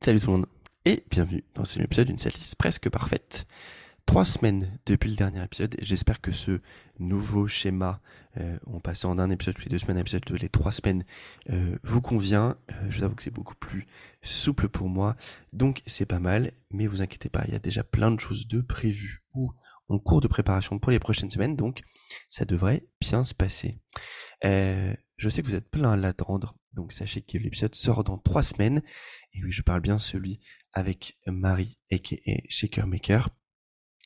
Salut tout le monde et bienvenue dans ce épisode d'une setlist presque parfaite. Trois semaines depuis le dernier épisode j'espère que ce nouveau schéma, euh, en un épisode tous les deux semaines, un épisode tous les trois semaines, euh, vous convient. Euh, je vous avoue que c'est beaucoup plus souple pour moi, donc c'est pas mal, mais vous inquiétez pas, il y a déjà plein de choses de prévues ou en cours de préparation pour les prochaines semaines, donc ça devrait bien se passer. Je sais que vous êtes plein à l'attendre, donc sachez que l'épisode sort dans trois semaines. Et oui, je parle bien celui avec Marie, aka Shaker Maker.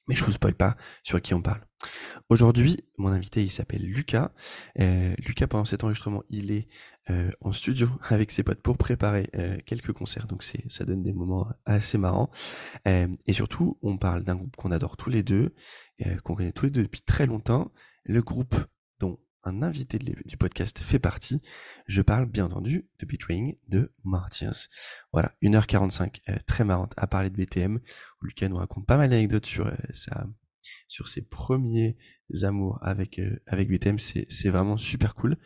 Mais je vous spoil pas sur qui on parle. Aujourd'hui, mon invité, il s'appelle Lucas. Euh, Lucas, pendant cet enregistrement, il est euh, en studio avec ses potes pour préparer euh, quelques concerts. Donc c'est, ça donne des moments assez marrants. Euh, et surtout, on parle d'un groupe qu'on adore tous les deux, qu'on connaît tous les deux depuis très longtemps. Le groupe un invité du podcast fait partie. Je parle bien entendu de Betraying de Martyrs. Voilà, 1h45 euh, très marrante à parler de BTM. Lucas nous raconte pas mal d'anecdotes sur euh, sur ses premiers amours avec euh, avec BTM, c'est vraiment super cool.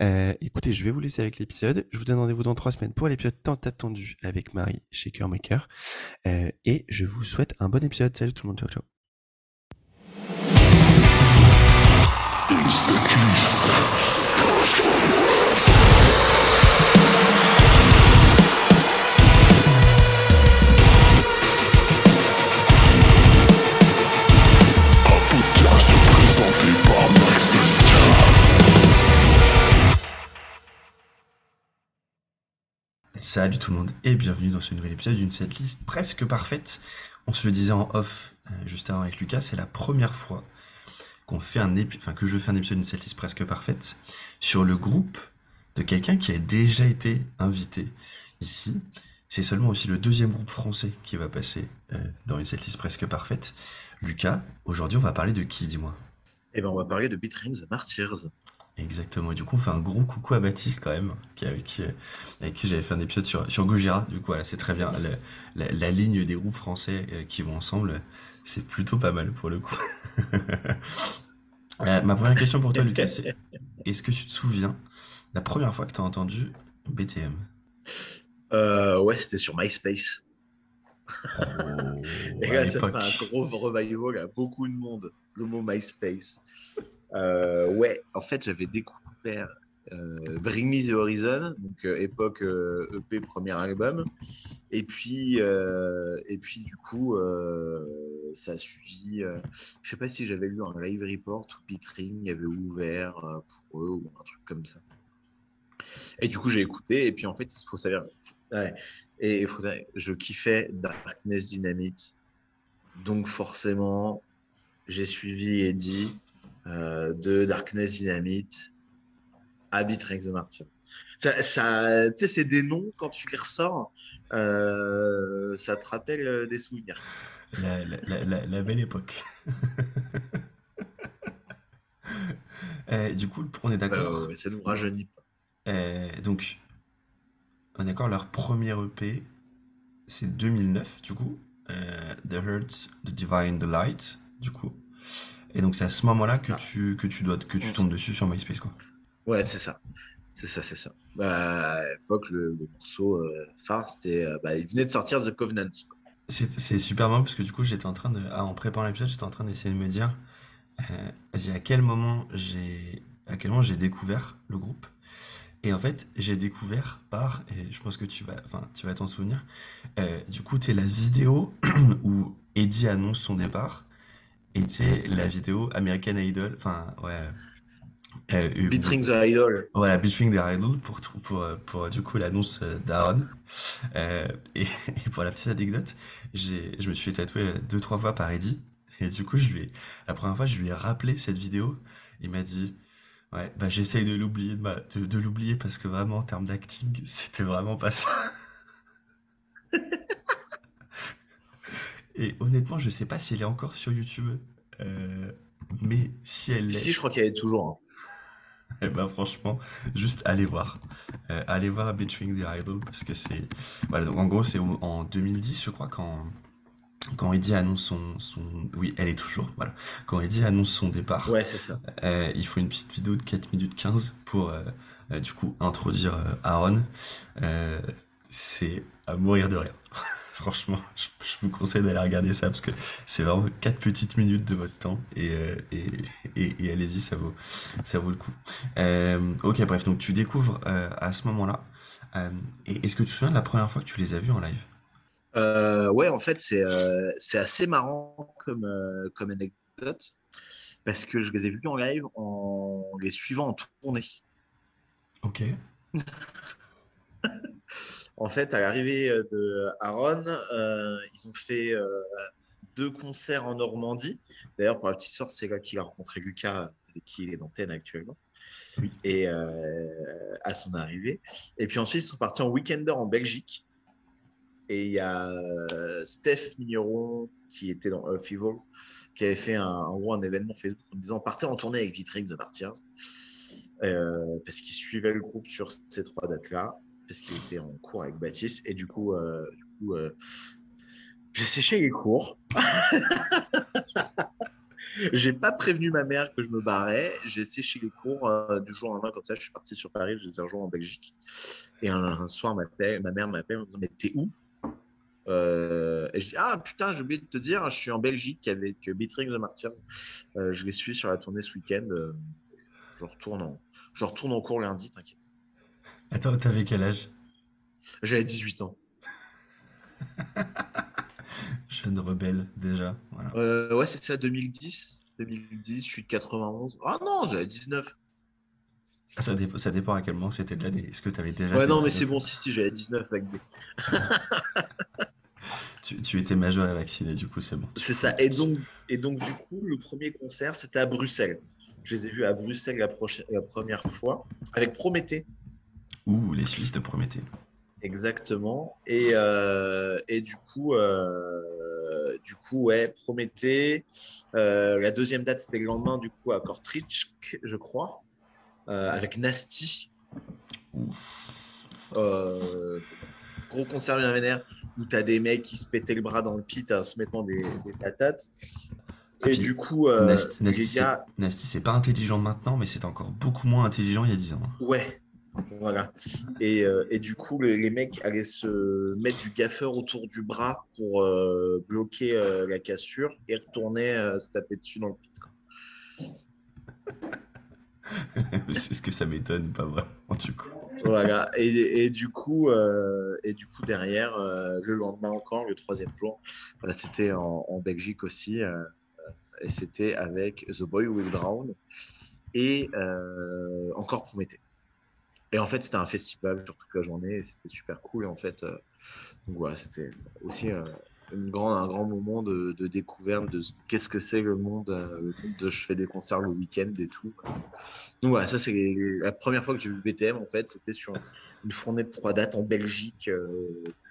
Euh, écoutez, je vais vous laisser avec l'épisode. Je vous donne rendez-vous dans trois semaines pour l'épisode tant attendu avec Marie Shaker Maker. Euh, et je vous souhaite un bon épisode. Salut tout le monde, ciao ciao. Salut tout le monde et bienvenue dans ce nouvel épisode d'une setlist presque parfaite. On se le disait en off euh, juste avant avec Lucas, c'est la première fois qu'on fait un enfin que je fais un épisode d'une setlist presque parfaite sur le groupe de quelqu'un qui a déjà été invité ici. C'est seulement aussi le deuxième groupe français qui va passer euh, dans une setlist presque parfaite. Lucas, aujourd'hui on va parler de qui, dis-moi? Eh ben, on va parler de Betraying the Martyrs. Exactement. Et du coup, on fait un gros coucou à Baptiste quand même, qui, avec qui, avec qui j'avais fait un épisode sur, sur Gojira. Du coup, voilà, c'est très bien. La ligne des groupes français euh, qui vont ensemble, c'est plutôt pas mal pour le coup. Euh, ma première question pour toi, Lucas, c'est est-ce que tu te souviens la première fois que tu as entendu BTM Euh, ouais, c'était sur MySpace. Oh, Et là, ça fait un gros revival à beaucoup de monde, le mot MySpace. Euh, ouais, en fait, j'avais découvert Bring Me the Horizon, donc euh, époque euh, EP, premier album. Et puis, euh, et puis du coup, euh, ça a suivi. euh, je sais pas si j'avais lu un live report où Beatring avait ouvert euh, pour eux ou un truc comme ça. Et du coup, j'ai écouté. Et puis, en fait, il faut savoir. ouais, et faut savoir, je kiffais Darkness Dynamite. Donc, forcément, j'ai suivi Eddie euh, de Darkness Dynamite à Beatring the Martyr. Ça, ça, tu sais, c'est des noms, quand tu les ressors, euh, ça te rappelle euh, des souvenirs. La, la- la- la- la belle époque. Euh, du coup, on est d'accord. Euh, ça nous rajeunit pas. Donc, on est d'accord, leur premier EP, c'est 2009, du coup. The Hurts, The Divine, The Light, du coup. Et donc, c'est à ce moment-là que tu, que tu dois, que tu tombes dessus sur MySpace, quoi. Ouais, c'est ça. C'est ça, c'est ça. Bah, à l'époque, le, morceau euh, phare, c'était. euh, bah, il venait de sortir The Covenant. C'est super marrant parce que du coup, j'étais en train de, ah, en préparant l'épisode, j'étais en train d'essayer de me dire, euh, à quel moment j'ai, à quel moment j'ai découvert le groupe? Et en fait, j'ai découvert par, et je pense que tu vas, enfin, tu vas t'en souvenir. euh, du coup, t'es la vidéo où Eddie annonce son départ, et t'es la vidéo American Idol, enfin, ouais. Euh, the Idol. voilà, Between the Idol pour, pour, pour, pour, du coup l'annonce euh, d'Aaron. Euh, et, et pour la petite anecdote, je me suis fait tatouer euh, deux, trois fois par Eddie. Et du coup, je lui ai, la première fois, je lui ai rappelé cette vidéo. Il m'a dit, ouais, bah, j'essaye de l'oublier, de, de, de l'oublier parce que vraiment, en termes d'acting, c'était vraiment pas ça. Et honnêtement, je sais pas si elle est encore sur YouTube. Mais si elle l'est. Si, je crois qu'elle est toujours. hein. Eh ben franchement, juste allez voir. Euh, allez voir Between the Idol parce que c'est. Voilà, donc en gros, c'est en 2010, je crois, quand, quand Eddie annonce son, son. Oui, elle est toujours. Voilà. Quand Eddie annonce son départ, Ouais, c'est ça. euh, il faut une petite vidéo de 4 minutes 15 pour, euh, du coup, introduire Aaron. C'est à mourir de rire. Franchement, je, vous conseille d'aller regarder ça parce que c'est vraiment 4 petites minutes de votre temps et, euh, et, et, allez-y, ça vaut, ça vaut le coup. Euh, ok, bref, donc tu découvres euh, à ce moment-là. et est-ce que tu te souviens de la première fois que tu les as vus en live? Ouais, en fait, c'est c'est assez marrant comme, comme anecdote parce que je les ai vus en live en les suivant en tournée. Ok. en fait, à l'arrivée euh, de Aaron, euh, ils ont fait euh, deux concerts en Normandie. D'ailleurs, pour la petite soeur, c'est là qu'il a rencontré Lucas, avec qui il est dans actuellement. Et à son arrivée. Et puis ensuite, ils sont partis en weekender en Belgique. Et il y a Steph Migneron, qui était dans Earth Evil, qui avait fait un, un événement Facebook en disant partez en tournée avec Vitrix The Martyrs. parce qu'il suivait le groupe sur ces trois dates-là parce qu'il était en cours avec Baptiste. Et du coup, euh, du coup euh, j'ai séché les cours. j'ai pas prévenu ma mère que je me barrais. J'ai séché les cours euh, du jour au lendemain. Comme ça, je suis parti sur Paris. Je les ai rejoints en Belgique. Et un, soir, ma, ma mère m'appelle en me disant Mais t'es où? Et je dis Ah putain, j'ai oublié de te dire, je suis en Belgique avec Beatrix the Martyrs. je les suis sur la tournée ce week-end. je, retourne je retourne en cours lundi, t'inquiète. Attends, t'avais quel âge? J'avais 18 ans. Jeune rebelle, déjà. Euh, ouais, c'est ça, 2010. 2010, je suis de 91. Ah non, j'avais 19. Ah, ça, ça, dépend à quel moment c'était de l'année. Est-ce que tu avais déjà. Ouais, non, mais c'est bon, si, si, j'avais 19 avec tu, tu, étais majeur et vacciné, du coup, c'est bon. C'est ça. Et donc, et donc, du coup, le premier concert, c'était à Bruxelles. Je les ai vus à Bruxelles la, la première fois, avec Prométhée. Ouh, les Suisses de Prométhée. Exactement. Et, euh, et du coup, euh, du coup, ouais, Prométhée. Euh, la deuxième date, c'était le lendemain, du coup, à Kortrijk, je crois, avec Nasty. gros concert bien vénère où tu as des mecs qui se pétaient le bras dans le pit en se mettant des, patates. Ah, et du coup, Nasty, Nasty c'est pas intelligent maintenant, mais c'est encore beaucoup moins intelligent il y a 10 ans. Hein. Ouais, voilà. Et, euh, et, du coup, les, mecs allaient se mettre du gaffeur autour du bras pour euh, bloquer euh, la cassure et retourner se taper dessus dans le pit. C'est ce que ça m'étonne, pas vraiment, du coup. Voilà. Et, et du coup, et du coup derrière, le lendemain encore, le troisième jour, voilà, c'était en, en, Belgique aussi. et c'était avec The Boy Will Drown et encore Prométhée. Et en fait, c'était un festival sur toute la journée c'était super cool. En fait, euh, donc voilà, c'était aussi euh, un grand moment de, découverte de qu'est-ce que c'est le monde, euh, de je fais des concerts le week-end et tout. Donc voilà, ça c'est la première fois que j'ai vu BTM en fait, c'était sur une fournée de trois dates en Belgique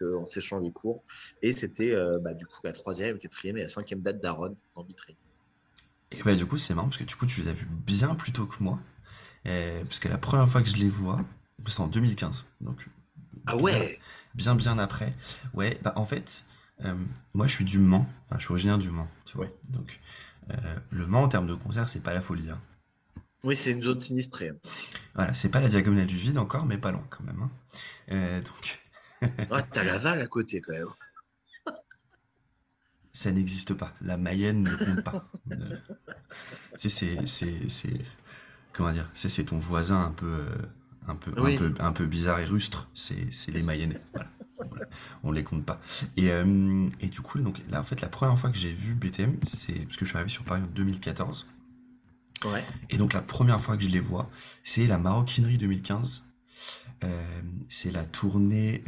en séchant les cours. Et c'était bah, du coup la troisième, quatrième et la cinquième date d'Aaron en vitrine. Et bah du coup c'est marrant parce que du coup tu les as vus bien plus tôt que moi. Euh, parce que la première fois que je les vois, c'est en 2015. Donc, ah ouais bien, bien, après. Ouais, bah en fait, euh, moi je suis du Mans. Enfin, je suis originaire du Mans, tu vois. Donc, euh, le Mans en termes de concert, c'est pas la folie. Hein. Oui, c'est une zone sinistrée. Voilà, c'est pas la diagonale du vide encore, mais pas loin quand même. Hein. donc. t'as la Val à côté quand même. Ça n'existe pas. La Mayenne ne compte pas. c'est, c'est, comment dire, c'est ton voisin un peu, euh, un peu, un peu, un peu bizarre et rustre. C'est les Mayennais. Voilà. On les compte pas. Et, euh, et, du coup, donc là, en fait, la première fois que j'ai vu BTM, c'est parce que je suis arrivé sur Paris en 2014. Ouais. Et donc la première fois que je les vois, c'est la Maroquinerie 2015. Euh, c'est la tournée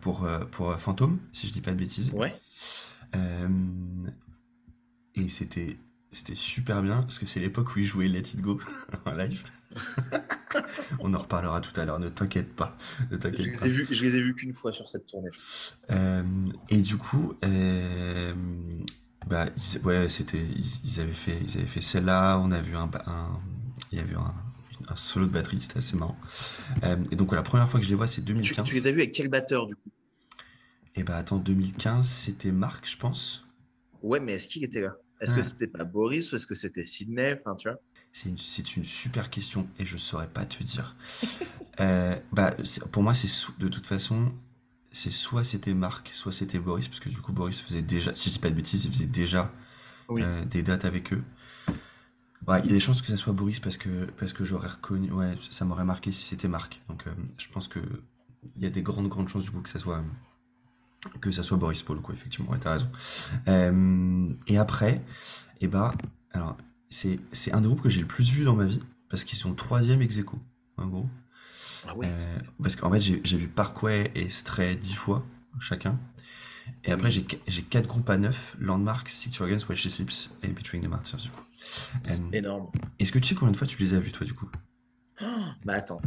pour, pour Fantôme, si je dis pas de bêtises. Ouais. et c'était c'était super bien parce que c'est l'époque où il jouait Let It Go en live. On en reparlera tout à l'heure, ne t'inquiète pas. Ne t'inquiète je, les ai vus, je les ai vus qu'une fois sur cette tournée. Euh, et du coup, euh, bah, ils, ouais, c'était, ils, avaient fait, ils avaient fait celle-là. On a vu un, il y avait un, un solo de batterie, c'était assez marrant. Euh, et donc la première fois que je les vois, c'est 2015. Tu, les as vus avec quel batteur du coup? Et bah attends, 2015, c'était Marc, je pense. Ouais, mais est-ce qu'il était là? Est-ce que c'était pas Boris ou est-ce que c'était Sydney enfin, tu vois c'est une, super question et je saurais pas te dire. Euh, bah, pour moi, c'est de toute façon, c'est soit c'était Marc, soit c'était Boris, parce que du coup Boris faisait déjà, si je dis pas de bêtises, il faisait déjà Oui. euh, des dates avec eux. Ouais, il y a des chances que ça soit Boris parce que, parce que j'aurais reconnu, ouais, ça m'aurait marqué si c'était Marc. Donc euh, je pense que il y a des grandes, grandes chances du coup que ça soit, que ça soit Boris le coup, effectivement, ouais, t'as raison. Euh, et après, et bah, alors, c'est, c'est un des groupes que j'ai le plus vu dans ma vie, parce qu'ils sont troisième ex aequo, en gros. Ah ouais. Euh, parce qu'en fait, j'ai j'ai vu Parkway et Stray dix fois chacun. Et après, j'ai j'ai quatre groupes à neuf Landmark, Six Organs, Watch the Slips et Between the Martyrs, du coup. Euh, Énorme. Est-ce que tu sais combien de fois tu les as vus, toi, du coup? Bah attends.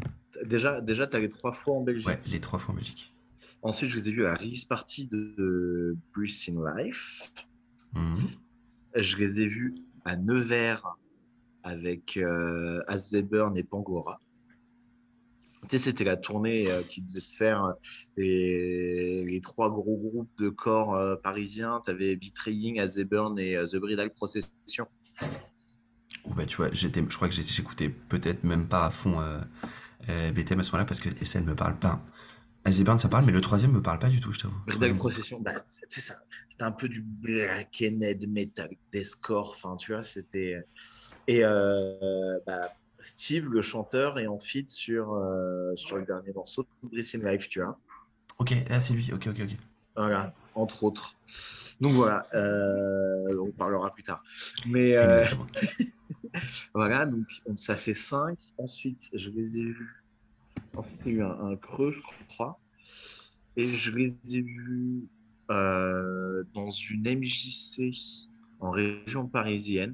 Déjà, déjà tu allé trois fois en Belgique. Ouais, les trois fois en Belgique. Ensuite, je les ai vus à Release Party de, Bruce in Life. Mhm. Je les ai vus à Nevers avec euh, Azzeburn et Pangora. Tu sais, c'était la tournée euh, qui devait se faire euh, les, les trois gros groupes de corps euh, parisiens. Tu avais Betraying, Azzeburn et The Bridal Procession. Bah, tu vois, je crois que j'écoutais peut-être même pas à fond BTM à ce moment-là, parce que ça ne me parle pas. Azerbaïdjan, ça parle, mais le troisième me parle pas du tout, je t'avoue. Bridal Procession, bah, c'est ça. C'était un peu du black and head metal, deathcore. Enfin, tu vois, c'était. Et euh, bah, Steve, le chanteur, est en feat sur, euh, sur le dernier morceau de Brice in Life, tu vois. Ok, ah, c'est lui, ok, ok, ok. Voilà, entre autres. Donc voilà, euh, on parlera plus tard. Mais voilà, donc ça fait 5. Ensuite, je les ai vus. Ensuite, il y a eu un, un creux, je crois. Et je les ai vus euh, dans une MJC en région parisienne.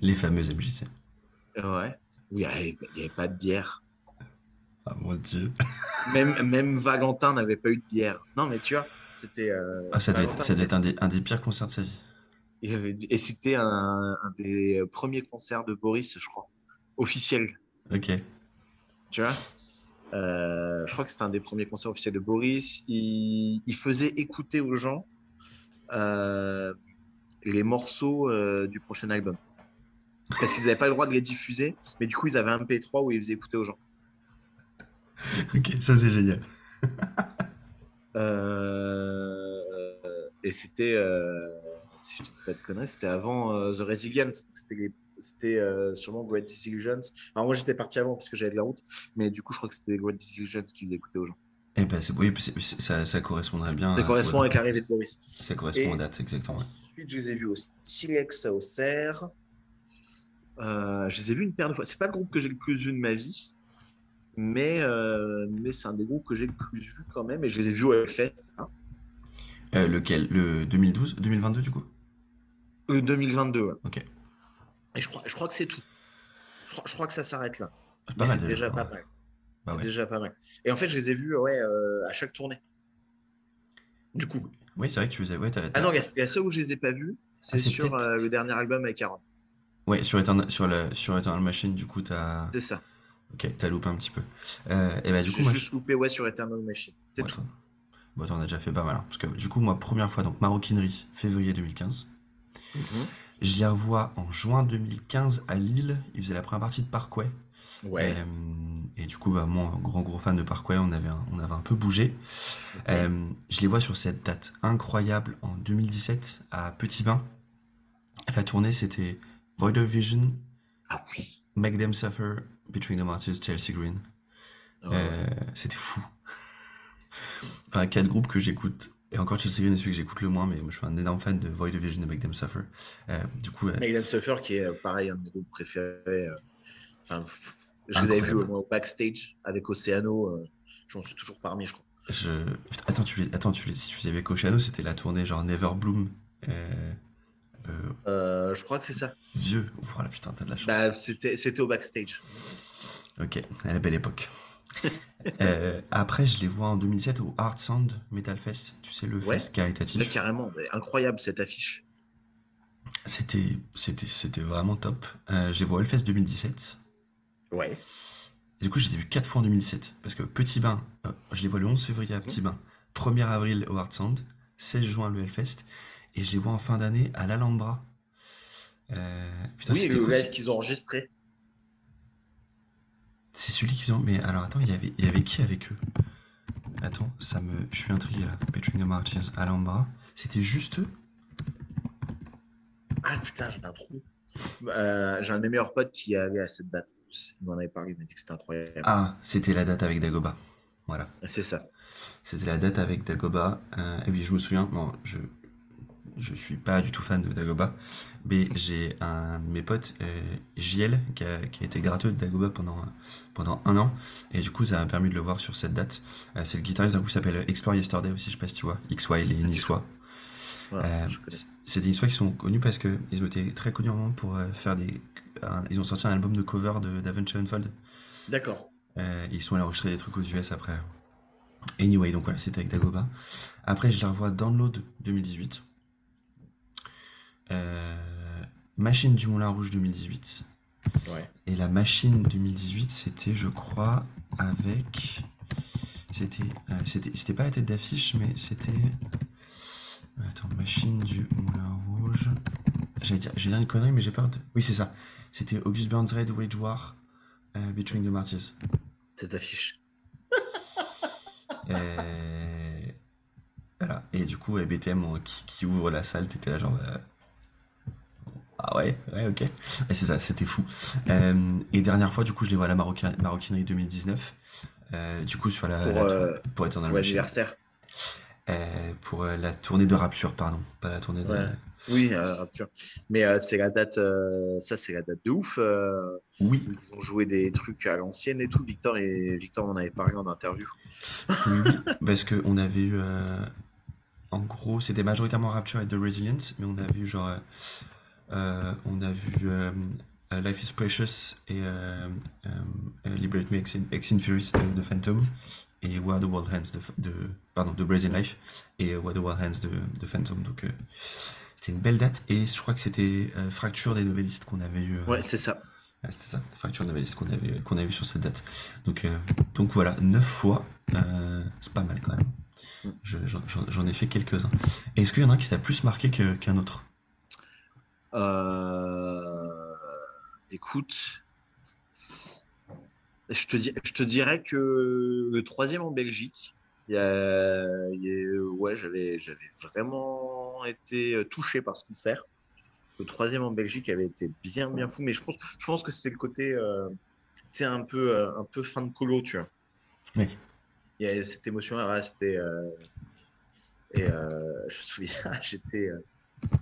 Les fameuses MJC. Ouais. Où il n'y avait, pas de bière. Ah mon dieu. Même, même Valentin n'avait pas eu de bière. Non, mais tu vois, c'était. euh, Ah, ça doit être, ça doit être un, des, un des pires concerts de sa vie. Et c'était un, un des premiers concerts de Boris, je crois, officiel. Ok. Tu vois? Euh, Je crois que c'était un des premiers concerts officiels de Boris. Il, il faisait écouter aux gens euh, les morceaux euh, du prochain album. Parce qu'ils n'avaient pas le droit de les diffuser, mais du coup, ils avaient un MP3 où ils faisaient écouter aux gens. Ok, ça c'est génial. Et c'était, si je ne dis pas de conneries, c'était avant The Resilient. C'était, les- c'était euh, sûrement Great Disillusions. Alors moi j'étais parti avant parce que j'avais de la route, mais du coup je crois que c'était Great Disillusions qui faisaient écouter aux gens. Eh ben, c'est, oui, ça, ça correspondrait bien. Ça à- correspond avec l'arrivée de Boris. Ça correspond Et- aux dates, exactement. ouais. Ensuite, je les ai vus au Silex à Auxerre. Euh, je les ai vus une paire de fois. C'est pas le groupe que j'ai le plus vu de ma vie, mais, euh, mais c'est un des groupes que j'ai le plus vu quand même. Et je les ai vus au Hellfest. hein. Lequel? Le 2012 2022 du coup? Euh, 2022. ouais. Ok. Et je crois, je crois que c'est tout. Je crois, je crois que ça s'arrête là. C'est déjà pas ouais. mal. Bah C'est ouais. déjà pas mal. Et en fait, je les ai vus ouais, euh, à chaque tournée. Du coup. Oui, c'est vrai que tu faisais. Ouais, t'as- Ah non, la, la seule où je les ai pas vus, c'est Ah, c'est sur euh, le dernier album avec Aaron. ouais, sur Eternal, sur, le, sur Eternal Machine, du coup, t'as. C'est ça. Ok, t'as loupé un petit peu. Euh, et bah, du coup, moi. juste loupé ouais, sur Eternal Machine. C'est Ouais, tout. Bon, t'en as déjà fait pas mal. hein, parce que du coup, moi, première fois, donc Maroquinerie, février 2015. Mhm. Je les revois en juin 2015 à Lille. Ils faisaient la première partie de Parkway. Ouais. Euh, et du coup, bah, moi, grand gros fan de Parkway, on avait un, on avait un peu bougé. Euh, je les vois sur cette date incroyable en 2017 à Petit Bain. La tournée, c'était Void of Vision, Ah oui. Make Them Suffer, Between the Martyrs, Chelsea Green. Ouais. Euh, c'était fou. enfin, quatre groupes que j'écoute. Et encore Chelsea Green est celui que j'écoute le moins, mais je suis un énorme fan de Void of Vision et Make Them Suffer. Euh, du coup, euh, Make Them Suffer, qui est euh, pareil, un de mes groupes préférés. euh, Enfin, je les avais vus Incroyable. au, au backstage avec Oceano. J'en suis toujours parmi, je crois. je... Attends, tu les... attends tu les... si tu faisais avec Oceano, c'était la tournée genre Never Bloom. Je crois que c'est ça. vieux. Voilà, putain, t'as de la chance. Bah, c'était au backstage. Ok, à la belle époque. Euh, après, je les vois en 2007 au Art Sound Metal Fest. Tu sais, le Ouais. fest caritatif. Là, carrément, incroyable cette affiche. C'était, c'était, c'était vraiment top. Euh, je les vois au Hellfest 2017. Ouais. Et du coup, je les ai vus 4 fois en 2017. Parce que Petit Bain, euh, je les vois le 11 février à Petit Bain, 1er avril au Art Sound, 16 juin le Hellfest, et je les vois en fin d'année à l'Alhambra. Euh, putain, oui, le live qu'ils ont enregistré. C'est celui qu'ils ont. Mais alors attends, il y avait, il y avait qui avec eux? Attends, ça me. Je suis intrigué là. Between the Marches, Alhambra. C'était juste eux? Ah putain, j'ai un trou. Euh, j'ai un de mes meilleurs potes qui allé à cette date. Il m'en avait parlé, il m'a dit que c'était incroyable. Ah, c'était la date avec Dagoba. Voilà. C'est ça. C'était la date avec Dagoba. Euh, et oui, je me souviens. Bon, je. Je suis pas du tout fan de Dagoba, mais j'ai un de mes potes, euh, JL, qui a, qui a été gratteux de Dagoba pendant, pendant un an, et du coup ça m'a permis de le voir sur cette date. Euh, c'est le guitariste d'un coup qui s'appelle Explore Yesterday aussi, je sais pas si tu vois, XY, les Niçois. Voilà, Euh, c'est des Niçois qui sont connus parce qu'ils ont été très connus en moment pour euh, faire des. un- ils ont sorti un album de cover de Sevenfold. D'accord. Euh, ils sont allés enregistrer des trucs aux US après. Anyway, donc voilà, c'était avec Dagoba. Après, je la revois Download 2018. Euh, Machine du Moulin Rouge 2018. Ouais. Et la Machine 2018, c'était, je crois, avec. C'était. euh, c'était, c'était pas la tête d'affiche, mais c'était. Attends, Machine du Moulin Rouge. J'allais dire, j'ai une connerie, mais j'ai peur de. Oui, c'est ça. C'était August Burns Red Wage War euh, Between the Martyrs. Cette affiche. Euh, Voilà. Et du coup, BTM on- qui, qui ouvre la salle, t'étais là genre. euh, Ah ouais, ouais, ok. Et c'est ça, c'était fou. Euh, et dernière fois, du coup, je les vois à la Maroquin- Maroquinerie 2019. Euh, du coup, sur la. Pour, la euh, pour Eternal Pour l'anniversaire. Euh, pour la tournée de Rapture, pardon. Pas la tournée de. Ouais. Oui, Rapture. Mais c'est la date, ça c'est la date de ouf. Oui, ils ont joué des trucs à l'ancienne et tout. Victor et Victor en avait parlé en interview. oui. Parce qu'on avait eu. en gros, c'était majoritairement Rapture et The Resilience, mais on a vu genre. Euh, on a vu euh, euh, Life is Precious et Liberate Me Ex, Ex Inferis de, de Phantom et Where the World Hands de, de pardon de Brazen Life et Where the World Hands de, de Phantom donc c'était une belle date et je crois que c'était Fracture des novellistes qu'on avait eu Ouais, c'est ça. Ouais, c'était ça, Fracture Novelist qu'on avait, qu'on a vu sur cette date. Donc, euh, donc voilà, neuf fois, euh, c'est pas mal quand même. Mm. Je- J'en j'en ai fait quelques-uns. Est-ce qu'il y en a un qui t'a plus marqué qu'un autre? Euh, Écoute, je te, je te dirais que le troisième en Belgique, il y a, il y a- ouais, j'avais, j'avais vraiment été touché par ce concert. Le troisième en Belgique avait été bien, bien fou, mais je pense, je pense que c'est le côté, euh, tu un peu, euh, un peu fin de colo, tu vois. Oui. Il y a cette émotion-là, ouais, c'était. euh, et je me souviens, j'étais,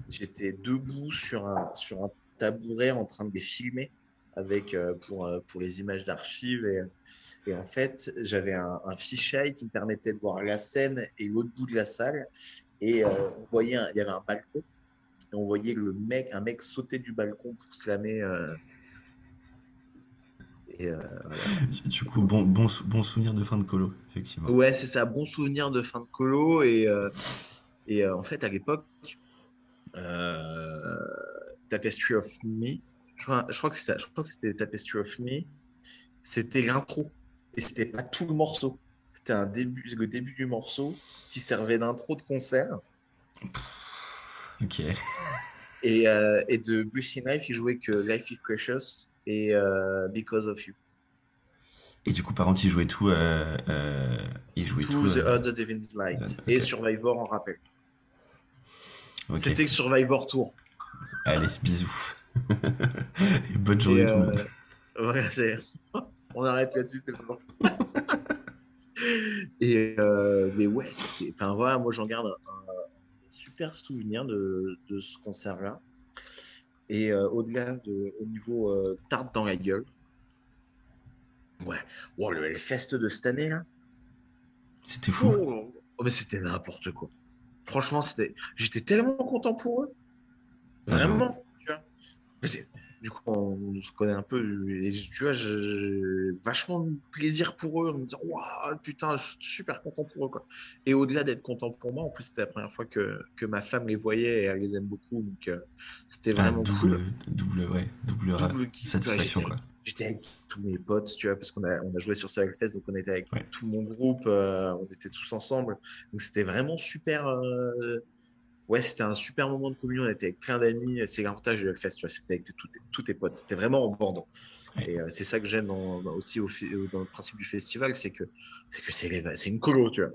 j'étais debout sur un, sur un tabouret en train de les filmer avec, euh, pour, euh, pour les images d'archives. Et, et en fait, j'avais un, un fisheye qui me permettait de voir la scène et l'autre bout de la salle. Et euh, on voyait, un- il y avait un balcon. Et on voyait le mec, un mec sauter du balcon pour slammer. et, euh, Du- Du coup, bon, bon, bon souvenir de fin de colo, effectivement. Ouais, c'est ça, bon souvenir de fin de colo. Et, euh, et euh, en fait, à l'époque, Tapestry of Me, je crois, je crois que c'est ça, je crois que c'était Tapestry of Me, c'était l'intro. Et c'était pas tout le morceau. C'était un début, le début du morceau qui servait d'intro de concert. Ok. Et, euh, et de Breathing Life, il jouait que Life is Precious et euh, Because of You. Et du coup, par contre, il jouait tout. Euh, euh, il jouait To tout. the euh, Other Devin's Light. euh, Et. Survivor en rappel. C'était Survivor Tour. Allez, bisous. Et bonne journée Et, tout le monde. euh, c'est- On arrête là-dessus, c'est bon. Et euh, mais ouais, c'était- enfin voilà, moi j'en garde un, un super souvenir de, de ce concert-là. Et euh, au-delà de, au niveau euh, tarte dans la gueule, ouais, wow, le Hellfest de cette année là, C'était fou. oh, oh, mais c'était n'importe quoi. Franchement, c'était, j'étais tellement content pour eux, vraiment, tu vois. Mais c'est- du coup, on se connaît un peu, et tu vois, j'ai vachement de plaisir pour eux, en me disant, waouh, putain, je suis super content pour eux, quoi. Et au-delà d'être content pour moi, en plus, c'était la première fois que, que ma femme les voyait et elle les aime beaucoup, donc euh, c'était Ah, vraiment double, cool. double, ouais, double, Double satisfaction, quoi. J'étais avec tous mes potes, tu vois, parce qu'on a, on a joué sur ce Hellfest, donc on était avec Ouais. tout mon groupe, euh, on était tous ensemble. Donc c'était vraiment super, euh, ouais, c'était un super moment de communion. On était avec plein d'amis. C'est l'avantage de Hellfest, tu vois, c'était avec tous tes, tous tes potes. C'était vraiment en bande. Ouais. Et euh, c'est ça que j'aime dans- aussi au, dans le principe du festival, c'est que c'est que une colo, tu vois.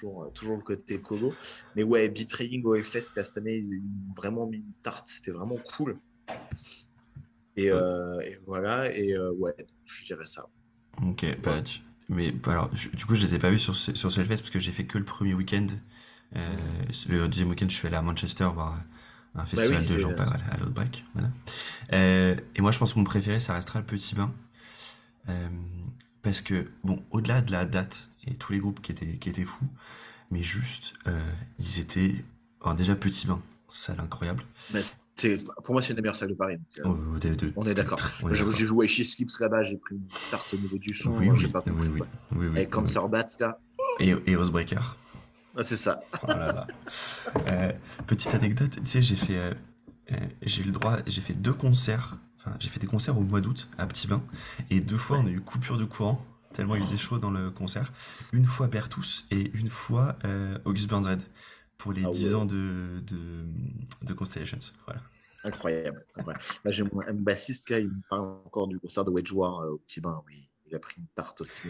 Toujours, toujours le côté colo. Mais ouais, Betraying au là, cette année, ils ont vraiment mis une tarte. C'était vraiment cool. Et, euh, et voilà. Et euh, ouais, je dirais ça. Ok, bah, tu- mais bah, alors, je- du coup, je les ai pas vus sur, ce- sur parce que j'ai fait que le premier week-end. Euh, le deuxième week-end, je suis allé à Manchester voir un festival Bah oui, de c'est- gens pas à l'Outbreak. Voilà. Euh, et moi, je pense que mon préféré, ça restera le Petit Bain. Euh, parce que, bon, au-delà de la date et tous les groupes qui étaient, qui étaient fous, mais juste, euh, ils étaient. alors déjà, Petit Bain, salle incroyable. C'est, pour moi, c'est une des meilleures salles de Paris. donc, euh, Oh, de- de- on est d'accord. J'ai vu Aishi Skips là-bas, j'ai pris une tarte au niveau du son. Oui, oui, pas oui, oui, oui, oui, oui. Cancer Bats, là. Et, et Housebreaker. Ah, c'est ça. Oh là là. Euh, petite anecdote, tu sais, j'ai fait, euh, euh, j'ai eu le droit, j'ai fait deux concerts, enfin, j'ai fait des concerts au mois d'août à Petit Bain, et deux fois on a eu coupure de courant, tellement il faisait chaud dans le concert. Une fois Bertus et une fois August Burns Red, pour les Ah 10 ouais. ans de, de, de Constellations. Voilà. Incroyable. Là, j'ai mon un bassiste, là, il me parle encore du concert de Wedge War euh, au Petit Bain. Oui, il a pris une tarte aussi.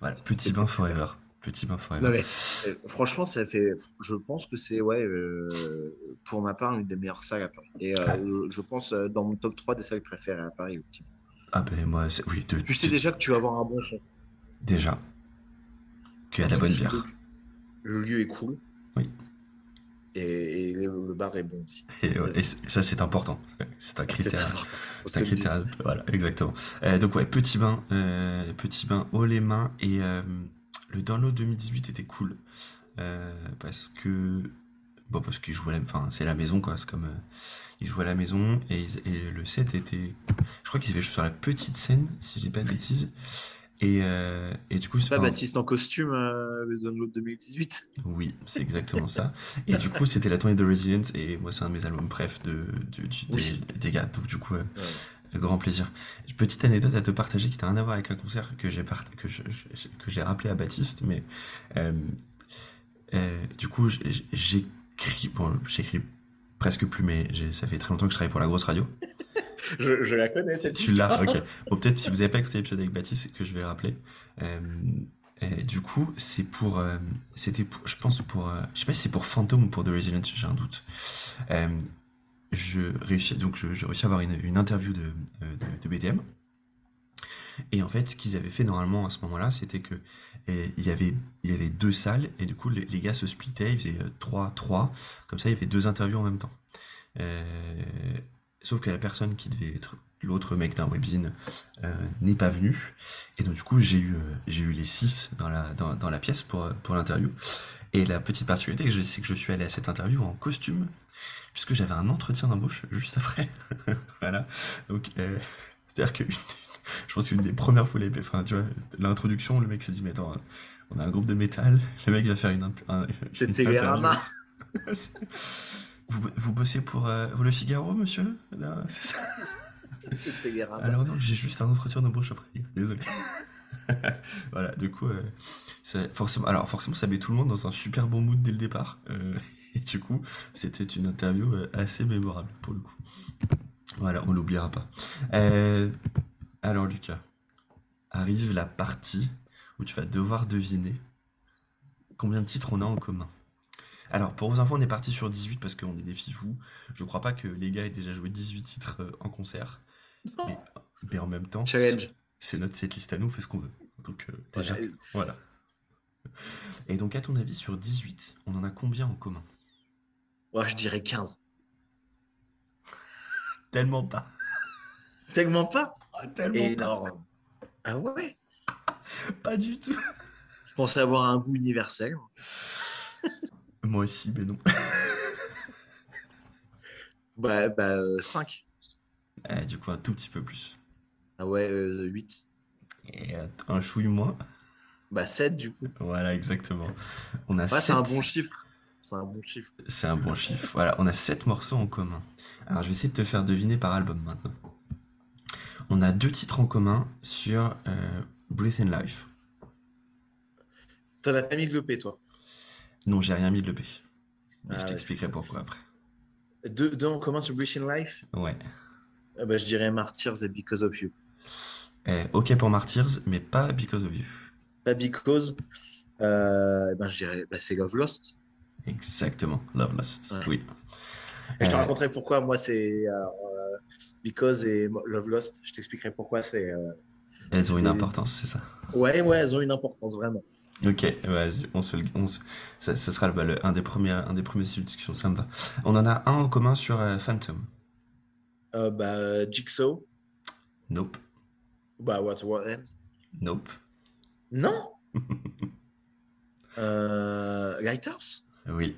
voilà. Petit Bain Forever. Petit Bain Forever. Non, mais, euh, franchement, ça fait. Je pense que c'est, ouais, euh, pour ma part, une des meilleures salles à Paris. Et Ah. je pense dans mon top 3 des salles préférées à Paris. Au Petit Bain. Ah ben moi, oui, de- Tu sais déjà que tu vas avoir un bon son. déjà. Qu'il y a de la bonne bière. Le lieu est cool. Oui. Et, et le, le bar est bon aussi. Et, euh, et ça c'est important. C'est un critère. C'est un critère. Voilà, exactement. Euh, donc ouais, petit bain, euh, petit bain haut les mains et euh, le download 2018 était cool parce que bon parce qu'ils jouaient, à la- enfin c'est la maison quoi, c'est comme ils jouaient à la maison et, ils- et le set était, je crois qu'ils avaient joué sur la petite scène si je dis pas de bêtises et euh, et du coup C'est pas enfin, Baptiste en costume, euh, le Download 2018 oui, c'est exactement ça. Et du coup, c'était la tournée de Resilient, et moi, c'est un de mes albums bref de, de- Oui. des, des gars. Donc, du coup, euh, Ouais. grand plaisir. Petite anecdote à te partager qui n'a rien à voir avec un concert que j'ai part... que je- je- que j'ai rappelé à Baptiste, mais euh, du coup, j'écris, bon, j'écris presque plus, mais ça fait très longtemps que je travaille pour la grosse radio. Je, je la connais cette Tu l'as, histoire. ok. Bon, peut-être si vous n'avez pas écouté l'épisode avec Baptiste, que je vais rappeler. Euh, et du coup, c'est pour, euh, c'était, pour- je pense pour, euh, je sais pas si c'est pour Phantom ou pour The Resident, j'ai un doute. Euh, je réussis, donc je, je réussis à avoir une, une interview de, euh, de, de BTM. Et en fait, ce qu'ils avaient fait normalement à ce moment-là, c'était que euh, il y avait, il y avait deux salles et du coup les, les gars se splittaient, ils faisaient 3-3, comme ça il y avait deux interviews en même temps. Euh, sauf que la personne qui devait être l'autre mec d'un webzine euh, n'est pas venu. Et donc du coup j'ai eu, euh, j'ai eu les six dans la, dans, dans la pièce pour, pour l'interview. Et la petite particularité, c'est que je suis allé à cette interview en costume, puisque j'avais un entretien d'embauche juste après. voilà. Donc, euh, c'est-à-dire que je pense qu'une des premières fois, les- enfin, tu vois, l'introduction, le mec s'est dit, mais attends, on a un groupe de métal, le mec va faire une, un- une C'était interview. Vous, vous bossez pour euh, Le Figaro, monsieur? C'est ça? Alors non, j'ai juste un entretien d'embauche après. Désolé. voilà, du coup, euh, ça- forcément, alors forcément, ça met tout le monde dans un super bon mood dès le départ. Euh, et du coup, c'était une interview euh, assez mémorable pour le coup. Voilà, on l'oubliera pas. Euh, alors Lucas, arrive la partie où tu vas devoir deviner combien de titres on a en commun. Alors, pour vos infos, on est parti sur 18 parce qu'on est des fifous. Je crois pas que les gars aient déjà joué 18 titres euh, en concert. Mais, mais en même temps, Challenge. c'est- c'est notre setlist à nous, on fait ce qu'on veut. Donc, euh, déjà, Voilà. voilà. Et donc, à ton avis, sur 18, on en a combien en commun? Ouais, je dirais 15. Tellement pas. Tellement pas? Tellement Énorme. Ah ouais? Pas. Pas du tout. Je pensais avoir un goût universel. Moi aussi, mais non. Bah, bah 5. Eh, du coup, un tout petit peu plus. Ah ouais, euh, 8. Et euh, un chouille moins. Bah 7 du coup. Voilà, exactement. On a Ouais, c'est un bon chiffre. C'est un bon chiffre. C'est un bon chiffre. Voilà, on a 7 morceaux en commun. Alors, je vais essayer de te faire deviner par album maintenant. On a deux titres en commun sur euh, Breath and Life. T'en as pas mis de l'EP toi Non, j'ai rien mis de l'EP. Ah je t'expliquerai pourquoi après. Commun sur Breach in Life Ouais. Ah bah, Je dirais Martyrs et Because of You. Eh, ok pour Martyrs, mais pas Because of You. Pas Because, euh, ben, je dirais bah, c'est Love Lost. Exactement, Love Lost. Ouais. Oui. Et je te Euh, raconterai pourquoi moi c'est euh, Because et Love Lost. Je t'expliquerai pourquoi c'est. Elles ont une importance, c'est ça. Ouais, ouais, elles ont une importance vraiment. Ok, vas-y, on se, le- on se- ça, ça sera bah, le- un des premiers, un des premiers sujets de discussion, ça me va. On en a un en commun sur euh, Phantom. Euh, bah, Jigsaw, Nope, bah, What War Ends. nope. Non euh, Lighthouse? Oui.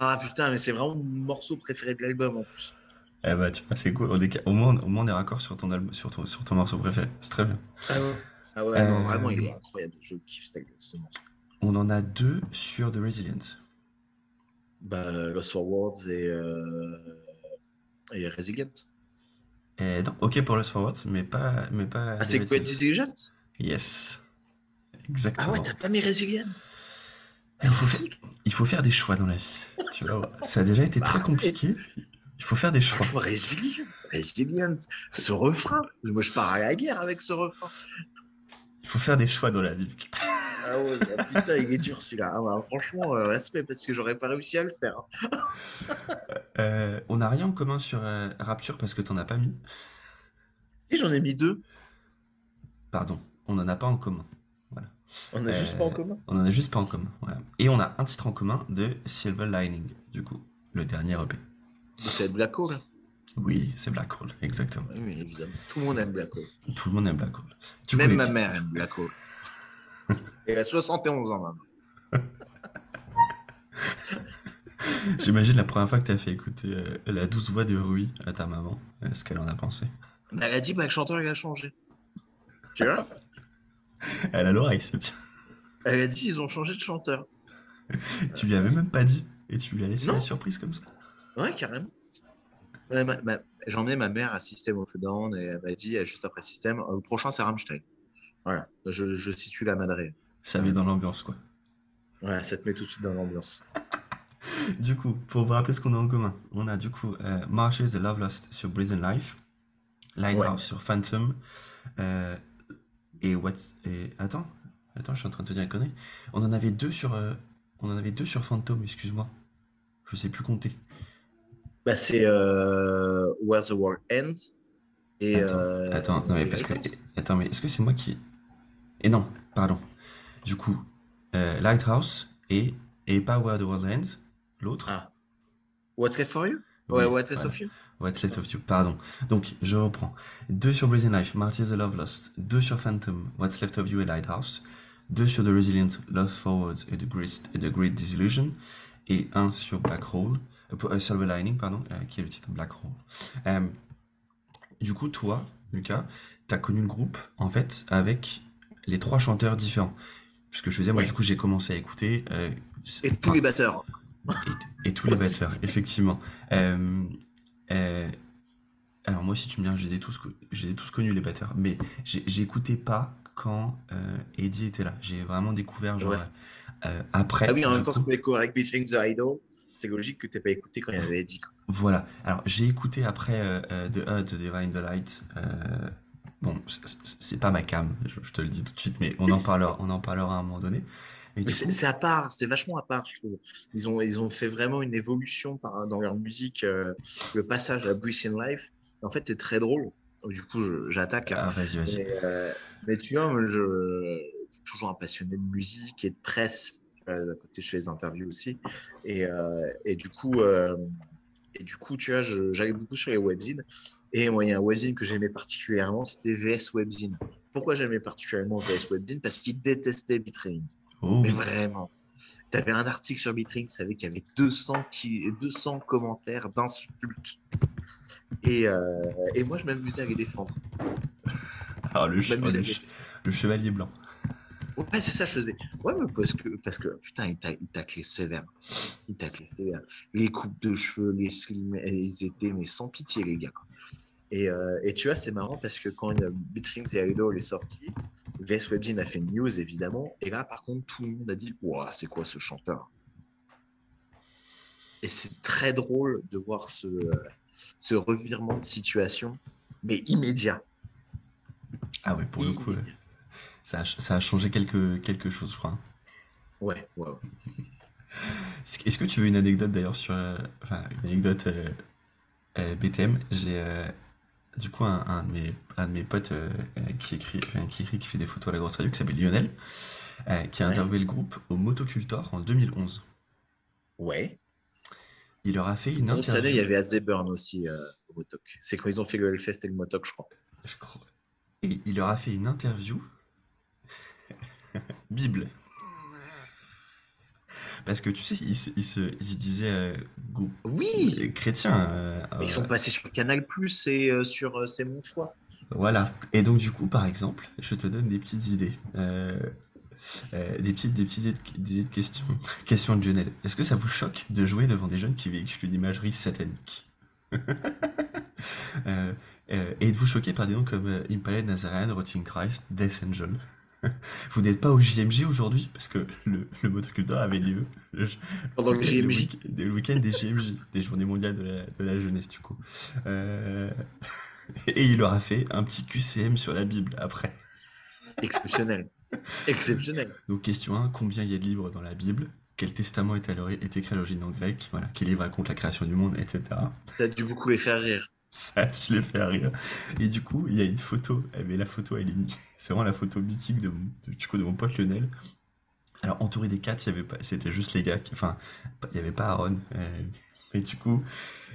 Ah putain, mais c'est vraiment mon morceau préféré de l'album en plus. Eh bah, tu vois, c'est cool. On est- au, moins, au moins, on est raccord sur ton, album, sur ton, sur ton morceau préféré. C'est très bien. Ah ouais, ah ouais non, Euh, vraiment, il est incroyable. Je kiffe ce ce morceau. On en a deux sur The Resilient. Bah, Lost Forwards et, euh, et Resilient. Eh, non, ok pour Lost Forwards, mais pas. Mais pas Ah, c'est Great Resilient. Yes. Ah Exactement. ouais, t'as pas mis Resilient? Il, faut faire, il faut faire des choix dans la vie. Tu vois, ça a déjà été très Bah, compliqué. Il faut faire des choix. Franchement, Resilient, Resilient, ce refrain. Moi, je pars à la guerre avec ce refrain. Il faut faire des choix dans la vie. Ah ouais, ah putain, il est dur celui-là. Ah bah, franchement, euh, respect parce que j'aurais pas réussi à le faire. hein. Euh, on n'a rien en commun sur euh, Rapture parce que t'en as pas mis. Et j'en ai mis deux. Pardon, on n'en a pas en commun. On a Euh, juste pas en commun. On en a juste pas en commun. Voilà. Et on a un titre en commun de Silver Lining, du coup, le dernier EP. C'est Black Hole. Oui, c'est Black Hole, exactement. Oui, mais évidemment. Tout le monde aime Black Hole. Tout le monde aime Black Hole. Même ma mère aime Black Hole. Elle a 71 ans maintenant. J'imagine la première fois que tu as fait écouter euh, la douce voix de Rui à ta maman, euh, ce qu'elle en a pensé. Mais Elle a dit bah, le chanteur il a changé. Tu vois? Elle a l'oreille, c'est bien. Elle a dit ils ont changé de chanteur. Tu lui avais même pas dit et tu lui as laissé Non. la surprise comme ça? Ouais, carrément. Ouais, ma- ma- mère à System of a Down et elle m'a dit juste après System, le prochain c'est Rammstein. Voilà, je, je situe la madrée. Ça met dans l'ambiance, quoi. Ouais, ça te met tout de suite dans l'ambiance. Du coup, pour vous rappeler ce qu'on a en commun, on a du coup euh, Marshes the Love Lost sur Brazen Life, Lighthouse Ouais. sur Phantom, euh, et What's. Et... Attends, attends, je suis en train de te dire connerie. On en avait deux sur, euh, on en avait deux sur Phantom, excuse-moi. Je sais plus compter. Bah, c'est euh, Where the World Ends. Et, Attends, euh, attends, non, mais parce que. Attends, mais est-ce que c'est moi qui. Et non, pardon. Du coup, euh, Lighthouse et, et pas Where the World Ends, l'autre. Ah. What's left for you? Oui, Ouais, What's left voilà. of you What's Left of You, pardon. Donc, je reprends. Deux sur Brazen Life, Martyrs the Love Lost. Deux sur Phantom, What's Left of You et Lighthouse. Deux sur The Resilient, Lost Forwards et The Great, et The Great Disillusion. Et un sur Black Hole, euh, pour- euh, Silver Lining, pardon, euh, qui est le titre Black Hole. Euh, du coup, toi, Lucas, t'as connu le groupe, en fait, avec les trois chanteurs différents. Puisque je faisais, moi, Ouais. du coup, j'ai commencé à écouter. Et tous les batteurs. et tous les batteurs, effectivement. Alors moi, si tu me dis, je les ai tous, co- je les ai tous connus les batteurs, mais j'écoutais pas quand Eddie était là. J'ai vraiment découvert genre Ouais. après. Ah oui, en même temps, c'était correct. Beating the Idol. C'est logique que t'aies pas écouté quand il y avait Eddie. quoi. Voilà. Alors j'ai écouté après euh, euh, The Hut, The Divine the Light. euh, bon, c'est- pas ma cam, je, je te le dis tout de suite, mais on en parlera, on en parlera à un moment donné. C'est à part, c'est vachement à part, je trouve. Ils ont, ils ont fait vraiment une évolution par, dans leur musique, euh, le passage à Breathe in Life. En fait, c'est très drôle. Du coup, j'attaque. hein. ah, vas-y, vas-y. Mais, mais tu vois, moi, je, je suis toujours un passionné de musique et de presse. Euh, à côté, je fais des interviews aussi. Et, euh, et du coup, euh, et du coup, tu vois, j'allais beaucoup sur les webzines. Et moi, il y a un webzine que j'aimais particulièrement, c'était VS Webzine. Pourquoi j'aimais particulièrement VS Webzine? Parce qu'il détestait Bitrain. Oh, Mais vraiment. Tu avais un article sur Bitrain, tu savais qu'il y avait 200, qui... 200 commentaires d'insultes. Et, euh, et moi, je m'amusais à les défendre. ah, le, che- m'amusais le à les che- le chevalier blanc. Ouais, c'est ça, je faisais. Ouais, mais parce que, parce que putain, il t'a- il taclait sévère. Il taclait sévère. Les coupes de cheveux, les slim, ils étaient, mais sans pitié, les gars. Et, euh, et tu vois, c'est marrant parce que quand euh, et Idol est sorti, VS Webzine a fait une news, évidemment. Et là, par contre, tout le monde a dit Ouah, c'est quoi ce chanteur? Et c'est très drôle de voir ce, euh, ce revirement de situation, mais immédiat. Ah ouais, pour le coup, Immédiat. Ça a, ça a changé quelque, quelque chose, je crois. Ouais, ouais. ouais. Est-ce que- tu veux une anecdote d'ailleurs sur. euh, enfin, une anecdote euh, euh, BTM J'ai euh, du coup un, un de, mes, un de mes potes euh, euh, qui, écrit, enfin, qui écrit, qui fait des photos à la grosse radio, qui s'appelle Lionel, euh, qui a Ouais. interviewé le groupe au Motocultor en 2011. Ouais. Il leur a fait une Grosse année, il y avait Azzeburn aussi euh, au Motok. C'est quand ils ont fait le Hellfest et le Motok, je crois. je crois. Et il leur a fait une interview Bible. Parce que tu sais, il se, il se, il se disait euh, go- Oui chrétien. euh, Ils sont euh, passés sur Canal Plus et euh, sur C'est mon choix. Voilà. Et donc du coup, par exemple, je te donne des petites idées. Des petites, des petites idées de, des idées de questions. Question de Lionel. Est-ce que ça vous choque de jouer devant des jeunes qui véhiculent une imagerie satanique Êtes-vous choqué par des noms comme Impaled Nazarene, Rotting Christ, Death Angel? Vous n'êtes pas au JMJ aujourd'hui parce que le, le motoculteur avait lieu le, Pendant le JMJ. le week-end des JMJ, des Journées mondiales de la, de la jeunesse du coup. Euh, et il leur a fait un petit QCM sur la Bible après. Exceptionnel. Exceptionnel. Donc question 1, combien il y a de livres dans la Bible? Quel testament est, à est écrit à l'origine en grec? Voilà, quel livre raconte la création du monde, etc. Ça a dû beaucoup les faire rire. Ça, tu les fais rire. Et du coup, il y a une photo. Eh ben, la photo, elle est. C'est vraiment la photo mythique de, du coup, de mon pote Lionel. Alors, entouré des quatre, il y avait pas, c'était juste les gars. qui- enfin, il n'y avait pas Aaron. euh, mais du coup,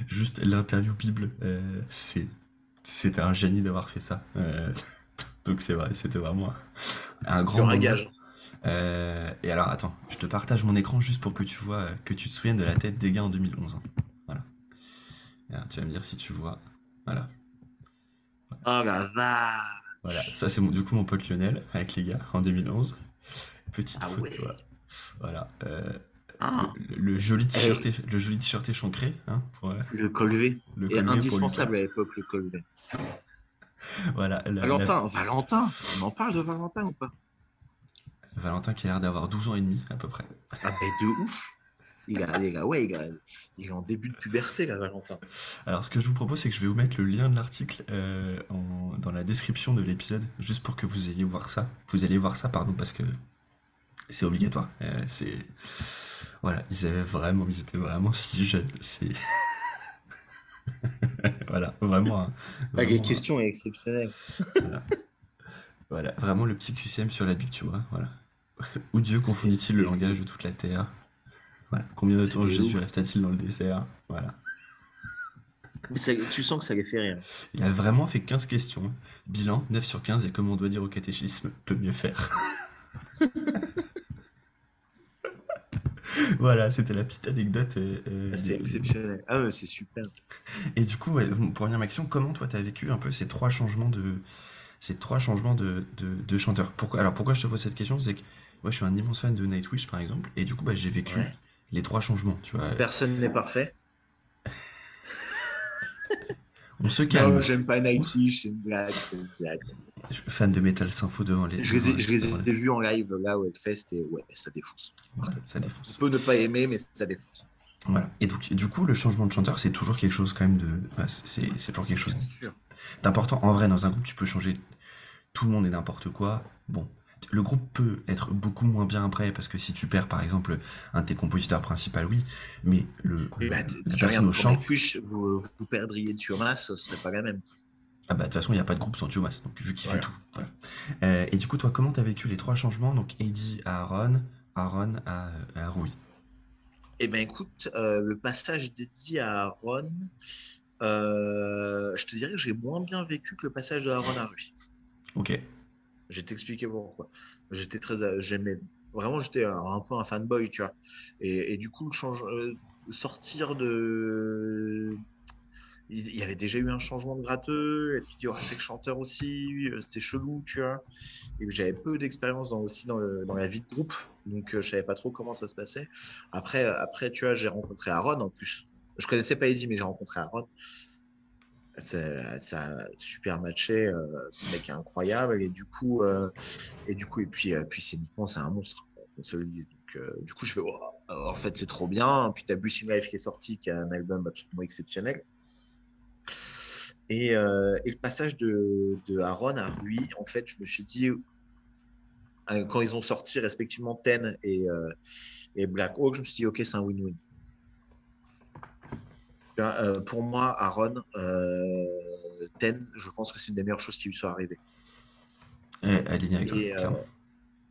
juste l'interview Bible, euh, c'est, c'était un génie d'avoir fait ça. Euh, donc, c'est vrai, c'était vraiment un, grand un gage. Euh, et alors, attends, je te partage mon écran juste pour que tu vois, que tu te souviennes de la tête des gars en 2011. hein. Alors, tu vas me dire si tu vois. Voilà. Oh la vache. Voilà, ça c'est du coup mon pote Lionel avec les gars en 2011. Petite Ah photo. ouais. voilà. Voilà. euh, Ah, le, le joli t-shirt, é- le joli t-shirt échancré, hein, pour, euh, le col V. le indispensable à l'époque, le col V. Lucas. Voilà. la- la- Valentin, Valentin, on en parle de Valentin ou pas? Valentin qui a l'air d'avoir 12 ans et demi à peu près. Ah, mais de ouf il a, il a- ouais, il, a- il est en début de puberté, là, Valentin. Alors ce que je vous propose c'est que je vais vous mettre le lien de l'article euh, dans la description de l'épisode, juste pour que vous ayez voir ça. Vous allez voir ça, pardon, parce que c'est obligatoire. Euh, c'est voilà, ils avaient vraiment, ils étaient vraiment si jeunes. C'est voilà, vraiment. un- La vraiment un- question est exceptionnelle. Voilà, vraiment le petit QCM sur la Bible, tu vois. Voilà. Où Dieu confondit-il le langage de toute la terre? Voilà. Combien de temps Jésus resta-t-il dans le désert Voilà. Ça- tu sens que ça les fait rire. Il a vraiment fait 15 questions. Bilan 9 sur 15 et comme on doit dire au catéchisme, peut mieux faire. voilà, c'était la petite anecdote. euh, euh, Ah, C'est exceptionnel. Ah, ouais, c'est super. Et du coup, ouais, pour revenir à ma question, comment toi t'as vécu un peu ces trois changements de ces trois changements de, de, de chanteur? Pourquoi Alors pourquoi je te pose cette question? C'est que moi je suis un immense fan de Nightwish par exemple, et du coup bah, j'ai vécu Ouais. Les trois changements. Tu vois, Personne n'est parfait. on se calme. Non, j'aime pas Nightwish, c'est une blague, c'est une blague. Je suis fan de Metal Sympho devant les. Je les ai, je les ai vus en live là au Hellfest et ouais, ça défonce. Voilà, ça défonce. On peut ne pas aimer, mais ça défonce. Voilà. Et donc, du coup, le changement de chanteur, c'est toujours quelque chose quand même de. ouais, c'est c'est toujours quelque chose d'important. En vrai, dans un groupe, tu peux changer tout le monde et n'importe quoi. Bon, le groupe peut être beaucoup moins bien après parce que si tu perds, par exemple, un de tes compositeurs principaux, oui, mais le, bah, la personne au chant, Nightwish, vous, vous perdriez Thumas, ce serait pas la même. ah bah de toute façon, il n'y a pas de groupe sans Thomas, donc vu qu'il fait tout. Voilà. Euh, et du coup, toi, comment t'as vécu les trois changements? Donc, Eddie à Aaron, Aaron à, à Rui. Eh ben écoute, euh, le passage dédié à Aaron, euh, je te dirais que j'ai moins bien vécu que le passage de Aaron à Rui. Ok. Je vais t'expliquer pourquoi. J'étais très, j'aimais vraiment, j'étais un, peu un fanboy, tu vois. Et, du coup, change, euh, sortir de, il y avait déjà eu un changement de gratteux, et puis oh, c'est le chanteur aussi, euh, c'est chelou, tu vois. Et j'avais peu d'expérience aussi dans, le- dans la vie de groupe, donc euh, je savais pas trop comment ça se passait. Après, euh, après tu vois, j'ai rencontré Aaron en plus. Je connaissais pas Eddie, mais j'ai rencontré Aaron. Ça, a super matché, euh, ce mec est incroyable, et du coup, euh, et du coup, et puis, euh, puis scéniquement, c'est un monstre, qu'on se le dise. Donc, euh, du coup, je fais, oh, en fait, c'est trop bien. Puis, tu as Bush Life qui est sorti, qui est un album absolument exceptionnel. Et, euh, et le passage de, de Aaron à Rui, en fait, je me suis dit, quand ils ont sorti respectivement Ten et, et Black Hawk, je me suis dit, OK, c'est un win-win. Euh, pour moi, Aaron, euh, Ten, je pense que c'est une des meilleures choses qui lui soit arrivée. Aligné avec Et, euh, clairement.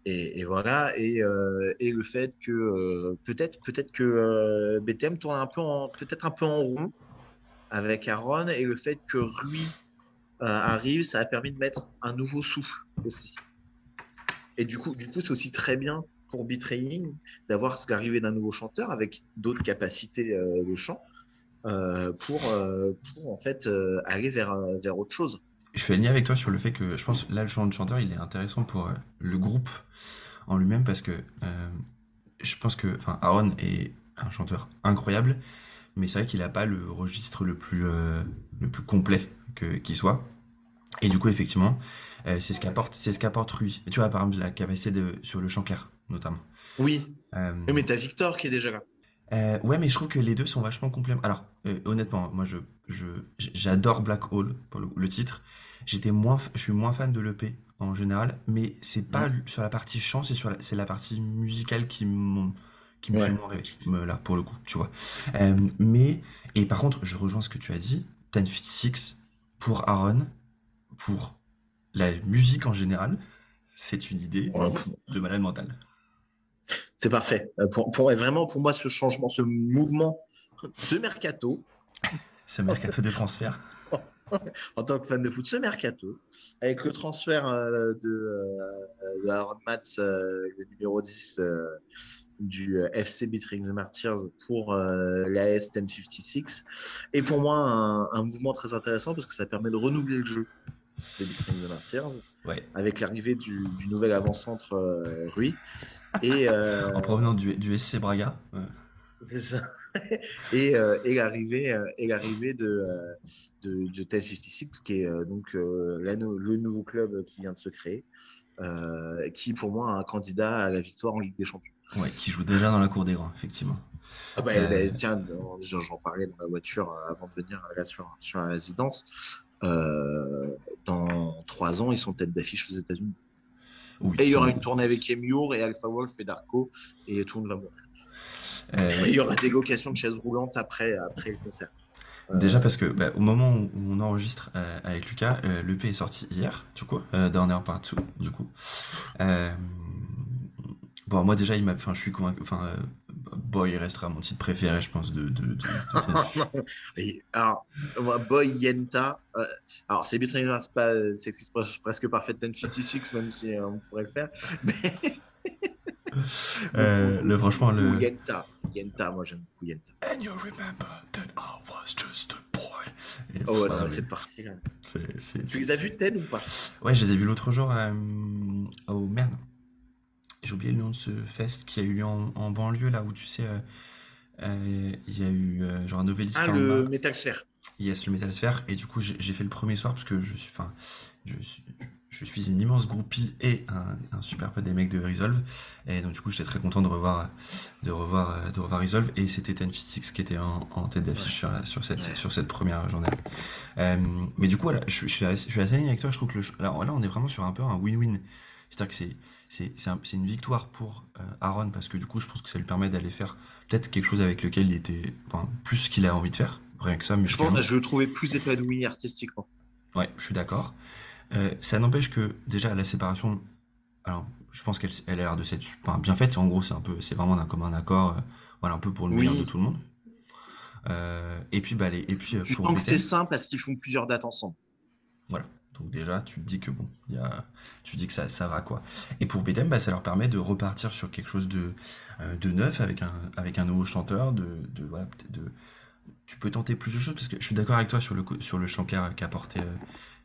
et, et voilà, et, euh, et le fait que peut-être peut-être que BTM tourne un peu en peut-être un peu en rond avec Aaron et le fait que Rui arrive, ça a permis de mettre un nouveau souffle aussi. Et du coup, du coup, c'est aussi très bien pour Betraying d'avoir ce l'arrivée d'un nouveau chanteur avec d'autres capacités de chant pour, euh, pour en fait euh, aller vers, euh, vers autre chose. Je suis aligné avec toi sur le fait que je pense là le chant de chanteur il est intéressant pour euh, le groupe en lui-même parce que euh, je pense que enfin Aaron est un chanteur incroyable mais c'est vrai qu'il n'a pas le registre le plus euh, le plus complet que qui soit et du coup effectivement euh, c'est ce qu'apporte c'est ce qu'apporte Rui tu vois par exemple la capacité de sur le chant clair notamment Oui, Euh, Oui, mais t'as Victor qui est déjà là. Euh, ouais, mais je trouve que les deux sont vachement complémentaires. Alors, euh, honnêtement, moi, je, je, j'adore Black Hole pour le, le titre. J'étais moins, f- je suis moins fan de l'EP en général, mais c'est pas sur la partie chant, c'est sur la, c'est la partie musicale qui m'ont- qui me Ouais. fait moins rêver, me- là, pour le coup, tu vois. Euh, mais, et par contre, je rejoins ce que tu as dit, 1056, pour Aaron, pour la musique en général, c'est une idée Ouais. de malade mental. C'est parfait. Euh, Pour, vraiment, pour moi, ce changement, ce mouvement, ce mercato, Ce mercato des transferts. en tant que fan de foot, ce mercato, avec le transfert euh, de, euh, de Aaron Matz, euh, le numéro 10 euh, du FC Beating the Martyrs pour l'AS 1056, est pour moi un, un mouvement très intéressant parce que ça permet de renouveler le jeu Beating the Martyrs Ouais. avec l'arrivée du, du nouvel avant-centre euh, Rui. Et, euh, En provenant du, du SC Braga. ouais. Et, euh, et l'arrivée euh, et l'arrivée de, de, de Tel 56 qui est donc la le nouveau club qui vient de se créer qui pour moi a un candidat à la victoire en Ligue des Champions Ouais, qui joue déjà dans la cour des grands, effectivement. ah bah, Euh. bah, tiens j'en parlais dans la voiture avant de venir là sur, sur la résidence dans trois ans ils sont tête d'affiche aux États-Unis Oui, et il y aura une tournée avec Emure et Alpha Wolf et Darko et tout le monde va mourir. Euh, il y aura des locations de chaises roulantes après après le concert Euh, Déjà parce que bah, au moment où on enregistre euh, avec Lucas, euh, l'EP est sorti hier, du coup, euh, Downer Part 2, du coup. Bon, moi déjà, il m'a, enfin, je suis convaincu, enfin, euh, Boy restera mon titre préféré, je pense, de. de, de, de- Et alors, Boy Yenta, euh, alors c'est Beatrice c'est pas, c'est presque parfait 1056, même si euh, on pourrait le faire. Mais le franchement le. Yenta, Yenta, moi j'aime beaucoup Yenta. And you remember that I was just a boy. Et, Oh ouais, voilà, non, mais là. c'est- c'est- Tu les as vus Ted ou pas? Ouais, je les ai vus l'autre jour au merde. J'ai oublié le nom de ce fest qui a eu lieu en, en banlieue, là où tu sais, euh, euh, il y a eu euh, genre un noveliste Ah, le. Metal Sphere. Yes, le Metal Sphere. Et du coup, j'ai fait le premier soir parce que je suis, enfin, je suis, je suis une immense groupie et un, un super pote des mecs de Resolve. Et donc, du coup, j'étais très content de revoir, de revoir, de revoir Resolve. Et c'était Ten qui était en, en tête d'affiche Ouais. sur, sur, cette, Ouais. sur cette première journée. Euh, mais du coup, voilà, je, je suis assez, je suis assez avec toi. Je trouve que le, là, là, on est vraiment sur un peu un win-win. C'est-à-dire que c'est, c'est, c'est, un- c'est une victoire pour euh, Aaron parce que du coup, je pense que ça lui permet d'aller faire peut-être quelque chose avec lequel il était, enfin, plus ce qu'il a envie de faire. Rien que ça, Je, pense, je le trouvais plus épanoui artistiquement. Ouais, je suis d'accord. Euh, ça n'empêche que déjà la séparation, alors je pense qu'elle elle a l'air de s'être enfin, bien faite. En gros, c'est un peu, c'est vraiment d'un commun accord, euh, voilà, un peu pour le Oui. meilleur de tout le monde. Et puis, bah, les, et puis Je pour pense que c'est simple parce qu'ils font plusieurs dates ensemble. voilà. Donc déjà, tu te dis que bon, y a, tu dis que ça, ça va quoi. Et pour BTM, bah, ça leur permet de repartir sur quelque chose de, euh, de neuf avec un, avec un nouveau chanteur, de, de voilà, de, tu peux tenter plus de choses parce que je suis d'accord avec toi sur le sur le chant qu'a apporté euh,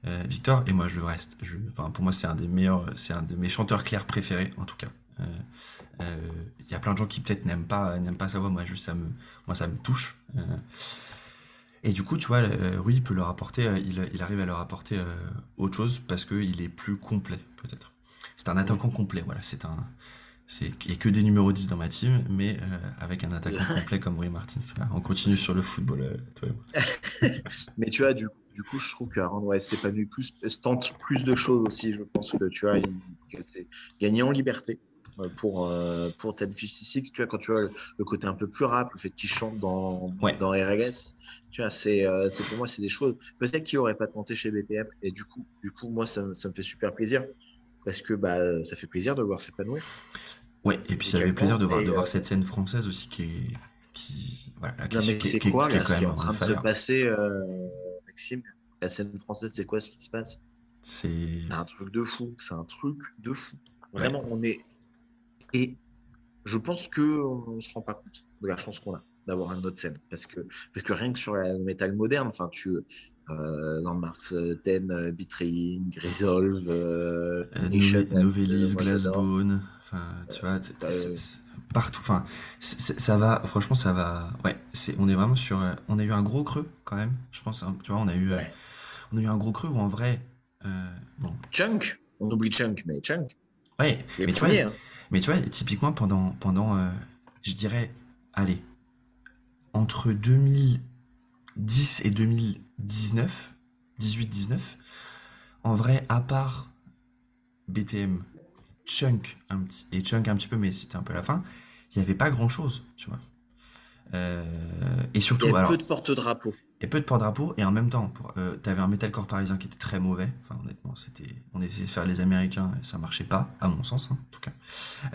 euh, Victor et moi je reste je, pour moi c'est un des meilleurs c'est un de mes chanteurs clairs préférés en tout cas. Euh, il y a plein de gens qui peut-être n'aiment pas n'aiment pas sa voix. Moi juste ça me moi ça me touche et du coup tu vois euh, Rui peut leur apporter euh, il, il arrive à leur apporter euh, autre chose parce que il est plus complet peut-être c'est un attaquant complet voilà c'est un C'est il y a que des numéros 10 dans ma team, mais euh, avec un attaquant complet comme Roy Martins. Voilà, on continue sur le football, euh, toi et moi. Mais tu vois, du, du coup, je trouve qu'Aaron ouais, s'épanouit plus, tente plus de choses aussi. Je pense que tu vois, il, que c'est gagner en liberté pour, euh, pour Ten 56. Tu vois, quand tu vois le, côté un peu plus rap, le fait qu'il chante dans, Ouais. dans RLS, tu vois, c'est euh, c'est- pour moi, c'est des choses. Peut-être qu'il aurait pas tenté chez BTM. Et du coup, du coup moi, ça, me- ça me fait super plaisir. Parce que bah, ça fait plaisir de le voir s'épanouir. Ouais, et puis ça fait plaisir de voir, de voir euh, cette scène française aussi qui est. Qui, voilà, qui, Non, mais qui- c'est qui- quoi là, ce qui est en train de se passer, euh, Maxime? La scène française, c'est quoi ce qui se passe? C'est. C'est un truc de fou. C'est un truc de fou. Vraiment, on est. Et je pense que on ne se rend pas compte de la chance qu'on a d'avoir une autre scène. Parce que, parce que rien que sur la- le métal moderne, enfin, tu. Euh, Landmark, euh, Ten, euh, Betraying, Resolve, euh, Euh, Nation, Nove- euh, Novelis. Glassbone, enfin, tu vois, t- euh, partout, enfin, ça va, franchement, ça va, ouais, c'est, on est vraiment sur, euh, on a eu un gros creux quand même, je pense, hein, tu vois, on a eu, euh, Ouais. on a eu un gros creux où en vrai, euh, bon, Chunk, on oublie Chunk, mais Chunk, ouais, les mais tu vois, hein. Mais tu vois, typiquement pendant, pendant, euh, je dirais, allez, entre 2010 et 2019, 18-19, en vrai, à part BTM, Chunk un petit, et Chunk un petit peu, mais c'était un peu la fin, il n'y avait pas grand chose, tu vois. Euh, et Il surtout, y a alors, peu de porte-drapeaux. Et peu de porte-drapeaux, et en même temps, pour, euh, t'avais un metalcore parisien qui était très mauvais. Enfin, honnêtement, c'était, on essayait de faire les Américains, et ça marchait pas, à mon sens, hein, en tout cas.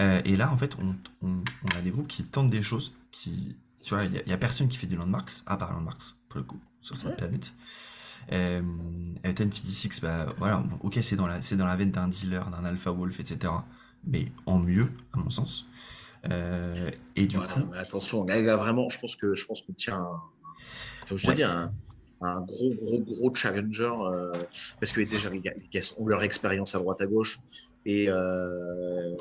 Euh, et là, en fait, on, on, on a des groupes qui tentent des choses, qui, tu vois, il y, a- il y a personne qui fait du landmarks, à part landmarks, pour le coup, sur cette Ouais. planète. Euh, euh, 1056, bah, voilà, bon, ok, c'est dans la, c'est dans la veine d'un dealer, d'un alpha wolf, etc. Mais en mieux, à mon sens. Euh, et du Voilà, coup, attention, là, là, vraiment, je pense que je pense qu'on tient, un, comme je te Ouais. dis, un, un gros, gros, gros challenger euh, parce que déjà gars ont leur expérience à droite à gauche et euh,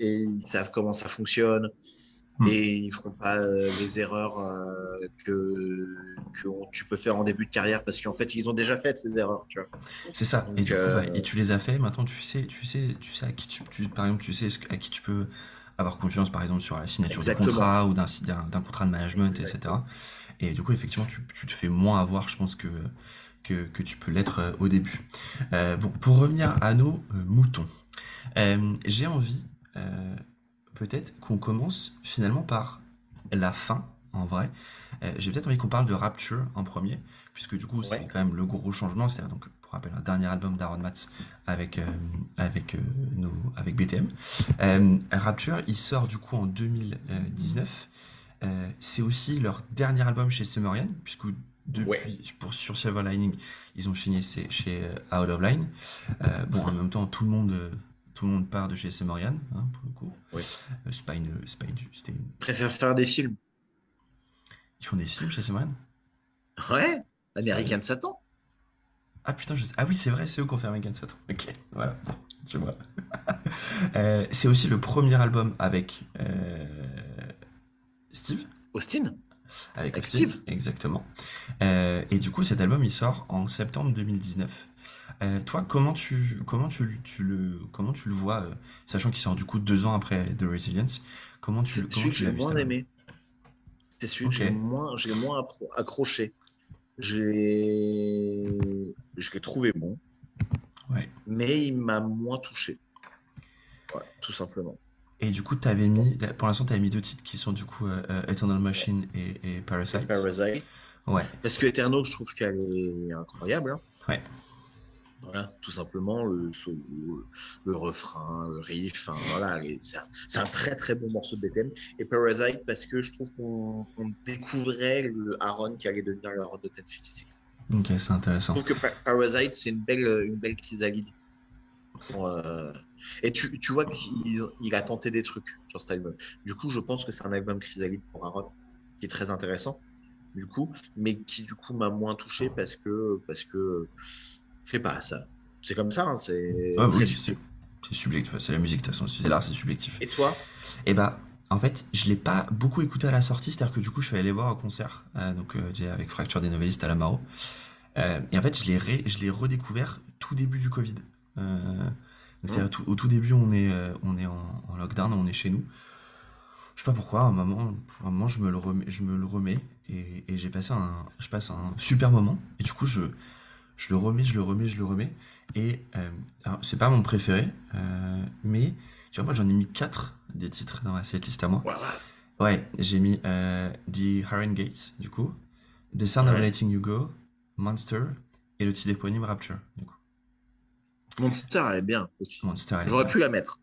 et ils savent comment ça fonctionne Hmm. et ils feront pas euh, les erreurs euh, que que on- tu peux faire en début de carrière parce qu'en fait ils ont déjà fait ces erreurs, tu vois. C'est ça. Donc, et du coup, ouais, et tu les as fait. Maintenant, tu sais, tu sais, tu sais à qui tu, tu- par exemple, tu sais à qui tu peux avoir confiance, par exemple, sur la signature de contrat ou d'un d'un d'un contrat de management, etc. Et du coup, effectivement, tu, tu te fais moins avoir, je pense que que, que tu peux l'être euh, au début. Euh, bon, pour revenir à nos euh, moutons, euh, j'ai envie, peut-être qu'on commence finalement par la fin, en vrai. J'ai peut-être envie qu'on parle de Rapture en premier, puisque du coup, c'est quand même le gros changement. C'est donc, pour rappel, un dernier album d'Aaron Matz avec, euh, avec, euh, nos, avec BTM. Euh, Rapture, il sort du coup en 2019. Euh, c'est aussi leur dernier album chez Sumerian, puisque depuis, Ouais. pour, sur Silver Lining, ils ont signé chez, chez euh, Out of Line. Euh, bon, en même temps, tout le monde, tout le monde part de chez Sumerian, hein, pour le coup. Oui. Euh, c'est pas une, c'est pas une, c'était une- Ils préfèrent faire des films. Ils font des films chez Sumerian? Ouais, American Satan. Ah putain, je sais. Ah oui, c'est vrai, c'est eux qui ont fait American Satan. Ok, voilà, tu vois. Euh, c'est aussi le premier album avec euh, Steve. Austin. Avec, Avec Steve, Steve. exactement. Euh, et du coup, cet album, il sort en septembre 2019. Euh, toi, comment tu, comment tu, tu le, comment tu le vois, euh, sachant qu'il sort du coup deux ans après The Resilience, comment tu, C'est comment celui que tu l'as j'ai moins aimé. C'est celui que j'ai moins, j'ai moins appro- accroché. J'ai, je l'ai trouvé bon, Ouais. mais il m'a moins touché. Ouais, tout simplement. Et du coup, avais mis, pour l'instant, tu avais mis deux titres qui sont du coup euh, euh, Eternal Machine et, et Parasite. Parasite. Ouais, Parce que Eterno, je trouve qu'elle est incroyable. hein. Ouais. Voilà, tout simplement, le solo, le refrain, le riff, enfin, voilà, c'est un, très très bon morceau de BTM. Et Parasite, parce que je trouve qu'on on découvrait le Aaron qui allait devenir le Aaron de 1056. ok, c'est intéressant. Je trouve que Pa- Parasite, c'est une belle, une belle chrysalide. Pour, euh, Et tu, tu vois qu'il il a tenté des trucs sur cet album. Du coup, je pense que c'est un album chrysalide pour Aaron, qui est très intéressant, du coup, mais qui du coup m'a moins touché parce que, parce que, je sais pas, ça, c'est comme ça, hein, c'est Ah oui, c'est subjectif, c'est la musique, de toute façon, c'est l'art, c'est subjectif. Et toi? Et bah, en fait, je l'ai pas beaucoup écouté à la sortie, c'est-à-dire que du coup, je suis allé voir un concert, euh, donc euh, avec Fracture des Novellistes à la Maro. Euh, et en fait, je l'ai ré- je l'ai redécouvert tout début du Covid. Tout- au tout début, on est, euh, on est en, en lockdown, on est chez nous. Je sais pas pourquoi, à un moment, à un moment je me le remets, je me le remets et, et j'ai passé un, je passe un super moment. Et du coup, je, je le remets, je le remets, je le remets. Et euh, c'est pas mon préféré, euh, mais tu vois, moi j'en ai mis 4 des titres dans ma setlist à moi. Ouais, j'ai mis euh, The Iron Gates, du coup, The Sound of. Letting You Go, Monster et le titre éponyme Rapture, du coup. Monster, elle est bien aussi. Monster, J'aurais pu la mettre.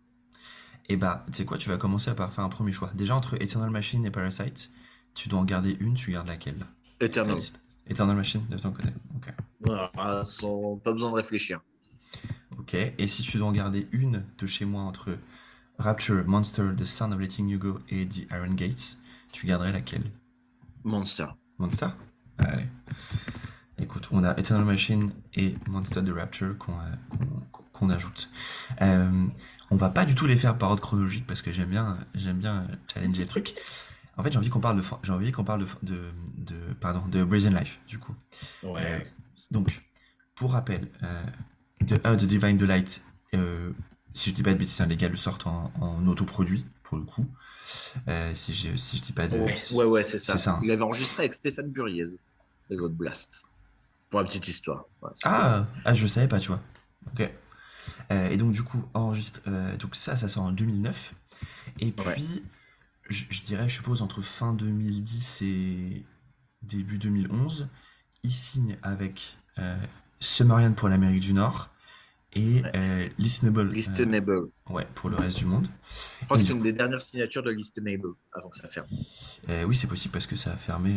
Et bah, tu sais quoi, tu vas commencer par faire un premier choix. Déjà, entre Eternal Machine et Parasite, tu dois en garder une, tu gardes laquelle? Eternal. Eternal Machine, de ton côté. Ok. Voilà, sans- pas besoin de réfléchir. Ok. Et si tu dois en garder une de chez moi entre Rapture, Monster, The Sound of Letting You Go et The Iron Gates, tu garderais laquelle? Monster. Monster? Allez. Écoute, on a Eternal Machine et Monster de Rapture qu'on euh, qu'on- ajoute. Euh, on va pas du tout les faire par ordre chronologique parce que j'aime bien, j'aime bien challenger le truc. En fait, j'ai envie qu'on parle de, j'ai envie qu'on parle de, de, de- pardon, de Brazen Life, du coup. Euh, donc, pour rappel, euh, de 1 de Divine Delight, euh, si je dis pas de bêtises, hein, les gars le sortent en, en autoproduit, pour le coup. Euh, si, je, si je dis pas de. Ouais, si- ouais, ouais, c'est ça. c'est ça, hein. Il avait enregistré avec Stéphane Buriez, de God Blast. Pour la petite histoire. Ah, ah, je savais pas, tu vois. Ok. Euh, et donc, du coup, enregistre. euh, donc, ça, ça sort en 2009. Et puis, Ouais. je, je dirais, je suppose, entre fin 2010 et début 2011, il signe avec euh, Sumerian pour l'Amérique du Nord et Ouais. euh, Listenable, cool. euh, Listenable. ouais, pour le reste du monde. Je crois que c'est une des dernières signatures de Listenable avant que ça ferme. Euh, oui, c'est possible parce que ça a fermé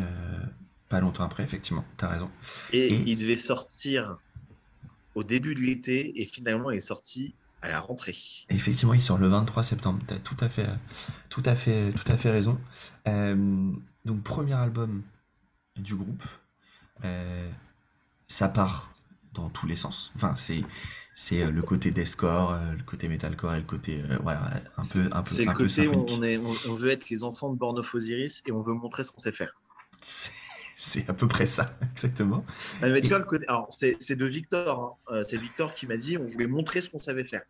pas longtemps après, effectivement. T'as raison. Et, Et- il devait sortir au début de l'été et finalement il est sorti à la rentrée. Effectivement, il sort le 23 septembre. T'as tout à fait, tout à fait, tout à fait raison. Euh, donc, premier album du groupe. Euh, ça part dans tous les sens. Enfin, c'est, c'est euh, le côté deathcore, le côté metalcore et le côté, euh, voilà, un peu, un peu, C'est un le peu côté où on, est, on, on veut être les enfants de Born of Osiris et on veut montrer ce qu'on sait faire. C'est- à peu près ça, exactement. Ah. Alors, c'est c'est de Victor. hein. Euh, c'est Victor qui m'a dit on voulait montrer ce qu'on savait faire.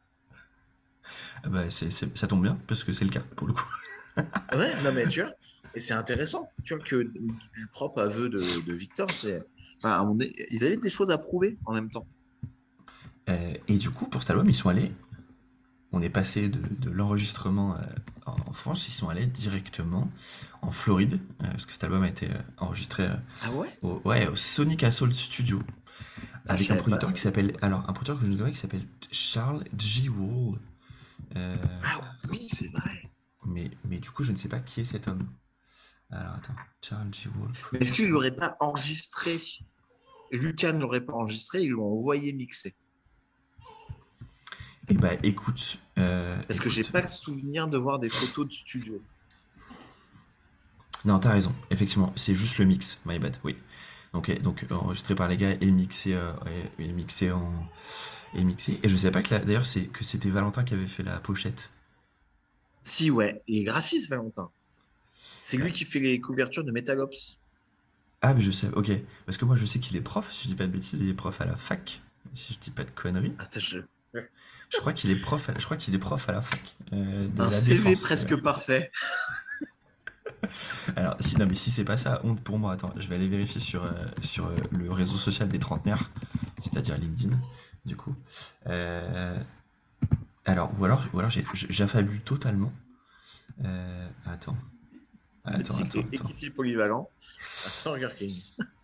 Ah bah, ça tombe bien parce que c'est le cas pour le coup. Ouais, non, mais tu vois, et c'est intéressant, tu vois, que du propre aveu de, de Victor, c'est. Enfin, ils avaient des choses à prouver en même temps. Euh, et du coup, pour cet album, ils sont allés. On est passé de, de l'enregistrement euh, en France, ils sont allés directement en Floride, euh, parce que cet album a été euh, enregistré Ah ouais? au, ouais, au Sonic Assault Studio, Ah, avec un producteur qui s'appelle, alors un producteur que je ne connais pas qui s'appelle Charles G. Wall. Euh, Ah oui, c'est vrai. mais, mais du coup, je ne sais pas qui est cet homme. Alors attends, Charles G. Wall. Est-ce qu'il l'aurait pas enregistré? Lucas ne l'aurait pas enregistré, ils l'ont envoyé mixer. Eh bah écoute. euh, Parce que j'ai écoute. pas le souvenir de voir des photos de studio. Non, t'as raison, effectivement, c'est juste le mix, my bad, oui. Donc, eh, donc enregistré par les gars et mixé, euh, et, et mixé en. Et mixé. Et je sais pas que d'ailleurs c'est que c'était Valentin qui avait fait la pochette. Si, ouais, il est graphiste, Valentin. C'est lui qui fait les couvertures de Metalops. Ah mais je sais, ok. Parce que moi je sais qu'il est prof, si je dis pas de bêtises, il est prof à la fac. Si je dis pas de conneries. Ah, ça, je- Je crois qu'il est prof, à, je crois qu'il est prof à la fac. euh, de Un la CV défense. presque parfait. Alors, si, non, mais si c'est pas ça, honte pour moi. Attends, je vais aller vérifier sur, euh, sur euh, le réseau social des trentenaires, c'est-à-dire LinkedIn, du coup. Euh, alors, ou alors, ou alors j'ai- j'affabule totalement. Euh, attends. Attends, attends, attends. Équipier polyvalent. Burger King.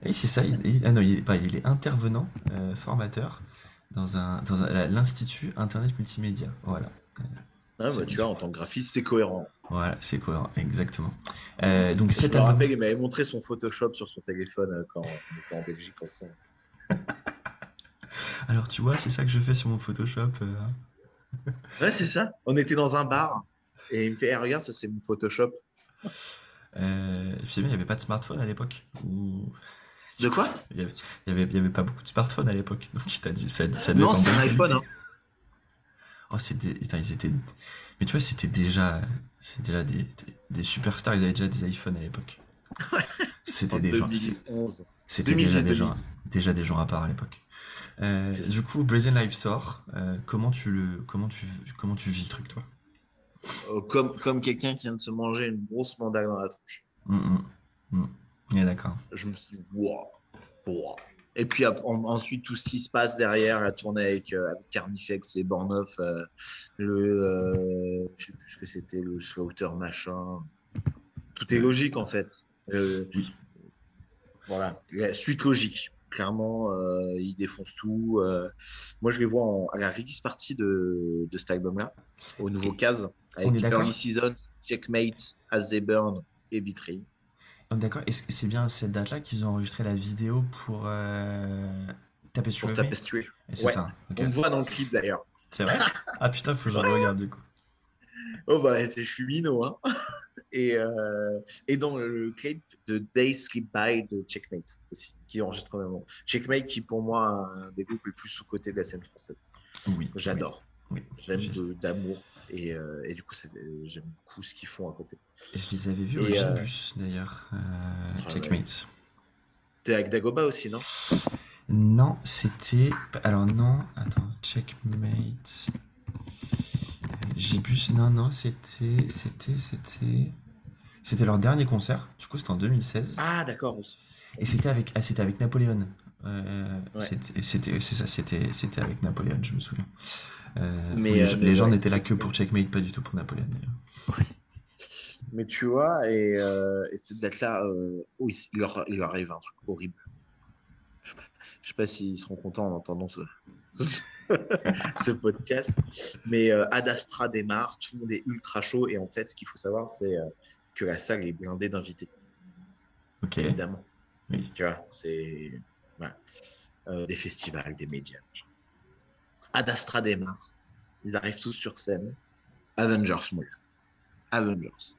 Oui, c'est ça. Il, il- ah non, il est, pas, il est intervenant, euh, formateur dans un dans un- l'Institut Internet Multimédia. Voilà. Ah, bah, tu vois, en tant que graphiste, c'est cohérent. Voilà, c'est cohérent, exactement. Euh, donc, Je cet me album. rappelle, il m'avait montré son Photoshop sur son téléphone euh, quand on était en Belgique ensemble. Alors, tu vois, c'est ça que je fais sur mon Photoshop. euh. Ouais, c'est ça. On était dans un bar et il me fait Eh, Regarde, ça, c'est mon Photoshop. Euh, je sais bien, il n'y avait pas de smartphone à l'époque. Ou... De quoi? Il n'y avait, il y avait, il y avait pas beaucoup de smartphones à l'époque. Donc t'as dû, ça, ça devait Non, c'est un iPhone. hein. Oh, c'était, ils étaient. Mais tu vois, c'était déjà, c'est déjà des, des, des superstars. Ils avaient déjà des iPhones à l'époque. En C'était des gens. c'est- 2011. C'était déjà 2010, des gens, déjà des gens à part à l'époque. Euh, du coup, Brazen Live sort. Euh, comment tu le, comment tu, comment tu vis le truc, toi? Euh, comme comme quelqu'un qui vient de se manger une grosse mandale dans la tronche. Hum, hum, Ouais, d'accord. Je me suis dit, wow, wow. Et puis ensuite, tout ce qui se passe derrière, la tournée avec, euh, avec Carnifex et Bornoff, euh, le, euh, je sais plus ce que c'était, le Slaughter machin. Tout est logique en fait. Euh, Oui. Voilà, la suite logique. Clairement, ils défoncent tout. moi, je les vois en- à la release party de, de cet album-là, au nouveau Case, avec Early Season, Checkmate, As They Burn et Betray. Oh, D'accord. Est-ce que c'est bien cette date-là qu'ils ont enregistré la vidéo pour euh, Tapestry Pour of Me Tapestry. Et C'est Ouais. ça. ok. On me voit dans le clip d'ailleurs. C'est vrai? Ah putain, faut que je le regarde du coup. Oh bah, c'est- je suis minot, hein. Et, euh, et dans le clip de Day Sleep By de Checkmate aussi, qui enregistre vraiment. Checkmate qui pour moi un des groupes les plus sous-cotés de la scène française. Oui. J'adore. Oui. J'aime J'ai- de- d'amour et, euh, et du coup c'est- j'aime beaucoup ce qu'ils font à côté. Je les avais vus au Et, euh, Gibus d'ailleurs. euh, ouais. Checkmate. T'es avec Dagoba aussi, non? Non, c'était. Alors non, attends, checkmate. Gibus, non, non, c'était. C'était. C'était. C'était leur dernier concert. Du coup, c'était en 2016. Ah d'accord. Et c'était avec, ah, c'était avec Napoléon. Euh, Ouais. c'était, c'était, c'est ça, c'était, c'était avec Napoléon, je me souviens. Euh, Mais, où les, euh, gens- mais les gens ouais. n'étaient là que pour checkmate, pas du tout pour Napoléon. d'ailleurs. Mais tu vois, et, euh, et cette date-là, euh, oui, il leur, il leur arrive un truc horrible. Je sais pas, je sais pas s'ils seront contents en entendant ce, ce podcast. Mais euh, Ad Astra démarre, tout le monde est ultra chaud. Et en fait, ce qu'il faut savoir, c'est que la salle est blindée d'invités, Ok. évidemment. Oui. Tu vois, c'est voilà. Euh, des festivals, des médias. Ad Astra démarre. Ils arrivent tous sur scène. Avengers, moi. Avengers.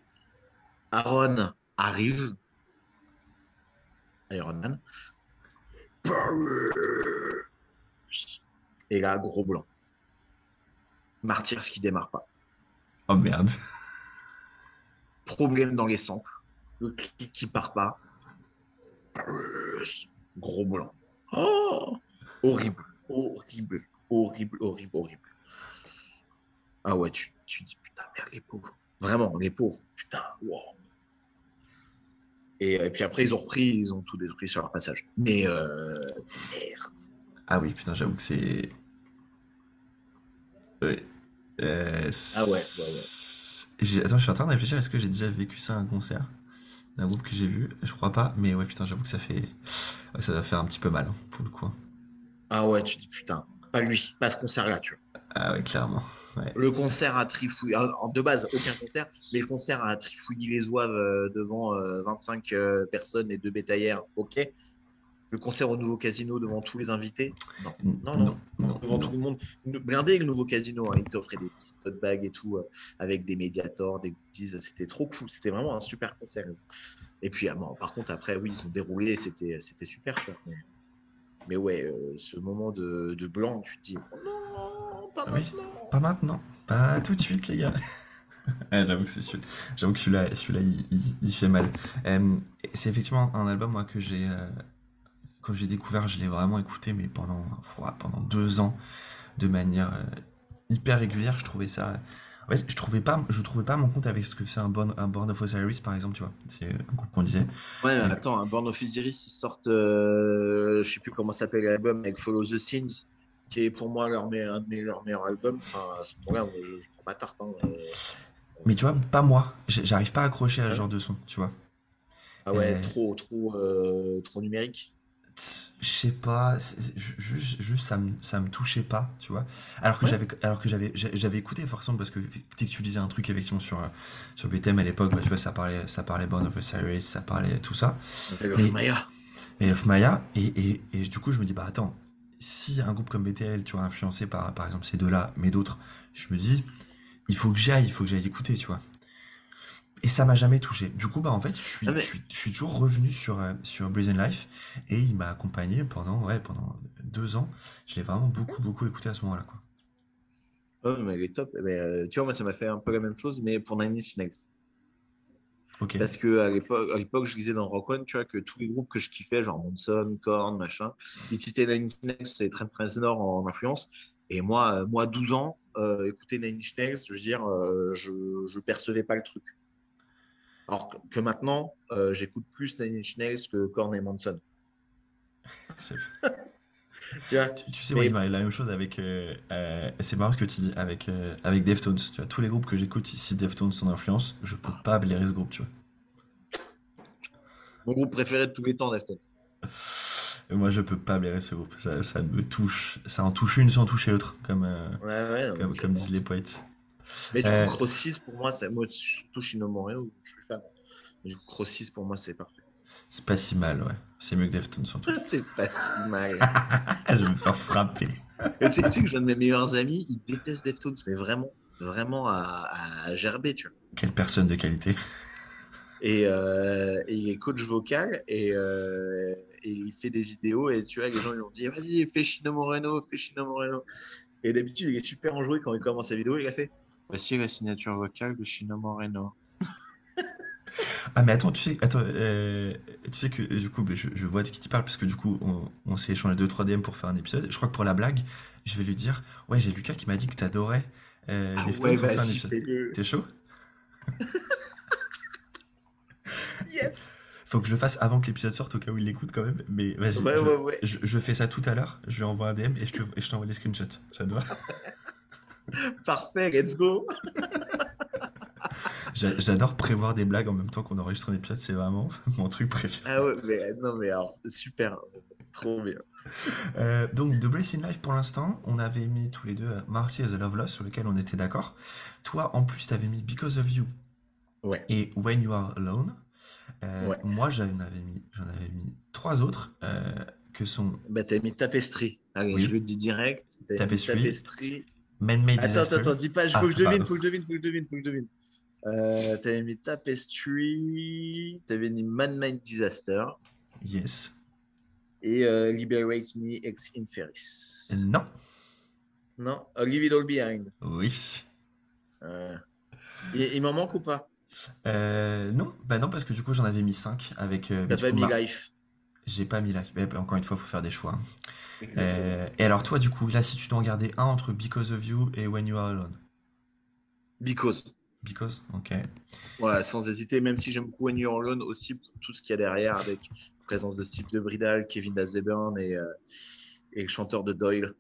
Aaron arrive. Iron Man. Et là, gros blanc. Martyrs qui démarre pas. Oh merde. Problème dans les samples. Le clic qui part pas. Gros blanc. Oh horrible, horrible, horrible, horrible, horrible. Ah ouais, tu, tu dis putain, merde, les pauvres. Vraiment, les pauvres. Putain, wow. Et, et puis après, ils ont repris, ils ont tout détruit sur leur passage. Mais euh, merde. Ah oui, putain, j'avoue que c'est. Euh, Ah ouais, ouais, ouais. Attends, je suis en train de réfléchir, est-ce que j'ai déjà vécu ça à un concert? D'un groupe que j'ai vu Je crois pas, mais ouais, putain, j'avoue que ça fait. ouais, ça va faire un petit peu mal, hein, pour le coup. Ah ouais, tu dis putain, pas lui, pas ce concert-là, tu vois. Ah ouais, clairement. Ouais. Le concert à trifouiller, en de base, aucun concert, mais le concert à trifouiller les oives euh, devant euh, 25 euh, personnes et deux bétaillères, ok. Le concert au nouveau casino devant tous les invités, non. Non, non, non, devant non. tout le monde. Blindé le nouveau casino, hein, il t'offrait des petites tote bags et tout, euh, avec des médiators, des goodies, c'était trop cool, c'était vraiment un super concert. Et puis, ah, bon, par contre, après, oui, ils ont déroulé, c'était c'était super. quoi. Mais, mais ouais, euh, ce moment de, de blanc, tu te dis, oh non, pas Ah oui. maintenant. Pas maintenant, pas tout de suite, les gars. Ouais, J'avoue que celui- celui-là, celui-là, il, il- il fait mal. Euh, c'est effectivement un album moi que j'ai, euh, quand j'ai découvert, je l'ai vraiment écouté, mais pendant, pendant deux ans, de manière euh, hyper régulière. Je trouvais ça, en fait, je trouvais pas, je trouvais pas mon compte avec ce que fait un Born, un Born of Osiris, par exemple, tu vois. C'est un groupe qu'on disait. Ouais, mais Ouais. attends, un Born of Osiris, ils sortent, euh, je sais plus comment s'appelle l'album, avec Follow the Sins, qui est pour moi leur me- un de mes- leurs meilleurs albums. Enfin, à ce moment-là, je, je prends pas tarte. hein, euh. Mais tu vois, pas moi. J'arrive pas à accrocher à ce Ouais. genre de son, tu vois. Ah ouais, Euh. trop, trop, euh, trop numérique. Je sais pas, juste, juste ça me, ça me touchait pas, tu vois. Alors que Ouais. j'avais, alors que j'avais, j'a- j'avais écouté forcément parce que dès que tu disais un truc effectivement sur, euh, sur BTM à l'époque, bah, tu vois, ça parlait, ça parlait Born of Osiris, ça parlait tout ça, le Mais- Maya. et of Maya, et, et, et du coup je me dis bah attends, si un groupe comme BTL, tu vois, influencé par, par exemple ces deux-là, mais d'autres, je me dis, il faut que j'y aille, il faut que j'aille écouter, tu vois. Et ça m'a jamais touché. Du coup, bah en fait, je suis, Ah, mais- je suis, je suis toujours revenu sur, euh, sur Brazen Life et il m'a accompagné pendant, ouais, pendant deux ans. Je l'ai vraiment beaucoup, beaucoup écouté à ce moment-là, quoi. Oh, mais elle est top. Mais, euh, tu vois, moi, ça m'a fait un peu la même chose, mais pour Nine Inch Nails. Ok. Parce que à l'époque, à l'époque, je lisais dans Rock One, tu vois, que tous les groupes que je kiffais, genre Monson, Korn, machin, ils citaient Nine Inch Nails et Trent Reznor en influence. Et moi, euh, moi 12 ans, euh, écouter Nine Inch Nails, je veux dire, euh, je, je percevais pas le truc. Alors que, maintenant, euh, j'écoute plus Nine Inch Nails que Korn et. C'est- Tu vois Tu, tu sais, Mais- moi, il m'arrive la même chose avec. euh, euh, c'est marrant ce que tu dis avec, avec Deftones. Tu vois, tous les groupes que j'écoute ici, Deftones sont influence, je peux pas blairer ce groupe, tu vois. Mon groupe préféré de tous les temps, Deftones. Moi, je peux pas blairer ce groupe. Ça, ça me touche. Ça en touche une sans toucher l'autre, comme, Ouais, ouais, non, comme, disent les poètes. Mais du Euh, coup, Cross 6, pour moi, c'est moi, surtout Shino Moreno, je suis fan. Mais du coup, Cross 6, pour moi, c'est parfait. C'est pas si mal, ouais. C'est mieux que Deftones, surtout. c'est pas si mal. je vais me faire frapper. Tu sais, tu sais que j'ai un de mes meilleurs amis, il déteste Deftones, mais vraiment, vraiment à, à gerber, tu vois. Quelle personne de qualité. Et, euh, et il est coach vocal et, euh, et il fait des vidéos et tu vois, les gens lui ont dit vas-y, fais Chino Moreno, fais Chino Moreno. Et d'habitude, il est super enjoué quand il commence sa vidéo, il a fait voici la signature vocale de Chino Moreno. Ah, mais attends, tu sais, attends, euh, tu sais que du coup, je, je vois de qui tu parles parce que du coup, on, on s'est échangé 2-3 DM pour faire un épisode. Je crois que pour la blague, je vais lui dire Ouais, j'ai Lucas qui m'a dit que t'adorais euh, Ah ouais, pour faire un vas-y, épisode. fais-le. T'es chaud? Yes. Faut que je le fasse avant que l'épisode sorte au cas où il l'écoute quand même. Mais vas-y, Ouais, je, ouais, ouais. je- je fais ça tout à l'heure. Je lui envoie un DM et je te- et je t'envoie les screenshots. Ça te va? Parfait, let's go. J'a- J'adore prévoir des blagues en même temps qu'on enregistre un épisode. C'est vraiment mon truc préféré. Ah ouais, mais non, mais alors, super. Trop bien. Euh, donc, The Brace in Life, pour l'instant, on avait mis tous les deux euh, Marty as a Love Lost, sur lequel on était d'accord. Toi, en plus, t'avais mis Because of You Ouais. et When You Are Alone. Euh, Ouais. Moi, j'en avais mis, j'en avais mis trois autres euh, que sont Bah, t'as mis Tapestry. Allez, Oui. je le dis direct. Mis Tapestry. Man-Made Attends, Disaster. attends, dis pas, il faut Ah, que je devine, faut que je devine, faut que je devine, faut que je devine. Euh, t'avais mis Tapestry, t'avais mis Man Mind Disaster Yes. et euh, Liberate Me Ex Inferis. Non. Non, Leave It All Behind. Oui. Euh, il il m'en manque ou pas? Euh, non, bah non, parce que du coup, j'en avais mis 5 avec. T'as pas mis Life. J'ai pas mis Life. Mais encore une fois, faut faire des choix. hein. Euh, et alors, toi, du coup, là, si tu dois en garder un entre Because of You et When You Are Alone. Because. Because Ok. Ouais, sans hésiter, même si j'aime beaucoup When You're Alone aussi pour tout ce qu'il y a derrière avec la présence de Steve de Bridal, Kevin Dazeburn et, euh, et le chanteur de Doyle.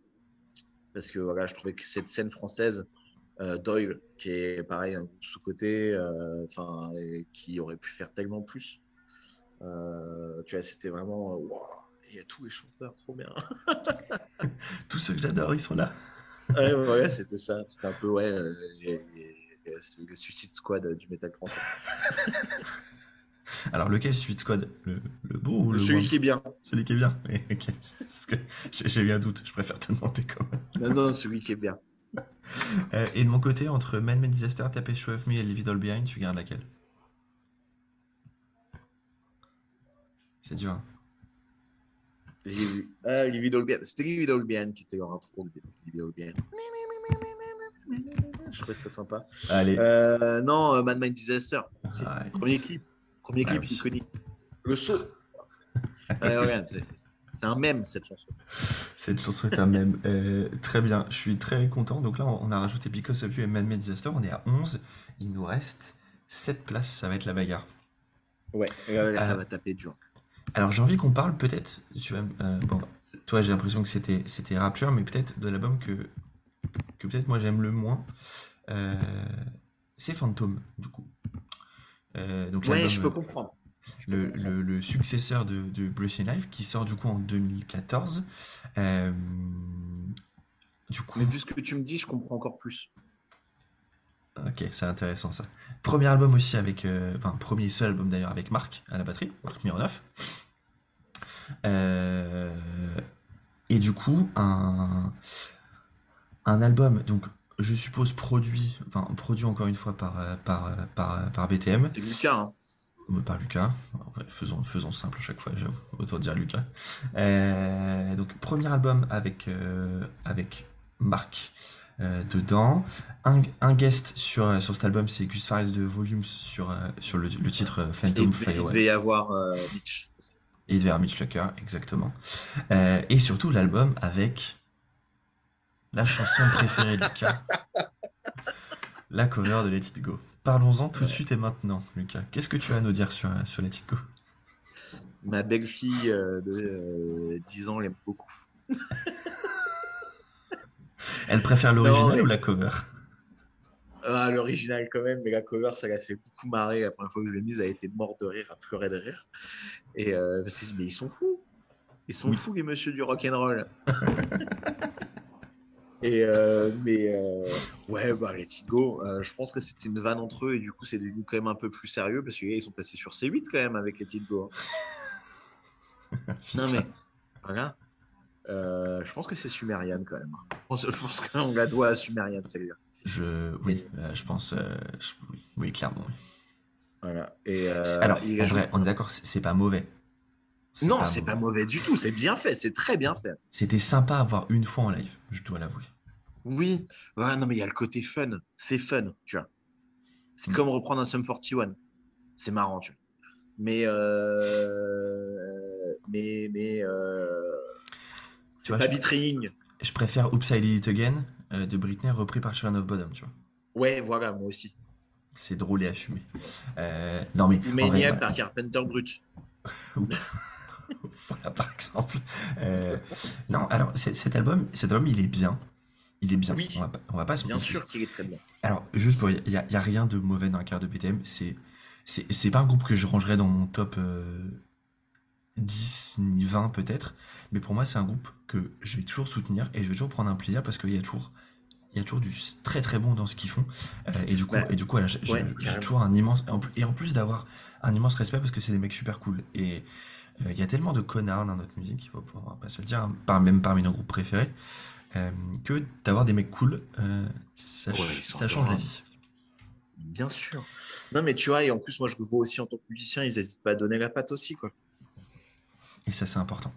Parce que voilà, je trouvais que cette scène française, euh, Doyle, qui est pareil, un sous-côté, euh, enfin, qui aurait pu faire tellement plus. Euh, tu vois, c'était vraiment. wow, il y a tous les chanteurs, trop bien. Tous ceux que j'adore, ils sont là. ouais, ouais, c'était ça. C'était un peu, ouais, euh, les- les- le Suicide Squad du métal français. Alors, lequel Suite Squad? Le, le beau ou le Celui qui est bien. Celui qui est bien Oui, ok. Parce que j'ai j'ai eu un doute, je préfère te demander quand même. Non, non, celui qui est bien. Euh, et de mon côté, entre Man Made Disaster, Tapestry of Me et Leave It All Behind, tu gardes laquelle? C'est dur. hein. Liv- Ah, Livy Dolbian. C'était Livy Dolbian qui était en intro. Livy Dolbian. Je trouvais ça sympa. Allez. Euh, non, euh, Mad Mind Disaster. C'est Ah, le premier clip. Premier clip iconique. Le saut. Regarde, c'est un mème cette chanson. Cette chanson est un mème. Euh, très bien, je suis très content. Donc là, on a rajouté Because of You et Man Made Disaster. On est à 11. Il nous reste 7 places. Ça va être la bagarre. Ouais, ça Euh, va taper dur. Alors j'ai envie qu'on parle peut-être, tu vois, euh, bon, toi j'ai l'impression que c'était c'était Rapture, mais peut-être de l'album que, que peut-être moi j'aime le moins, euh, c'est Phantom du coup. Euh, donc Ouais, je peux comprendre. Le, comprendre. le- le successeur de, de Breathing Life qui sort du coup en 2014. Euh, du coup, Mais vu ce que tu me dis, je comprends encore plus. Ok, c'est intéressant ça. Premier album aussi avec, euh, enfin premier seul album d'ailleurs avec Marc à la batterie, Marc Mironov. Euh, et du coup, un, un album, donc je suppose produit, enfin produit encore une fois par, euh, par, par, par BTM, C'est Lucas. Hein. par Lucas. Faisons, faisons simple à chaque fois, j'avoue, autant dire Lucas. Euh, donc premier album avec, avec Marc. Euh, dedans. Un, un guest sur, euh, sur cet album, c'est Gus Fares de Volumes sur, euh, sur le, le titre Phantom il devait- il Firewall. devait y avoir Mitch. Il devait y avoir Mitch Lucker, exactement. Et surtout l'album avec la chanson préférée de Lucas, la cover de Let It Go. Parlons-en tout de suite et maintenant, Lucas. Qu'est-ce que tu as à nous dire sur, sur Let It Go? Ma belle-fille euh, de euh, 10 ans l'aime beaucoup. Elle préfère l'original ou la cover? Ah, L'original quand même, mais la cover, ça l'a fait beaucoup marrer. La première fois que je l'ai mise, elle a été morte de rire, à pleurer de rire. Et euh, mais ils sont fous. Ils sont Oui. fous, les messieurs du rock'n'roll. et euh, mais euh, ouais, bah Let It Go, euh, je pense que c'était une vanne entre eux et du coup, c'est devenu quand même un peu plus sérieux parce qu'ils sont passés sur C8 quand même avec It Go. hein. Non mais voilà. Euh, je pense que c'est Sumerian quand même. Je pense, qu'on la doit à Sumerian, celle-là. Je, oui, euh, je pense, euh, je- oui, oui, clairement. oui. Voilà. Et Alors, il en vrai, on est d'accord, c'est pas mauvais. Non, c'est pas mauvais du tout. C'est bien fait. C'est très bien fait. C'était sympa à voir une fois en live, je dois l'avouer. Oui. Ouais, non, mais il y a le côté fun. C'est fun, tu vois. C'est Mm. comme reprendre un Sum 41. C'est marrant, tu vois. Mais, euh... mais, mais, euh... Tu c'est vois, pas je- préfère Oops, I Did It Again euh, de Britney repris par Sharon of Bottom, tu vois. Ouais, voilà, moi aussi. C'est drôle et assumé. Euh, non, mais. Ou Maniac par Carpenter Brut. voilà, par exemple. Euh, non, alors, cet album, cet album, il est bien. Il est bien. Oui. On va pas, on va pas se Bien mentir. sûr qu'il est très bien. Alors, juste pour. Il n'y a, rien de mauvais dans la carte de BTM. C'est. C'est c'est pas un groupe que je rangerais dans mon top euh, 10 ni 20 peut-être. Mais pour moi, c'est un groupe que je vais toujours soutenir et je vais toujours prendre un plaisir parce qu'il y a toujours. Il y a toujours du très très bon dans ce qu'ils font. Euh, et du coup, Bah, et du coup voilà, j'ai ouais, toujours un immense. en plus- Et en plus d'avoir un immense respect parce que c'est des mecs super cool. Et euh, il y a tellement de connards dans notre musique, il faut va pas se le dire, hein, par, même parmi nos groupes préférés, euh, que d'avoir des mecs cool, ça, Ouais, ça change la vie. Bien sûr. Non, mais tu vois, et en plus, moi, je le vois aussi en tant que musicien, ils n'hésitent pas à donner la patte aussi, quoi. Et ça, c'est important.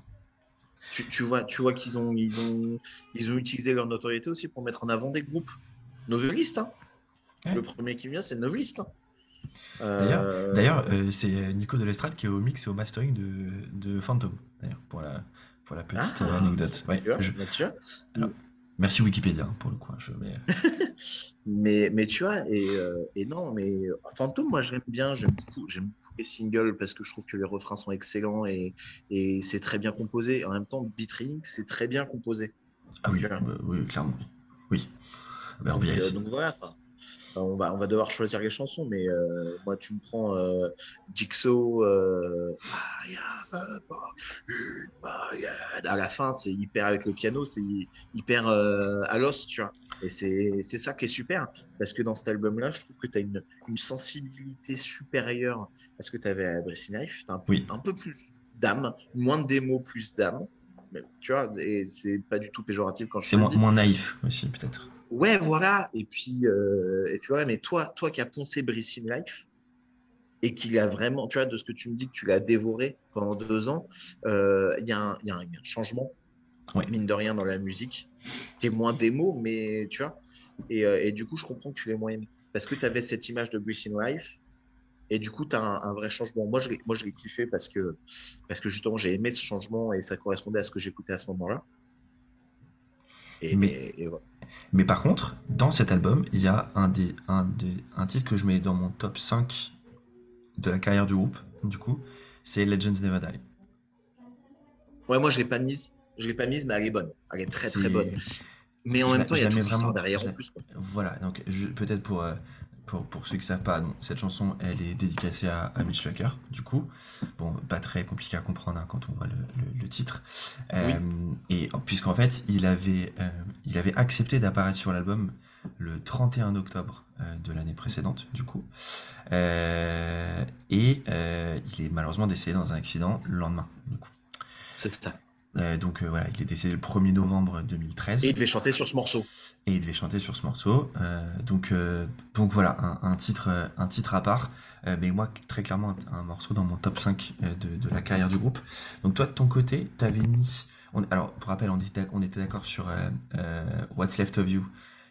tu, tu vois, tu vois qu'ils ont, ils ont, ils ont utilisé leur notoriété aussi pour mettre en avant des groupes. Novelist, hein. Ouais. Le premier qui vient, c'est Novelist. hein. D'ailleurs, Euh, D'ailleurs, euh, c'est Nico de l'Estrade qui est au mix et au mastering de, de Phantom, d'ailleurs, pour la, pour la petite Ah, euh, anecdote. Ouais, je- merci Wikipédia, hein, pour le coup. hein, je Mais, mais tu vois, et, euh, et non, mais Phantom, moi j'aime bien, j'aime beaucoup, j'aime beaucoup les singles parce que je trouve que les refrains sont excellents et, et c'est très bien composé. En même temps, Beat Ring, c'est très bien composé. Ah oui, Ok. bah, oui, clairement. Oui. Bah, Donc, euh, voilà, on, va, on va devoir choisir les chansons, mais euh, moi tu me prends euh, Jigsaw, euh, à la fin c'est hyper avec le piano, c'est hyper euh, à l'os, tu vois. Et c'est ça qui est super, parce que dans cet album-là, je trouve que tu as une, une sensibilité supérieure à ce que tu avais à Breath Life. Tu as un, Oui. un peu plus d'âme, moins de démos, plus d'âme. Tu vois, et c'est pas du tout péjoratif quand je C'est moins naïf aussi, peut-être. Ouais, voilà. Et puis, euh, et puis voilà, mais toi, toi qui as poncé Brice in Life et qui l'a vraiment, tu vois, de ce que tu me dis que tu l'as dévoré pendant deux ans, euh, il y, a un- y y a changement, Ouais. mine de rien, dans la musique, qui est moins démo, mais tu vois. Et, euh, et du coup, je comprends que tu l'aies moins aimé. Parce que tu avais cette image de Brice in Life. Et du coup, tu as un, un vrai changement. Moi, je l'ai moi, je l'ai kiffé parce que, parce que justement, j'ai aimé ce changement et ça correspondait à ce que j'écoutais à ce moment-là. Et, Mais- et- et voilà. Mais par contre, dans cet album, il y a un, des, un, des, un titre que je mets dans mon top 5 de la carrière du groupe, du coup, c'est Legends Never Die. Ouais, moi je l'ai pas mise. Je l'ai pas mise, mais elle est bonne. Elle est très très bonne. Mais en je même temps, il y a l'histoire vraiment- derrière en plus. quoi. Voilà, donc peut-être pour, euh, pour, pour ceux qui ne savent pas, cette chanson, elle est dédicacée à, à Mitch Lucker, du coup. Bon, pas très compliqué à comprendre hein, quand on voit le, le- le titre. Euh, Et puisqu'en fait, il avait, euh, il avait accepté d'apparaître sur l'album le 31 octobre euh, de l'année précédente, du coup. Euh, et euh, il est malheureusement décédé dans un accident le lendemain, du coup. C'est ça. Euh, donc voilà, il est décédé le 1er novembre 2013 Et il devait chanter sur ce morceau. Et il devait chanter sur ce morceau. Euh, donc, euh, donc voilà, un, un titre, euh, un titre à part. Euh, mais moi, très clairement, un, un morceau dans mon top 5 euh, de, de la carrière du groupe. Donc toi, de ton côté, t'avais mis... On, alors, pour rappel, on était, on était d'accord sur What's Left of You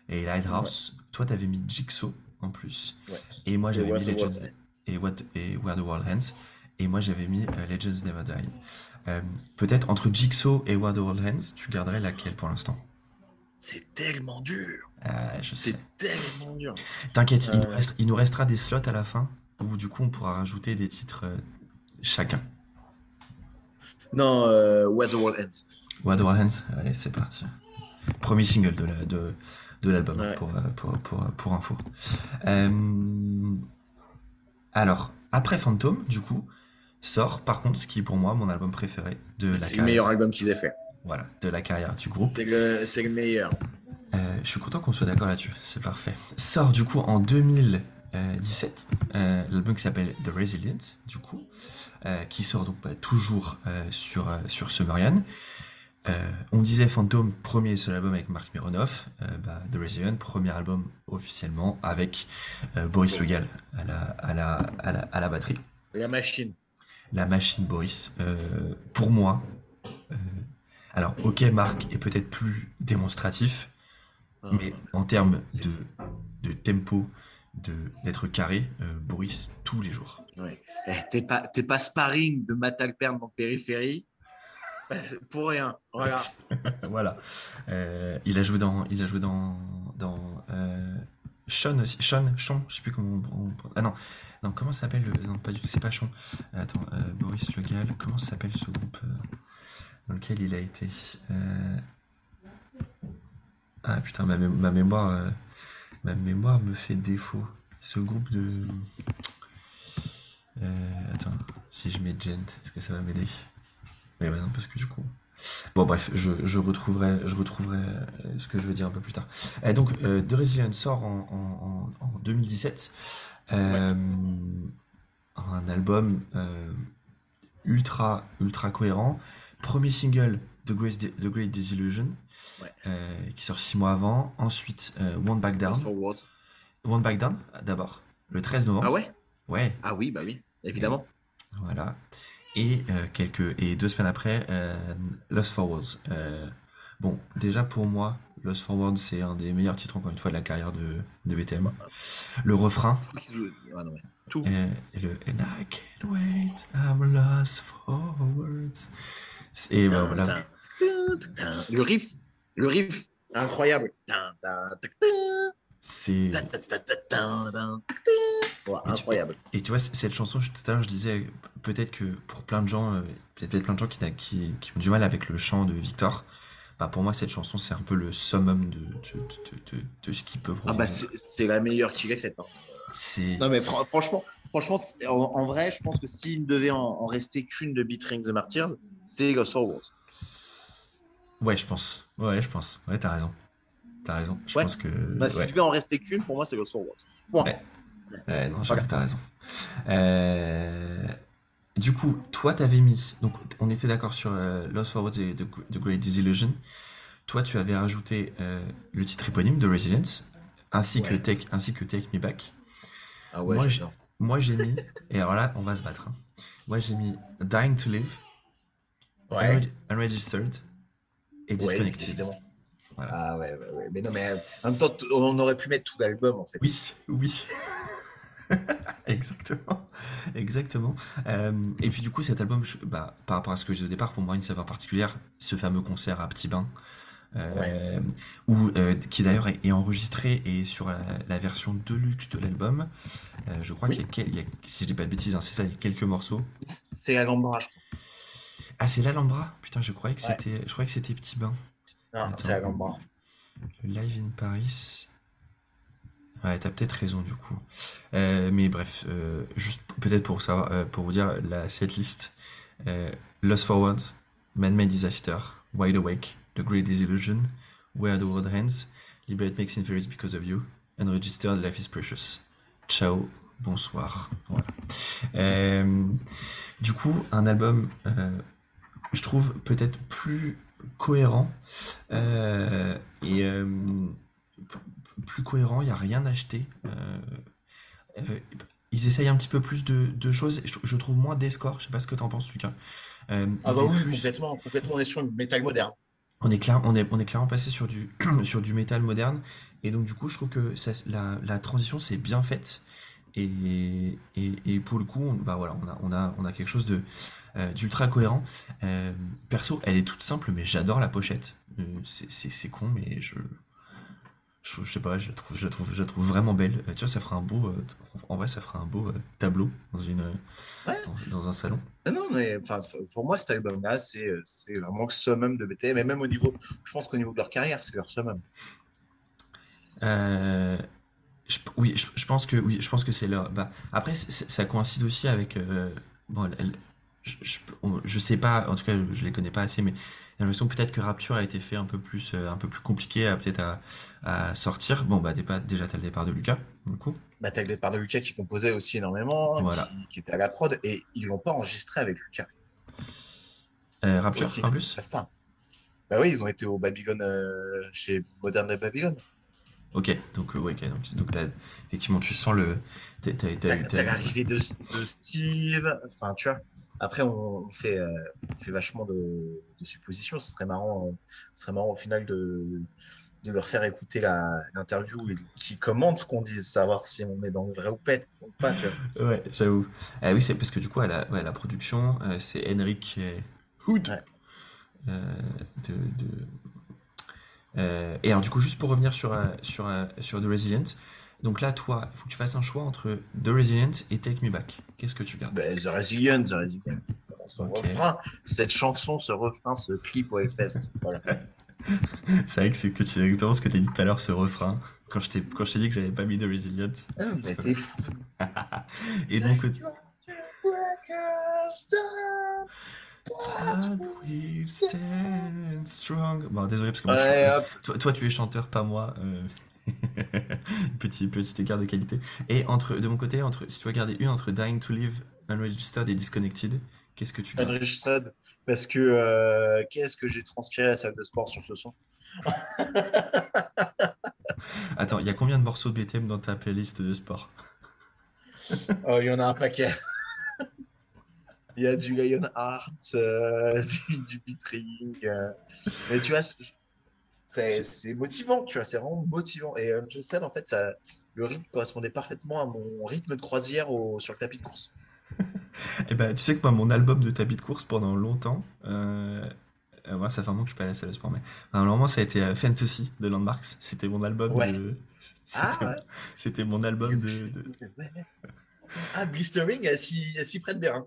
et Lighthouse. Toi, t'avais mis Jigsaw en plus. Ouais. Et moi, j'avais mis Legends et, What, et Where the World Ends. Et moi, j'avais mis Legends Never Die. Peut-être entre Jigsaw et Where the World Ends, tu garderais laquelle pour l'instant? C'est tellement dur. Euh, sais. C'est tellement dur. T'inquiète, il, nous Euh. reste- il nous restera des slots à la fin où du coup on pourra rajouter des titres euh, chacun. Non, euh, Where the World Ends. What the World Ends Allez, c'est parti. Premier single de la- de, de l'album Ouais. pour, euh, pour, pour, pour info. Euh, alors, après Phantom, du coup, sort par contre ce qui est pour moi mon album préféré de la C'est le meilleur album qu'ils aient fait. Voilà, de la carrière du groupe. C'est le, c'est le meilleur. Euh, je suis content qu'on soit d'accord là-dessus, c'est parfait. Sort du coup en 2017 euh, l'album qui s'appelle The Resilient, du coup, euh, qui sort donc bah, toujours euh, sur, sur Sumerian. On disait Phantom, premier seul album avec Mark Mironov, bah, The Resilient, premier album officiellement avec Boris Le Gall à la, à, la, à, la, à la batterie La machine. la machine Boris. Pour moi, alors ok, Marc est peut-être plus démonstratif, mais en termes de, de tempo, de d'être carré, euh, Boris tous les jours. Ouais. Eh, t'es pas, t'es pas sparring de Matt Alpern dans Périphérie Pour rien. Voilà. voilà. Euh, il a joué dans, il a joué dans, dans euh, Sean aussi, Sean, Sean, je sais plus comment. On, on- ah non, non, comment ça s'appelle le- Non, pas du tout, c'est pas Sean. Attends, Boris Le Gall, comment s'appelle ce groupe dans lequel il a été Euh, Ah putain, ma, mé- ma mémoire, euh, ma mémoire me fait défaut. Ce groupe de. Euh, attends, si je mets Gent, est-ce que ça va m'aider? Mais bah non, parce que du coup. Bon bref, je, je retrouverai, je retrouverai ce que je veux dire un peu plus tard. Euh, donc, The Resilient sort en, en- en- en 2017. Euh, Un album ultra, ultra cohérent. Premier single, The Great, The Great Disillusion, Ouais. euh, qui sort six mois avant. Ensuite, euh, One Back Down. One Back Down, d'abord, le 13 novembre. Ah ouais? Ouais, Ah oui, bah oui, évidemment. voilà. Et, euh, quelques, et deux semaines après, Lost Forwards. Bon, déjà pour moi, Lost Forwards, c'est un des meilleurs titres, encore une fois, de la carrière de, de BTM. Le refrain, ah non, ouais. Tout. euh, et le And I can't wait, I'm lost forwards. Et bah, voilà. Le riff, le riff, incroyable. C'est. Et tu- incroyable. Et tu vois, cette chanson, je- tout à l'heure, je disais, peut-être que pour plein de gens, euh, peut-être plein de gens qui, qui, qui ont du mal avec le chant de Victor, bah pour moi, cette chanson, c'est un peu le summum de, de, de, de- de ce qu'il peut Ah bah c'est la meilleure qu'il ait faite. hein. Non mais fran- franchement, franchement, en vrai, je pense que s'il ne devait en, en rester qu'une de Beat Ring the Martyrs, c'est Lost Forward. Ouais, je pense. Ouais, je pense. Ouais, t'as raison. T'as raison. Je Ouais. pense que. Bah, s'il ouais. devait en rester qu'une, pour moi, c'est Lost Forward. Point. Ouais. Ouais, non, Voilà. t'as raison. Euh, Du coup, toi, t'avais mis. Donc, on était d'accord sur euh, Lost Forwards et The, The Great Disillusion. Toi, tu avais rajouté euh, le titre éponyme de Resilience, ainsi, que Ouais. Take, ainsi que Take Me Back. Ah j'adore. Moi, j'ai mis. et alors là, on va se battre. hein. Moi, j'ai mis Dying to Live, Ouais. Unregistered et Disconnected. évidemment. Voilà. Ah ouais, ouais, ouais. Mais non, mais en même temps, on aurait pu mettre tout l'album en fait. Oui, oui. Exactement, exactement. Euh, et puis du coup, cet album, je- bah, par rapport à ce que j'ai dit au départ, pour moi, une saveur particulière, ce fameux concert à Petit Bain, euh, où, euh, qui d'ailleurs est, est enregistré et sur la, la version deluxe de l'album, euh, je crois Oui. qu'il y a, y si je dis pas de bêtises, hein, c'est ça, il y a quelques morceaux. C'est Alhambra, je crois. Ah, c'est l'Alhambra Putain, je croyais que Ouais. c'était, je croyais que c'était Petit Bain. Non, Attends. c'est Alhambra. Le Live in Paris. Ouais, t'as peut-être raison du coup. Euh, mais bref, euh, juste peut-être pour savoir, euh, pour vous dire la setlist euh, Lost Forwards, Man-Made Disaster, Wide Awake, The Great Disillusion, Where the World Ends, Liberate Makes Inferiors Because of You, Unregistered Life is Precious. Ciao, bonsoir. Voilà. Euh, du coup, un album, euh, je trouve peut-être plus cohérent euh, et euh, plus cohérent, il n'y a rien acheté. Euh, euh, ils essayent un petit peu plus de, de choses. Je, je trouve moins des scores. Je sais pas ce que tu en penses, Lucas. Ah bah oui, plus- complètement, complètement, on est sur une métal moderne. on est, clair, on est, on est clairement passé sur du, sur du métal moderne. Et donc, du coup, je trouve que ça, la, la transition s'est bien faite. Et, et, et pour le coup, on, bah voilà, on a, on a, on a quelque chose de d'ultra cohérent. Euh, perso, elle est toute simple, mais j'adore la pochette. Euh, c'est- con, mais je, je, je sais pas, je la trouve, je la trouve, je la trouve vraiment belle. Euh, tu vois, ça fera un beau, euh, en vrai, ça fera un beau euh, tableau dans une, euh, Ouais. dans, dans un salon. Ah Non, mais enfin, pour moi, cet album-là, c'est euh, c'est vraiment le summum de BT, mais même au niveau, je pense qu'au niveau de leur carrière, c'est leur summum. Euh, je- oui, je, pense que oui, je pense que c'est leur. Bah, après, ça coïncide aussi avec. euh, bon, je, je, on- je sais pas, en tout cas, je les connais pas assez, mais j'ai l'impression peut-être que Rapture a été fait un peu plus, euh, un peu plus compliqué à peut-être à, à sortir. Bon, bah, dépa- déjà, t'as le départ de Lucas, du coup. Bah, t'as le départ de Lucas qui composait aussi énormément, Voilà. qui, qui était à la prod, et ils l'ont pas enregistré avec Lucas. Euh, Rapture, Aussi. en plus. Basta. Bah oui, ils ont été au Babylone, euh, chez Modern de Babylone. Ok, donc, euh, ouais, ok, donc, donc t'as- effectivement, tu sens le. t'as- t'as- t'as- T'as t'as- t'as l'arrivée de, de Steve, enfin, tu vois. Après, on fait, euh, on fait vachement de, de suppositions. Ce serait marrant, euh, ce serait marrant au final de, de leur faire écouter l'interview et qui commande ce qu'on dise, savoir si on est dans le vrai ou pas. ou. Ouais, j'avoue. Ah oui, c'est parce que du coup, à la, ouais, la production, euh, c'est Henrik euh, Hood. Ouais. Euh, de, de- Euh, et alors, du coup, juste pour revenir sur, euh, sur, euh, sur The Resilient, donc là, toi, il faut que tu fasses un choix entre The Resilient et Take Me Back. Qu'est-ce que tu gardes? Ben, The Resilient, The Resilient. Ce Ok. refrain, cette chanson, ce refrain, ce clip au. Voilà. C'est vrai que c'est que tu exactement ce que tu as dit tout à l'heure, ce refrain, quand je t'ai dit que j'avais pas mis The Resilient. Ah, mais t'es fou. Et donc, stand strong. Bon, désolé parce que moi, je- Ouais. Toi, toi, tu es chanteur, pas moi. euh, petit, petit écart de qualité. Et entre, de mon côté, entre, si tu dois garder une entre Dying to Live, Unregistered et Disconnected, qu'est-ce que tu gardes Unregistered, parce que euh, qu'est-ce que j'ai transpiré à la salle de sport sur ce son? Attends, il y a combien de morceaux de BTM dans ta playlist de sport? Oh, il y en a un paquet. Il y a du Lionheart, euh, du, du Beatring. euh. Mais tu vois, c'est- motivant, tu vois, c'est vraiment motivant. Et Unregistered, en fait, ça, le rythme correspondait parfaitement à mon rythme de croisière au- sur le tapis de course. Eh ben, tu sais que moi, mon album de tapis de course pendant longtemps, euh, euh, moi, ça fait un moment que je suis pas allé à la salle de sport, mais moment, ça a été euh, Fantasy de Landmarks. C'était mon album Ouais. de. Ah, C'était ouais. c'était mon album de, de- Ouais. Ah, Blistering, si près de Bérin.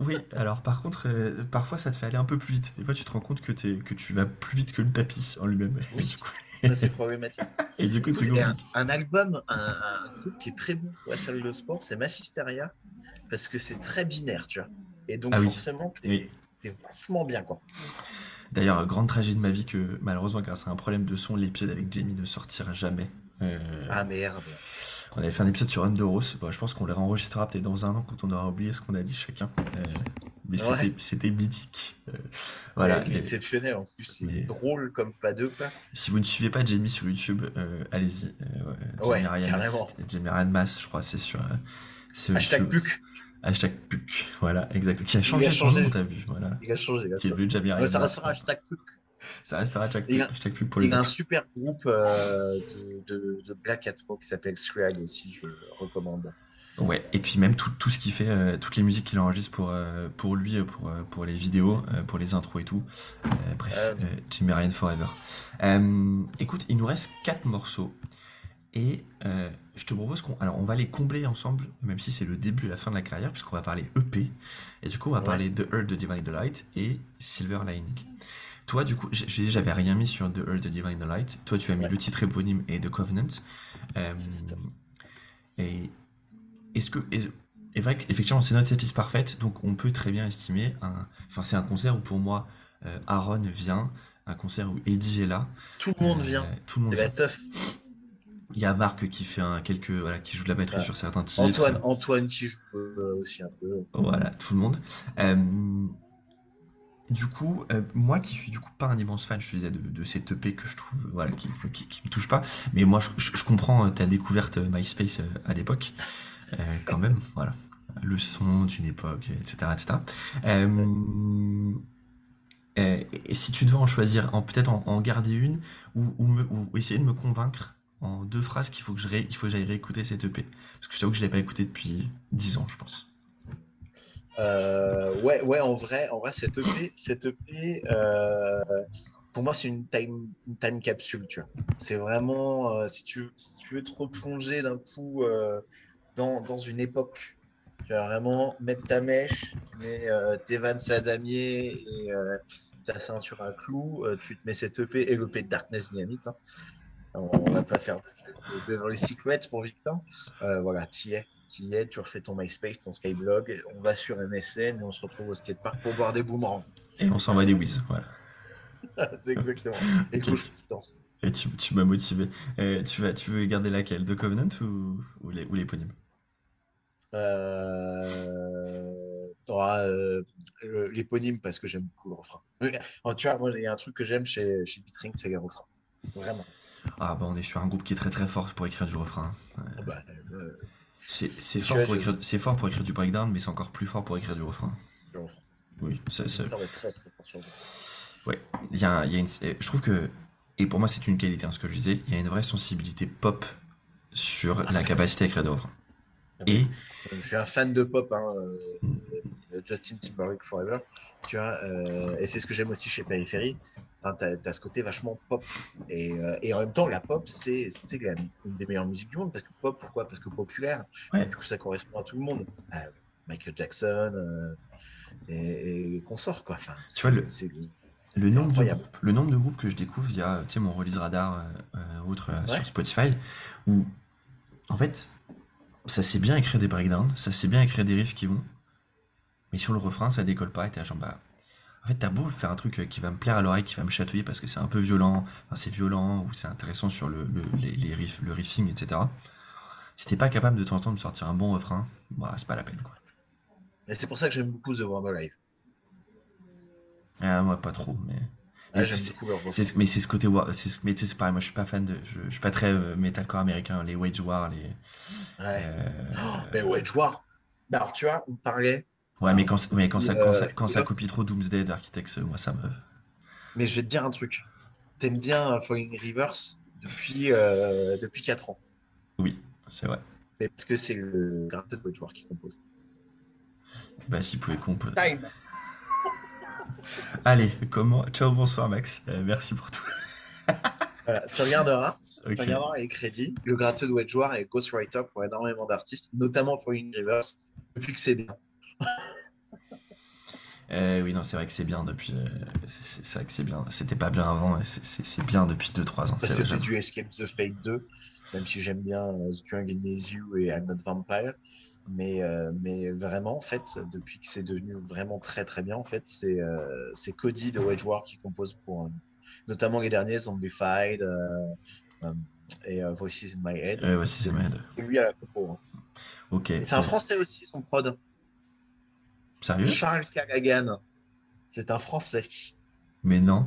Oui, alors par contre, euh, parfois ça te fait aller un peu plus vite. Des fois, tu te rends compte que, t'es- que tu vas plus vite que le tapis en lui-même. Oui. Et du coup, Ça, C'est problématique. et du coup, c'est et un, compliqué. un album, un, un groupe qui est très bon pour la salle de sport, c'est Massisteria, parce que c'est très binaire, tu vois. Et donc, Ah oui. forcément, t'es Oui. t'es vachement bien, quoi. D'ailleurs, euh, grande tragédie de ma vie que malheureusement, grâce à un problème de son, l'épisode avec Jamie ne sortira jamais. Euh, Ah merde. On avait fait un épisode sur Underoath. Bon, je pense qu'on les enregistrera peut-être dans un an quand on aura oublié ce qu'on a dit chacun. Euh, mais Ouais. c'était- mythique. Euh, voilà. Il est exceptionnel, en plus, c'est mais- drôle comme pas deux, quoi. si vous ne suivez pas Jamie sur YouTube, euh, allez-y. Ouais, Jamie Ryan carrément. Jamie Ryan Mass, je crois, c'est sur. sur Hashtag. PUC. Hashtag PUC, voilà, exact. Qui a changé a son changé. nom, t'as vu, voilà. Il a changé. il a Qui est changé. devenu Jamie Ryan Ouais, ça restera hashtag PUC. Ça restera hashtag PUC pour les Il a un super groupe euh, de, de, de Black Atmo qui s'appelle Scrag aussi, je recommande. Ouais, et puis même tout, tout ce qu'il fait, euh, toutes les musiques qu'il enregistre pour, euh, pour lui, pour, pour les vidéos, pour les intros et tout. Bref, Jimmy Ryan Forever. Écoute, il nous reste quatre morceaux. Et je te propose qu'on. Alors, on va les combler ensemble, même si c'est le début et la fin de la carrière, puisqu'on va parler EP. Et du coup, on va Ouais. parler de Earth, The Divine Delight et Silver Lining. Toi, du coup, j'ai- j'ai- j'avais rien mis sur The Earth, The Divine Delight. Toi, tu as mis Ouais. le titre éponyme et The Covenant. Euh, C'est ça. et est-ce que. est- est vrai qu'effectivement, c'est notre setlist parfaite, donc on peut très bien estimer un. Enfin, c'est un concert où pour moi, euh, Aaron vient, un concert où Eddie est là. Tout le monde Euh, vient. Tout le monde C'est vient. la teuf. Il y a Marc qui fait un quelques. Voilà, qui joue de la batterie Ouais. sur certains titres. Antoine, Antoine qui joue euh, aussi un peu. Voilà, tout le monde. Euh, du coup, euh, moi qui suis du coup pas un immense fan, je te disais, de, cette EP que je trouve, qui, qui, me touche pas, mais moi je, comprends euh, ta découverte euh, MySpace à l'époque, quand même, voilà. Le son d'une époque, etc. etc. Et si tu devais en choisir, peut-être en, garder une, ou, essayer de me convaincre en deux phrases qu'il faut que j'aille réécouter cette EP. Parce que je t'avoue que je l'ai pas écouté depuis 10 ans, je pense. Euh, ouais, ouais, en vrai, en vrai, cette EP, cette EP euh, pour moi, c'est une time, capsule, tu vois. C'est vraiment, euh, si tu, si tu veux te replonger d'un coup dans, dans une époque, tu vas vraiment mettre ta mèche, tu mets tes vannes à damier et ta ceinture à clous, euh, tu te mets cette EP et l'EP de Darkness Dynamite. hein. On, on va pas faire de, de, les secrets pour Victor. Voilà, tu y es tu y es, tu refais ton MySpace, ton Skyblog, on va sur MSN et on se retrouve au skatepark pour boire des boomerangs. Et on s'envoie des whiz, voilà. c'est exactement. Et qui. Et tu, tu m'as motivé. Tu, vas, tu veux garder laquelle? The Covenant ou, ou les- ou l'éponyme? Euh... euh, L'éponyme parce que j'aime beaucoup le refrain. Mais, tu vois, moi, il y a un truc que j'aime chez, chez Beatring, c'est les refrains. Vraiment. Ah bah on est sur un groupe qui est très très fort pour écrire du refrain. Ouais. Oh, bah, euh, C'est fort, pour écrire- c'est fort pour écrire du breakdown, mais c'est encore plus fort pour écrire du refrain. Oui, c'est- refrain. Il y a, y a une, je trouve que, et pour moi c'est une qualité, hein, ce que je disais, il y a une vraie sensibilité pop sur la capacité à écrire des refrains. Et Je suis un fan de pop, hein, euh, Justin Timberlake Forever. Tu vois, euh, et c'est ce que j'aime aussi chez Périphérie. Enfin, t'as, t'as ce côté vachement pop. Et, euh, et en même temps, la pop, c'est, une des meilleures musiques du monde. Parce que pop, pourquoi? Parce que populaire. Ouais. Du coup, ça correspond à tout le monde. Euh, Michael Jackson et, et consorts, quoi. Enfin, Tu vois, le- nombre, de incroyable. groupes, le nombre de groupes que je découvre via tu mon release radar autre Ouais. sur Spotify, où en fait ça sait bien écrire des breakdowns, ça sait bien écrire des riffs qui vont, mais sur le refrain ça décolle pas et t'es genre bah. En fait, t'as beau faire un truc euh, qui va me plaire à l'oreille, qui va me chatouiller parce que c'est un peu violent, enfin, c'est violent ou c'est intéressant sur le, le- les, le riffing, etc. Si t'es pas capable de temps en temps de sortir un bon refrain, bah, c'est pas la peine quoi. Et c'est pour ça que j'aime beaucoup The Live. Ah, moi pas trop, mais. Ah, mais c'est- mais ce côté war, c'est ce- mais c'est pareil, moi je suis pas fan de, je, je suis pas très euh, metalcore américain, les Wage War, les. Ouais. euh, Oh, mais je vois. Bah, alors, tu vois, on parlait ouais, mais quand, mais quand ça, quand ça, Euh, quand ça copie trop Doomsday, Architects, moi ça me. Mais je vais te dire un truc. T'aimes bien euh, Falling Rivers depuis, euh, depuis 4 ans. Oui, c'est vrai. Mais parce que c'est le de joueur qui compose. Bah s'il pouvait qu'on peut. Time Allez, comment Ciao, bonsoir Max. Euh, merci pour tout. Voilà, Tu regarderas, Ok. tu regarderas les crédits. Le gratteux de Wedgewar est ghostwriter pour énormément d'artistes, notamment Falling Rivers, depuis que c'est bien. Euh, oui, non, c'est vrai que c'est bien depuis. euh, c'est vrai que c'est bien. C'était pas bien avant, et c'est- c'est c'est bien depuis 2-3 ans. c'est vrai, C'était j'avoue. du Escape the Fate 2, même si j'aime bien euh, The Jungle Needs You et I'm Not Vampire. Mais, euh, mais vraiment, en fait, depuis que c'est devenu vraiment très très bien, en fait, c'est euh, c'est Cody de Wedgewar qui compose pour euh, notamment les derniers Zombified euh, euh, et euh, Voices in My Head. Euh, c'est. C'est lui à la compo. hein. Ok. Et C'est un français aussi, son prod. Sérieux? Charles Callaghan. C'est un français. Mais non.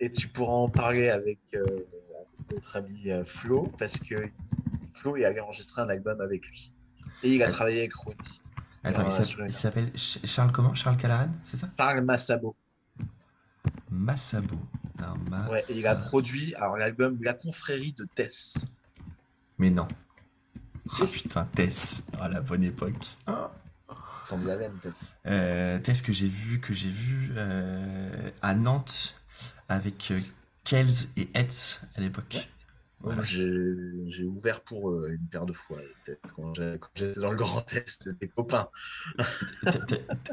Et tu pourras en parler avec, euh, avec notre ami euh, Flo, parce que Flo il a enregistré un album avec lui. Et il a travaillé avec. Attends, il s'appelle- il Charles comment? Charles Callahan, c'est ça? Charles Massabo. Massabo. Non, Ouais, et il a produit alors l'album La Confrérie de Tess. Mais non. Oh, putain, Tess. Oh, la bonne époque. Sans de la laine, Tess. Euh, Tess que j'ai vu, que j'ai vu euh, à Nantes avec euh, Kels et Hetz à l'époque. Voilà. J'ai ouvert pour eux une paire de fois. peut-être, Quand j'étais dans le Grand Est, c'était copains.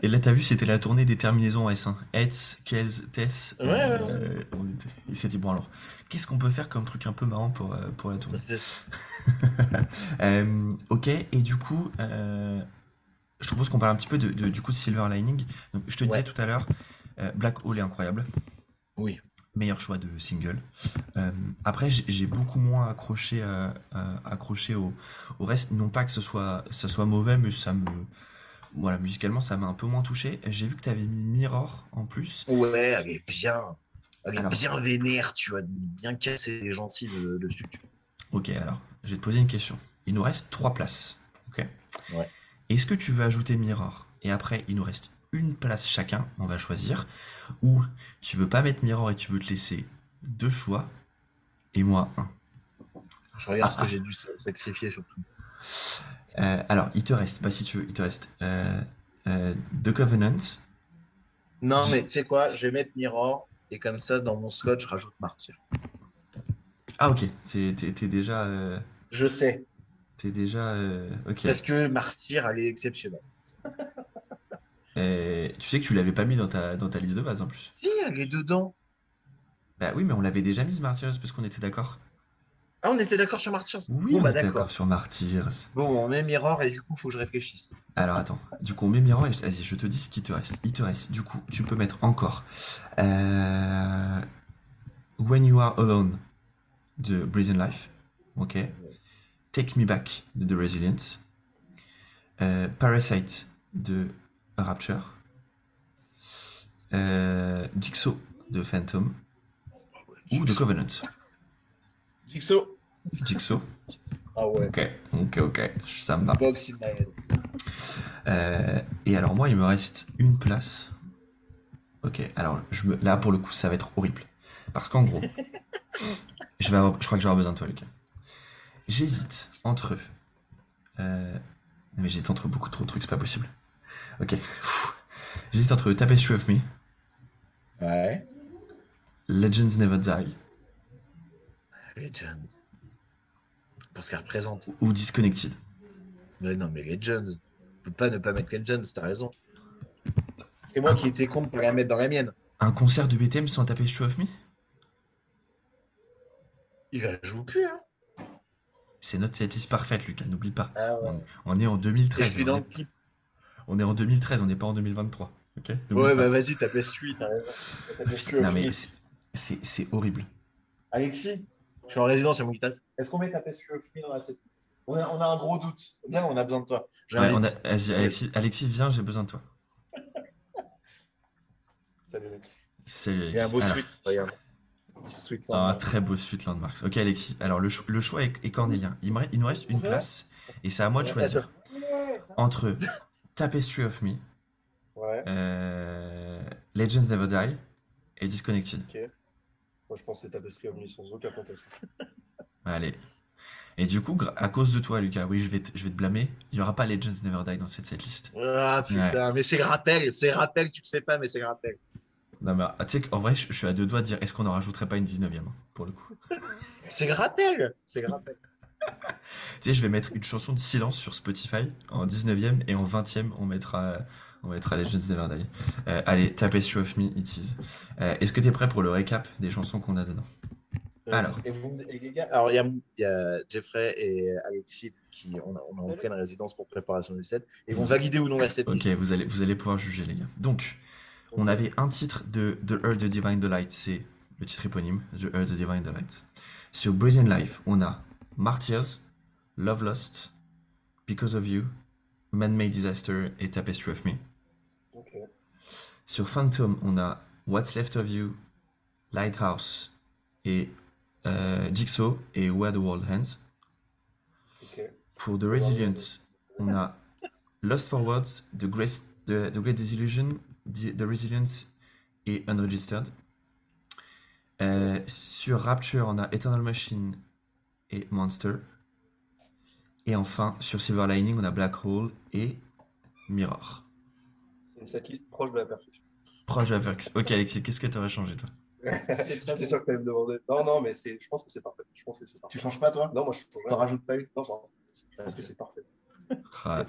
Et là, t'as vu, c'était la tournée des terminaisons S1. Hetz, Kels, Tess. Ouais, ouais, euh, on était- Il s'est dit, bon alors, qu'est-ce qu'on peut faire comme truc un peu marrant pour, euh, pour la tournée? Euh, ok, et du coup, euh, je propose qu'on parle un petit peu de, de- du coup de Silver Lining. Donc, je te disais tout à l'heure, euh, Black Hole est incroyable, Oui. meilleur choix de single. Euh, après, j'ai beaucoup moins accroché, euh, accroché au, au reste, non pas que ce soit, ce soit mauvais, mais ça me, voilà, musicalement, ça m'a un peu moins touché. J'ai vu que tu avais mis Mirror en plus. Ouais, elle est bien. Elle est Alors. bien vénère, tu vois, bien casser les gencives dessus. Ok, alors, je vais te poser une question. Il nous reste trois places. Ok? Ouais. Est-ce que tu veux ajouter Mirror? Et après il nous reste une place chacun, on va choisir. Ou tu veux pas mettre Mirror et tu veux te laisser deux choix, et moi un. Je regarde ce Ah, que ah. j'ai dû sa- sacrifier surtout. Euh, alors, il te reste, bah si tu veux, il te reste euh, euh, The Covenant. Non, mais tu sais quoi, je vais mettre Mirror et comme ça, dans mon slot, je rajoute Martyr. Ah ok, t'es déjà, euh, Je sais, t'es déjà, euh, ok. parce que Martyr, elle est exceptionnelle. Tu sais que tu l'avais pas mis dans ta, dans ta liste de base en plus. Si, elle est dedans. Bah oui, mais on l'avait déjà mise Martyrs parce qu'on était d'accord. Ah, on était d'accord sur Martyr Oui, Bon, on bah était d'accord. d'accord sur Martyrs. Bon, on met Mirror et du coup, faut que je réfléchisse. Alors attends, du coup on met Mirror et je- vas-y, je te dis ce qui te reste. Il te reste, du coup, tu peux mettre encore euh, When You Are Alone de in Life, ok. Take Me Back de The Resilience, euh, Parasite de Rapture, euh, Jigsaw de Phantom ou de Covenant. Jigsaw. Jigsaw, Ah ouais. ok, ok, ok, ça me va. Euh, et alors moi, il me reste une place. Ok, alors je me... là pour le coup, ça va être horrible. Parce qu'en gros, je, vais avoir- je crois que je vais avoir besoin de toi, Lucas. J'hésite entre... Euh... mais j'hésite entre beaucoup trop de trucs, c'est pas possible. Ok. J'hésite entre Tapestry of Me, Ouais. Legends Never Die Legends. Pour ce qu'elle représente. ou Disconnected. Mais non, mais Legends. On peut pas ne pas mettre Legends, t'as raison. C'est moi qui étais con pas la mettre dans la mienne. Un concert de BTM sans Tapestry of Me? Il la joue plus, hein. C'est notre setlist parfaite, Lucas, n'oublie pas. Ah ouais. On, on est en Et 2013. je suis on, est, le clip. on est en 2013, on n'est pas en 2023. Ok N'oublie Ouais, bah vas-y, t'as PS8, t'as raison. T'as PS8 Non mais c'est- horrible. Alexis, je suis en résidence chez mon guitare. Est-ce qu'on met ta PS8 of me dans la setlist? On a, on a un gros doute. Viens, on a besoin de toi. Ouais, on a- Alexis, Alexis, viens, j'ai besoin de toi. Salut, mec. Salut, Il y a un beau Alors, suite. Regarde. Petit suite. Un Ah, très beau suite Landmarks. Ok Alexis, alors le, cho- le choix est, est cornélien. Il, me re- il nous reste une place et c'est à moi de choisir entre Tapestry of Me, Ouais, euh, Legends Never Die et Disconnected. ok. Moi, je pense que c'est Tapestry of me sans aucun contexte. Allez. Et du coup, gra- à cause de toi Lucas, oui je vais te, je vais te blâmer, il n'y aura pas Legends Never Die dans cette setlist. Ah putain, mais c'est rappel, c'est rappel, tu le sais pas, mais c'est rappel. Non mais tu sais qu'en vrai je, je suis à deux doigts de dire est-ce qu'on en rajouterait pas une 19ème hein, pour le coup? C'est rappel, c'est rappel. Tu sais, je vais mettre une chanson de silence sur Spotify en 19ème et en 20ème, on mettra, on mettra Legends Never Die. Euh, allez, Tapestry of Me, it is. Euh, Est-ce que tu es prêt pour le récap des chansons qu'on a dedans? Alors. Et vous, et les gars, alors il y a, il y a Jeffrey et Alexis qui on a, on a pleine résidence pour préparation du set et vont valider ou non la Ok, setlist. vous allez, vous allez pouvoir juger, les gars. Donc, on avait un titre de The Earth, The Divine Delight, c'est le titre éponyme, The Earth, The Divine Delight. Sur Brazen Life, on a Martyrs, Love Lost, Because of You, Man-Made Disaster et Tapestry of Me. Sur Phantom, on a What's Left of You, Lighthouse et euh, Jigsaw et Where the World Ends. ok. Pour The Resilient, on a Lost Forwards, The Great, the, the Great Disillusion, The, The Resilience et Unregistered. Euh, sur Rapture, on a Eternal Machine et Monster. Et enfin, sur Silver Lining, on a Black Hole et Mirror. C'est une setlist proche de la perfection. Proche de la Verx. Ok, Alexis, qu'est-ce que tu aurais changé, toi? C'est ça que tu allais me demander. Non, non, mais c'est, je pense que c'est parfait. Je pense que c'est parfait. Tu changes pas toi? Non, moi je T'en rien. rajoutes pas une? Non, je je pense que c'est parfait. Ah,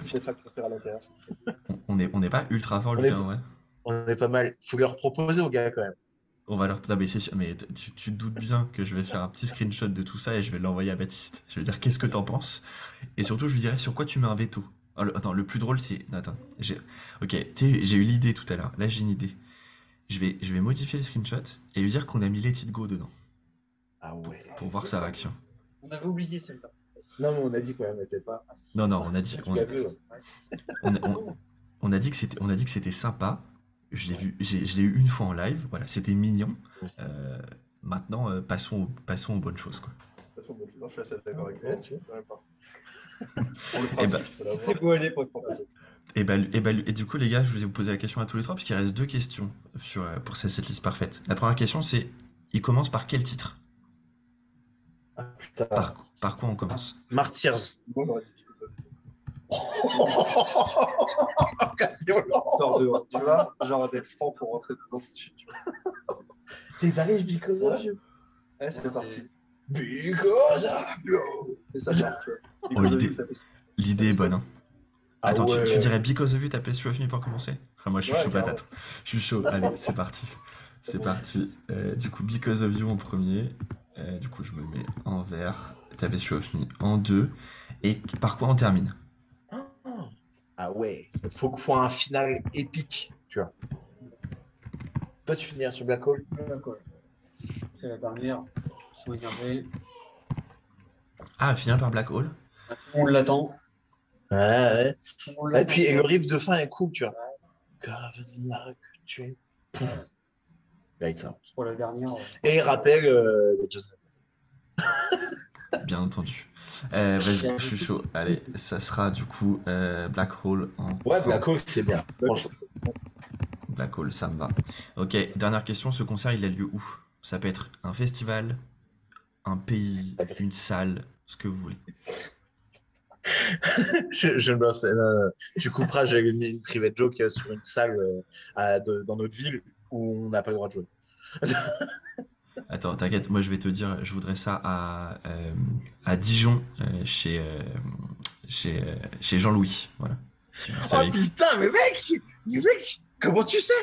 on- n'est on n'est pas ultra fort, Lucas, est- en vrai. On est pas mal. Faut leur proposer aux gars quand même. On va leur. Non, mais c'est sûr, mais tu, tu te doutes bien que je vais faire un petit screenshot de tout ça et je vais l'envoyer à Baptiste. Je vais lui dire qu'est-ce que t'en penses? Et surtout, je lui dirai sur quoi tu mets un veto? Oh, le- attends, le plus drôle, c'est. non, Attends. j'ai- Ok, tu sais, j'ai eu l'idée tout à l'heure. Là, j'ai une idée. Je vais, je vais modifier le screenshot et lui dire qu'on a mis Let It Go dedans Ah ouais. pour voir sa réaction. On avait oublié celle-là. Non mais on a dit quand même, était pas. Non, non, on a dit, on, ouais. on, on- on a dit que c'était, on a dit que c'était sympa. Je l'ai vu, j'ai- je l'ai eu une fois en live. Voilà, c'était mignon. Euh, maintenant, euh, passons, aux- passons aux bonnes choses, quoi. Non, je suis assez d'accord avec toi. Le Eh ben- beau aller pour être fantastique. Et, bah, et, bah, et du coup, les gars, je vous ai posé la question à tous les trois, parce qu'il reste deux questions sur, euh, pour cette cette liste parfaite. La première question, c'est il commence par quel titre? Ah, putain. par, par quoi on commence? Martyrs. Histoire de, tu vois, genre d'être franc pour rentrer dedans tout de suite. tu. Tes arrives because of you. Ouais, c'est parti. Because of you. C'est ça, genre, tu vois. Oh, l'idée. tapez- est bonne. Hein. Ah Attends, tu- ouais. tu, dirais Because of You, t'as Pastry of Me pour commencer? Enfin, Moi, je suis Ouais, chaud patate. Je suis chaud. Allez, c'est parti. C'est parti. Euh, du coup, Because of You en premier. Euh, du coup, je me mets en vert. Tapestry of Me en deux. Et par quoi on termine? Ah ouais, faut qu'il faut un final épique, tu vois. Toi, tu finiras sur Black Hole D'accord. C'est la dernière. Ah, finir par Black Hole Tout le monde l'attend. Ouais, Et puis, et le riff de fin est cool, tu vois. Graven like tu es. Pour la dernière. Et rappel euh, Bien entendu. Euh, Vas-y, je suis chaud. Allez, ça sera du coup euh, Black Hole en Ouais. Black Hole, c'est bien. Franchement. Black Hole, ça me va. Ok, dernière question. Ce concert, il a lieu où? Ça peut être un festival, un pays, une salle, ce que vous voulez. je, je, me lance- non. Tu couperas, j'ai mis une private joke euh, sur une salle euh, à- de- dans notre ville où on n'a pas le droit de jouer. Attends, t'inquiète, moi je vais te dire, je voudrais ça à, euh, à Dijon, euh, chez, euh, chez, euh, chez Jean-Louis. Voilà. Si vous savez oh qui. putain, mais mec, mais mec, comment tu sais?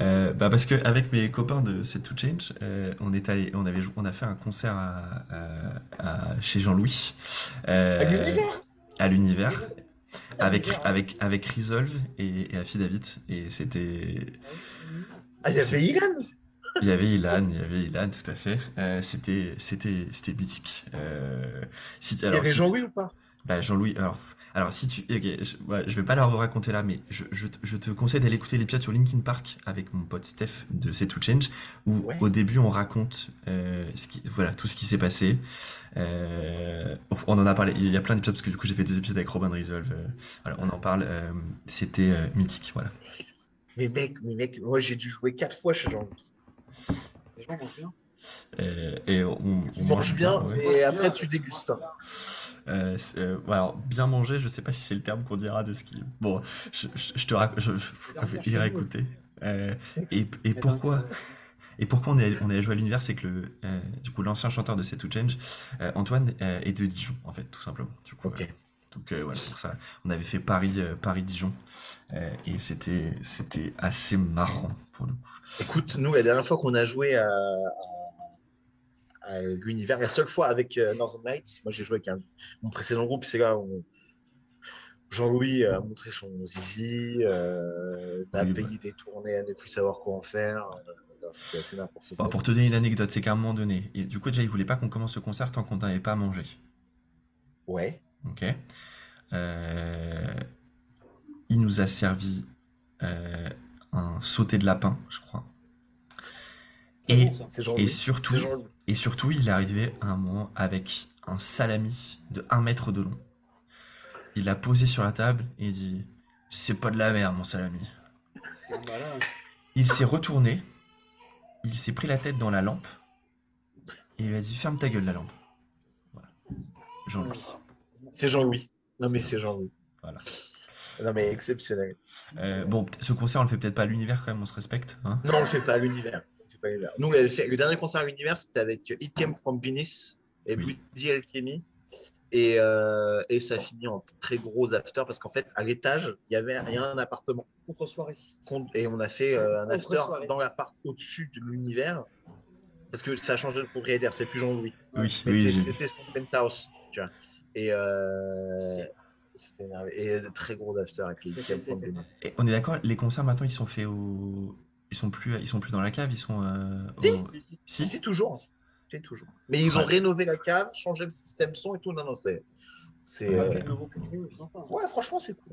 Euh, bah parce que avec mes copains de Set to Change, euh, on est allé, on avait, jou- on a fait un concert à, à- à- chez Jean-Louis. euh, À l'univers? à l'univers. Avec, avec, avec Resolve et, et Affidavit. Et c'était. Ah, il y avait Ilan? Il y avait Ilan, il y avait Ilan, tout à fait. Euh, c'était, c'était, c'était mythique. Euh, si, Il y alors, avait si- Jean-Louis ou pas? Bah, Jean-Louis, alors, alors si tu. ok, je, ouais, je vais pas leur raconter là, mais je, je, te- je te conseille d'aller écouter l'épisode sur Linkin Park avec mon pote Steph de C'est to Change, où Ouais. au début on raconte euh, ce qui, voilà, tout ce qui s'est passé. Euh, on en a parlé, il y a plein d'épisodes, parce que du coup j'ai fait deux épisodes avec Robin Resolve. euh, on en parle, euh, c'était euh, mythique, voilà. Mais mec, mais mec, moi j'ai dû jouer quatre fois chez Jean-Louis. Les gens mangent bien. Euh, et on, manges bien, ouais. et après tu dégustes. hein. Euh, c'est- euh, alors, bien manger, je sais pas si c'est le terme qu'on dira de ce qui. Bon, je, je- je te raconte, je, je, je vais y réécouter. Euh, et, et pourquoi et pourquoi on est, on est jouer à l'univers, c'est que le, euh, du coup l'ancien chanteur de Set to Change, euh, Antoine, euh, est de Dijon en fait, tout simplement. Du coup, Ok. Donc euh, voilà pour ça, on avait fait Paris, euh, Paris Dijon, euh, et c'était c'était assez marrant pour le coup. Écoute, nous, la dernière fois qu'on a joué à, à, à l'univers, la seule fois avec Northern Lights, moi j'ai joué avec un, mon précédent groupe, c'est là où Jean-Louis a montré son zizi, a Oui, payé des tournées à ne plus savoir quoi en faire. C'était assez n'importe Bon, quoi. pour te donner une anecdote, c'est qu'à un moment donné, et, du coup déjà il voulait pas qu'on commence ce concert tant qu'on n'avait pas mangé. Ouais. Ok. Euh, il nous a servi euh, un sauté de lapin, je crois. Et, C'est et surtout, et il est arrivé à un moment avec un salami de 1 mètre de long. Il l'a posé sur la table et il dit C'est pas de la merde, mon salami. Voilà. Il s'est retourné, il s'est pris la tête dans la lampe et il lui a dit Ferme ta gueule, la lampe. Voilà. Jean-Louis. C'est Jean-Louis. Non, mais c'est Jean-Louis. Voilà. Non, mais exceptionnel. Euh, bon, ce concert, on le fait peut-être pas à l'univers quand même, on se respecte. Hein Non, on le fait pas à l'univers. Nous, le dernier concert à l'univers, c'était avec It Came From Venice et Oui. Bloody Alchemy. Et, euh, et ça finit en très gros after parce qu'en fait, à l'étage, il y avait il y a un appartement. Contre-soirée. Con- Et on a fait euh, un Contre after soirée. dans l'appart au-dessus de l'univers parce que ça a changé de propriétaire. C'est plus Jean-Louis. Oui, oui, c'était son penthouse. Tu vois. Et euh, c'était énervé. Et très gros after avec les. Et on est d'accord, les concerts maintenant ils sont faits au. Ils sont plus, ils sont plus dans la cave, ils sont. euh, Si. au- Si, Si toujours. Si, toujours. Mais ils ont Ouais. rénové la cave, changé le système son et tout. Non, non, c'est. c'est, Ouais, euh. Ouais, franchement, c'est cool.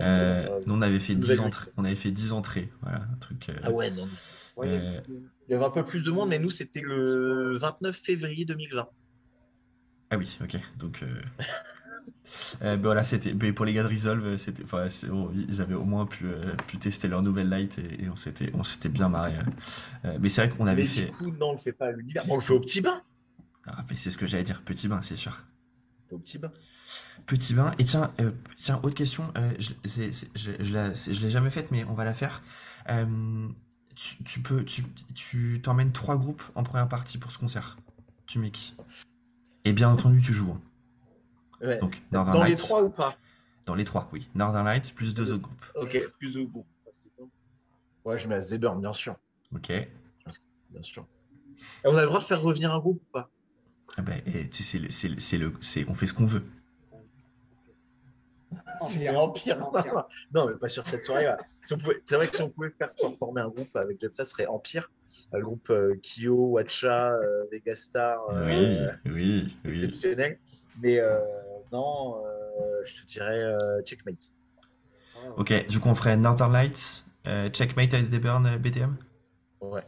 Euh, nous on avait fait Nouvelle 10 entrées. On avait fait 10 entrées. Voilà, un truc. euh, Ah ouais, non. Ouais, Euh, Il y avait un peu plus de monde, mais nous, c'était le 29 février 2020. Ah oui, ok. Donc. euh, Euh, ben voilà, c'était pour les gars de Resolve, c'était, enfin, c'est- ils avaient au moins pu, euh, pu tester leur nouvelle light et, et on s'était, on s'était bien marré. euh. Euh, mais c'est vrai qu'on avait Mais fait. du coup, non, on le fait pas à l'univers. On le fait au petit bain. Ah, mais c'est ce que j'allais dire, petit bain, c'est sûr. Au petit bain. Petit bain. Et tiens, euh, tiens, autre question. euh, je, c'est- c'est- je, je la- c'est- je l'ai jamais faite, mais on va la faire. Euh, tu, tu peux, tu, tu t'emmènes trois groupes en première partie pour ce concert. Tu qui Et bien entendu, tu joues. hein. Ouais. Donc Northern Dans les trois ou pas? Dans les trois, oui. Northern Lights plus deux autres groupes. Ok, plus ou moins. Ouais, je mets à Zebburn, bien sûr. Ok. Bien sûr. Et on a le droit de faire revenir un groupe ou pas? Ah ben, sais, c'est le, c'est le, c'est le, c'est, on fait ce qu'on veut. C'est Empire. non, mais pas sur cette soirée-là. Si C'est vrai que si on pouvait faire se former un groupe avec Jeff ce serait Empire. Le groupe euh, Kyo, Watcha, euh, Vegastar. euh, oui, oui, oui. exceptionnel. Mais non, je te dirais Checkmate. Ok, du coup, on ferait Northern Lights, Checkmate, Ice Burn, BTM Ouais.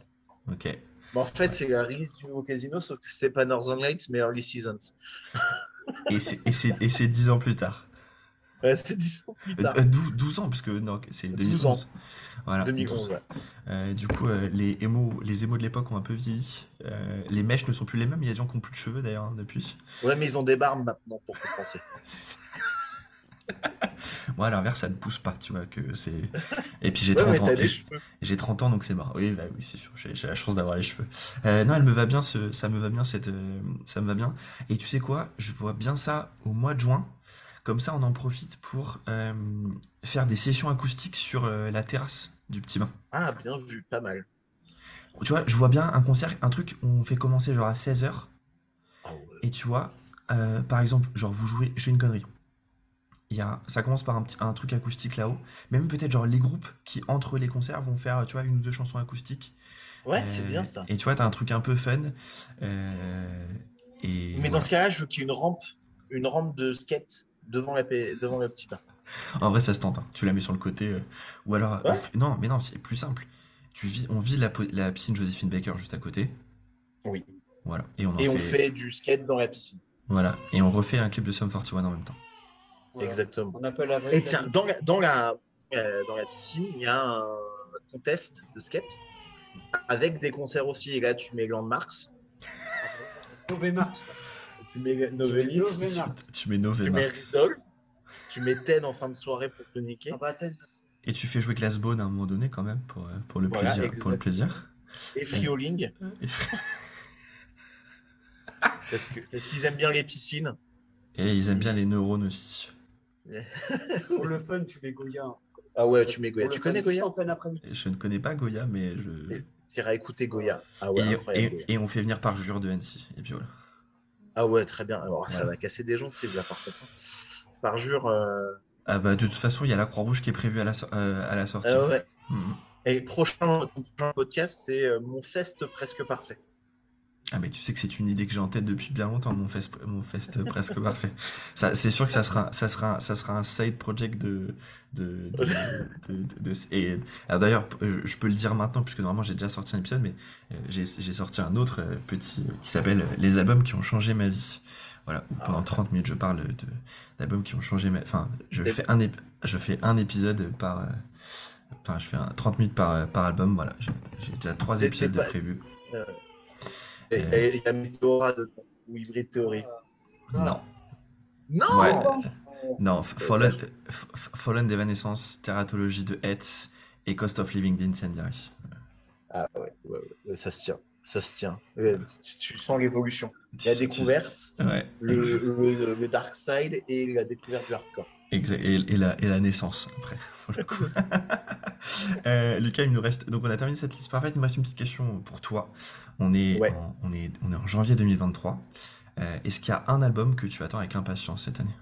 Ok. Bon, en fait, c'est la release du nouveau casino, sauf que c'est pas Northern Lights, mais Early Seasons. Et c'est 10 ans plus tard. Ouais, c'est 10 ans plus tard. euh, 12, 12 ans, parce que non, c'est 12 2011. ans. Voilà, 2011, 12. ouais. Euh, du coup, euh, les émos, les émos de l'époque ont un peu vieilli. Euh, les mèches ne sont plus les mêmes. Il y a des gens qui n'ont plus de cheveux d'ailleurs hein, depuis. Ouais, mais ils ont des barbes maintenant pour compenser. C'est ça. Moi, à l'inverse, ça ne pousse pas, tu vois. que c'est. Et puis j'ai Ouais, 30 mais ans. J'ai- cheveux. J'ai 30 ans, donc c'est marrant. Oui, bah oui, c'est sûr. J'ai la chance d'avoir les cheveux. Euh, non, elle me va bien. Ce, ça me va bien. Cette, ça me va bien. Et tu sais quoi? Je vois bien ça au mois de juin. Comme ça, on en profite pour euh, faire des sessions acoustiques sur euh, la terrasse du petit bain. Ah, bien vu, pas mal. Tu vois, je vois bien un concert, un truc on fait commencer genre à 16h. Ah ouais. Et tu vois, euh, par exemple, genre vous jouez, je fais une connerie. Il y a, ça commence par un, petit, un truc acoustique là-haut. Même peut-être genre les groupes qui, entre les concerts, vont faire, tu vois, une ou deux chansons acoustiques. Ouais, c'est bien ça. Et tu vois, t'as un truc un peu fun. Et Mais dans ce cas-là, je veux qu'il y ait une rampe, une rampe de skate devant, la, devant le petit bain. En vrai, ça se tente. hein. Tu la mets sur le côté. euh, ou alors. Ouais. on fait- Non, mais non, c'est plus simple. Tu vis, on vit la, la piscine Joséphine Baker juste à côté. Oui. Voilà. Et on, Et on fait, fait du skate dans la piscine. Voilà. Et on refait un clip de Sum 41 en même temps. Voilà. Exactement. On appelle la Et tiens, dans la, dans la, euh, dans la piscine, il y a un contest de skate avec des concerts aussi. Et là, tu mets Landmarks, Nové Marx. Tu mets Novelis. Tu mets Nové tu mets Ten en fin de soirée pour te niquer. Ah bah, Et tu fais jouer Glassbone à un moment donné quand même pour, euh, pour le Voilà, plaisir. Pour le plaisir. Et Frioling, Et, parce que- parce qu'ils aiment bien les piscines. et ils aiment bien les neurones aussi. Pour le fun, tu mets Goya. Ah ouais, tu mets Goya. Pour Tu connais Goya je ne connais pas Goya, mais je. Tu iras écouter Goya. Ah ouais, et, incroyable. et- Goya. et on fait venir par jure de Annecy. Et puis voilà. Ah ouais, très bien. Alors, ça va casser des gens, c'est bien par contre. Par jure. euh, Ah bah de toute façon, il y a la Croix-Rouge qui est prévue à la, so- euh, à la sortie. ah ouais. Mhm. Et prochain, prochain podcast, c'est euh, mon fest presque parfait. Ah mais tu sais que c'est une idée que j'ai en tête depuis bien longtemps, mon fest, mon fest presque parfait. Ça, c'est sûr que ça sera, ça sera, ça sera un side project de, de, de, de- de- de- et alors d'ailleurs, euh, je peux le dire maintenant puisque normalement j'ai déjà sorti un épisode, mais euh, j'ai, j'ai sorti un autre euh, petit qui s'appelle Les albums qui ont changé ma vie. Voilà, où pendant 30 minutes je parle de d'albums qui ont changé ma, enfin, je Et- fais un, ép- je fais un épisode par, euh, enfin, je fais un 30 minutes par, par album. Voilà, j'ai, j'ai déjà trois épisodes de pas- prévus. Euh. Et il y a Meteora dedans, ou Hybrid Theory. Non. Non Ouais. Non, Fallen, F- Fallen d'Evanescence, Teratologie de Hetz et Cost of Living d'Incendiary. Ah ouais, ouais, ouais, ça se tient. Ça se tient. Euh, Tu, tu sens l'évolution. La découverte, Ouais, le, ex- le, le dark side et la découverte du hardcore. Et, et la, et la naissance après. Euh, Lucas, il nous reste. Donc, on a terminé cette liste parfaite. Il me reste une petite question pour toi. On est, Ouais. en, on est, on est en janvier 2023. Euh, Est-ce qu'il y a un album que tu attends avec impatience cette année?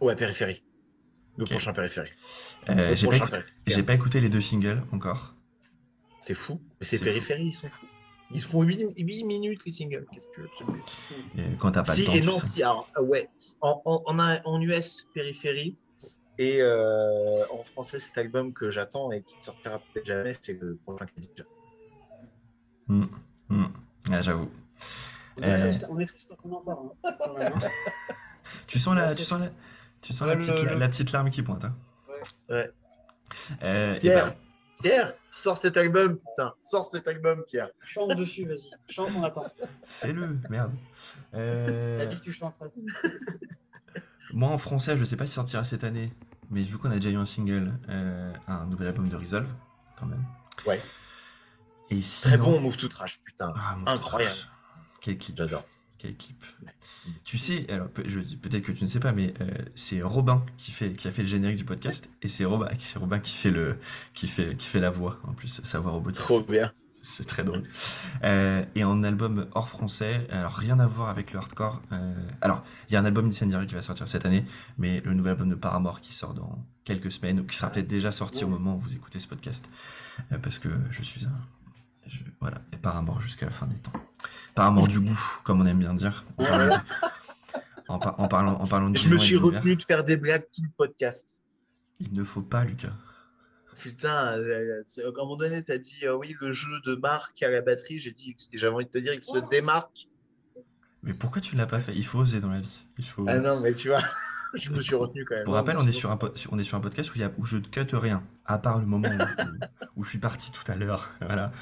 Ouais, périphérie. Le prochain périphérie. Euh, Le J'ai pas, prochain écouté- périphérie. j'ai pas écouté les deux singles encore. C'est fou. Mais C'est périphérie, ils sont fous. Ils se font 8, minutes les singles. Qu'est-ce que tu veux Et quand t'as pas Si le temps. et tu non, sais. si. Alors, ah ouais. En, en, en, US, périphérie. Et euh, en français, cet album que j'attends et qui ne sortira peut-être jamais, c'est le prochain Khadija. Hmm, hmm. Ah, J'avoue. On Euh. est triste- on est triste qu'on en parle. hein. Tu sens la, tu sens la, tu sens la, petite, la petite larme qui pointe. Hein. Ouais. Euh, et Pierre, ben, Pierre, sors cet album, putain. Sors cet album, Pierre. Chante dessus, vas-y. Chante, on attend. fais-le, merde. T'as Euh, dit que tu chanterais. moi en français, je sais pas s'il sortira cette année, mais vu qu'on a déjà eu un single, euh, un nouvel album de Resolve, quand même. Ouais. Et Très bon, Move to Trash, putain. Ah, mon Incroyable. trash. Quel clip. J'adore. Quel clip. Tu sais, alors peut- je- peut-être que tu ne sais pas, mais euh, c'est Robin qui fait qui a fait le générique du podcast et c'est Robin, c'est Robin qui fait le qui fait qui fait la voix en plus, sa voix robotique. Trop bien. C'est très drôle. Euh, et en album hors français, alors rien à voir avec le hardcore. euh, alors, il y a un album d'Incendiary qui va sortir cette année, mais le nouvel album de Paramore qui sort dans quelques semaines, ou qui sera peut-être déjà sorti au moment où vous écoutez ce podcast, euh, parce que je suis un. Je- voilà, et Paramore jusqu'à la fin des temps. Paramore du goût, comme on aime bien dire. En parlant en par- en parlant, en parlant de Je me suis retenu de faire des blagues tout le podcast. Il ne faut pas, Lucas. Putain, euh, c'est- à un moment donné, t'as dit euh, oui, le jeu de Marc à la batterie. J'ai dit, j'avais envie de te dire qu'il se démarque. Mais pourquoi tu ne l'as pas fait? Il faut oser dans la vie. Il faut... Ah non, mais tu vois, je me suis retenu quand même. Pour rappel, on est, sur un, po- on est sur un podcast où, il y a, où je ne cut rien, à part le moment où, où je suis parti tout à l'heure. Voilà.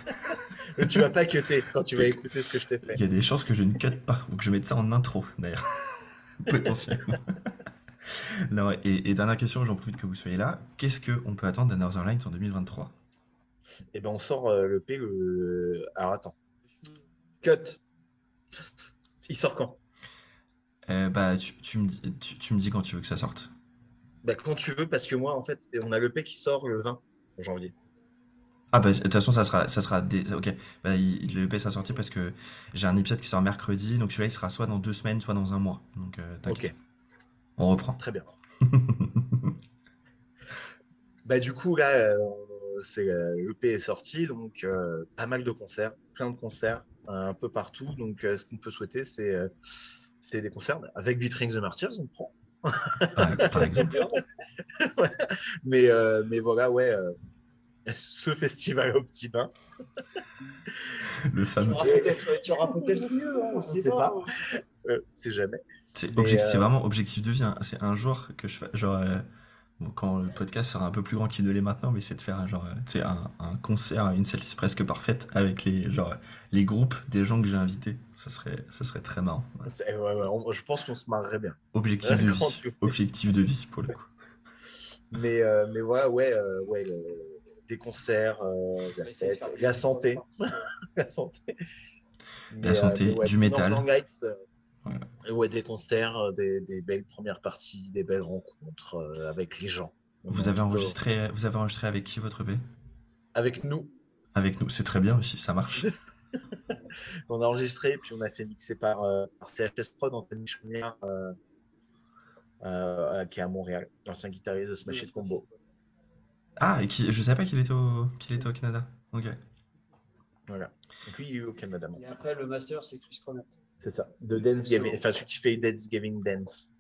Tu vas pas cuter quand tu vas écouter ce que je t'ai fait. Il y a des chances que je ne cut pas, ou que je mette ça en intro, d'ailleurs. Potentiellement. non, et, et dernière question, j'en profite que vous soyez là. Qu'est-ce qu'on peut attendre d'Another Lines en 2023 Et ben on sort euh, le P. le- Alors attends. Cut. Il sort quand? Euh, bah, tu, tu me dis, tu, tu me dis quand tu veux que ça sorte. bah, Quand tu veux, parce que moi, en fait, on a le P qui sort le 20 janvier. Ah bah de toute façon ça sera ça sera des... ok bah, il, le EP sera sorti parce que j'ai un épisode qui sort mercredi donc celui-là il sera soit dans deux semaines soit dans un mois donc euh, t'inquiète. Ok, on reprend très bien. Bah, du coup, là, euh, c'est euh, l'EP est sorti, donc euh, pas mal de concerts, plein de concerts, un peu partout. Donc, ce qu'on peut souhaiter, c'est c'est des concerts avec Beatring the Martyrs, on prend. par, par exemple Mais, euh, mais voilà, ouais, euh, ce festival au petit bain. le fameux tu auras peut-être mieux, hein, on On sait sait pas. Euh, c'est jamais. c'est euh, vraiment objectif de vie hein. c'est un jour que je fais genre euh, bon, quand le podcast sera un peu plus grand qu'il ne l'est maintenant mais c'est de faire un genre euh, un, un concert une setlist presque parfaite avec les genre les groupes des gens que j'ai invités ça serait ça serait très marrant Ouais. Ouais, ouais, on- je pense qu'on se marrerait bien. objectif de vie objectif de vie pour le coup Mais, euh, mais ouais, euh, ouais le- des concerts, euh, la fête, la santé. la santé. Mais, santé, du métal. Lights, euh, Voilà. Ouais, des concerts, des, des belles premières parties, des belles rencontres euh, avec les gens. vous avez enregistré vous avez enregistré avec qui votre EP Avec nous, avec nous c'est très bien aussi ça marche on a enregistré, puis on a fait mixer par, euh, par CHS Prod, Anthony Chaumière, euh, euh, qui est à Montréal, l'ancien guitariste de Smash It Combo. ah et qui je savais pas qu'il était au qu'il était au Canada ok Voilà. Donc lui, il est au Canada. Et après, le master, c'est Chris Cronat. C'est ça. De Dance Giving, enfin celui qui fait Dance Giving Dance.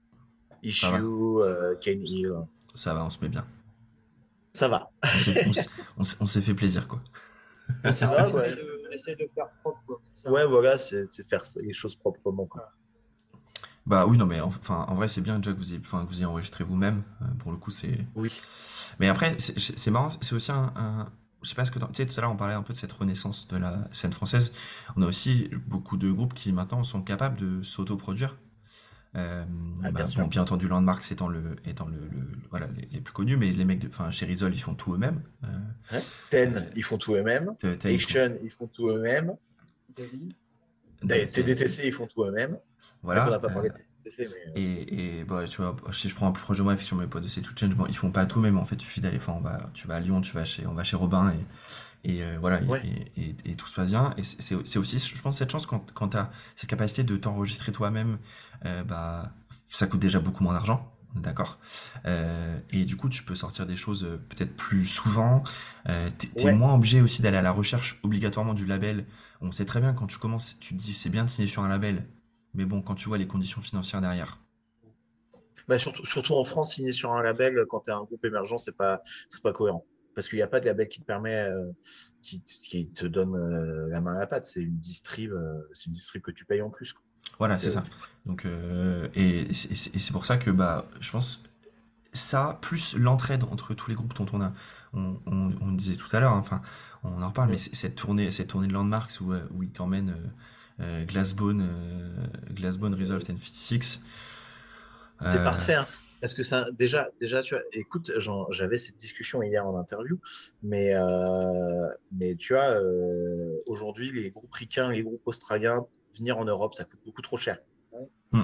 Issue, Ça va. euh, Ken Hill. ça va on se met bien Ça va. on s'est- on s'est- on s'est on s'est fait plaisir quoi C'est vrai, ouais. de, on essaie de faire propre. Ouais, voilà, c'est faire les choses proprement. Quoi. Bah oui, non, mais enfin, en vrai, c'est bien déjà que vous ayez, enfin, que vous ayez enregistré vous-même. euh, pour le coup, c'est. Oui. Mais après, c'est c'est marrant, c'est aussi un. un- je sais pas ce que. dans- Tu sais, tout à l'heure, on parlait un peu de cette renaissance de la scène française. On a aussi beaucoup de groupes qui maintenant sont capables de s'autoproduire. Euh, Ah, bien bah, bon, bien entendu, Landmarks étant, le, étant le, le- voilà, les, les plus connus, mais les mecs de. Enfin, chez Rizol, ils font tout eux-mêmes. Euh, Ten, ils font tout eux-mêmes. Action, ils font tout eux-mêmes. TDTC, ils font tout eux-mêmes. Voilà. on n'a pas euh, parlé mais. Et, et bah, tu vois, si je prends un plus proche de moi, effectivement, mes potes de C'est tout Change, bon, ils font pas tout, mais en fait, il suffit d'aller. Enfin, on va, tu vas à Lyon, tu vas chez, on va chez Robin, et, et euh, voilà, et- Ouais. et, et- et tout se passe bien. Et c'est c'est aussi, je pense, cette chance quand, quand tu as cette capacité de t'enregistrer toi-même, euh, bah, ça coûte déjà beaucoup moins d'argent. D'accord. Euh, et du coup, tu peux sortir des choses euh, peut-être plus souvent. Euh, t'es t'es Ouais. moins obligé aussi d'aller à la recherche obligatoirement du label. On sait très bien quand tu commences, tu te dis c'est bien de signer sur un label, mais bon, quand tu vois les conditions financières derrière, Bah, surtout, surtout en France, signer sur un label, quand tu es un groupe émergent, c'est pas, c'est pas cohérent. Parce qu'il n'y a pas de label qui te permet, euh, qui, qui te donne euh, la main à la pâte. C'est une distrib, euh, c'est une distrib que tu payes en plus. quoi. Voilà, c'est ça. Donc, et, et c'est- pour ça que bah, je pense ça, plus l'entraide entre tous les groupes dont on a, on, on, on disait tout à l'heure, hein, enfin, on en reparle, mais cette tournée, cette tournée de Landmarks où, où ils t'emmènent euh, Glassbone, euh, Glassbone Resolved and 56. C'est parfait, hein, parce que ça, déjà, déjà, tu vois, écoute, j'avais cette discussion hier en interview, mais, euh, mais tu vois, euh, aujourd'hui, les groupes ricains, les groupes australiens, venir en Europe, ça coûte beaucoup trop cher. Hmm.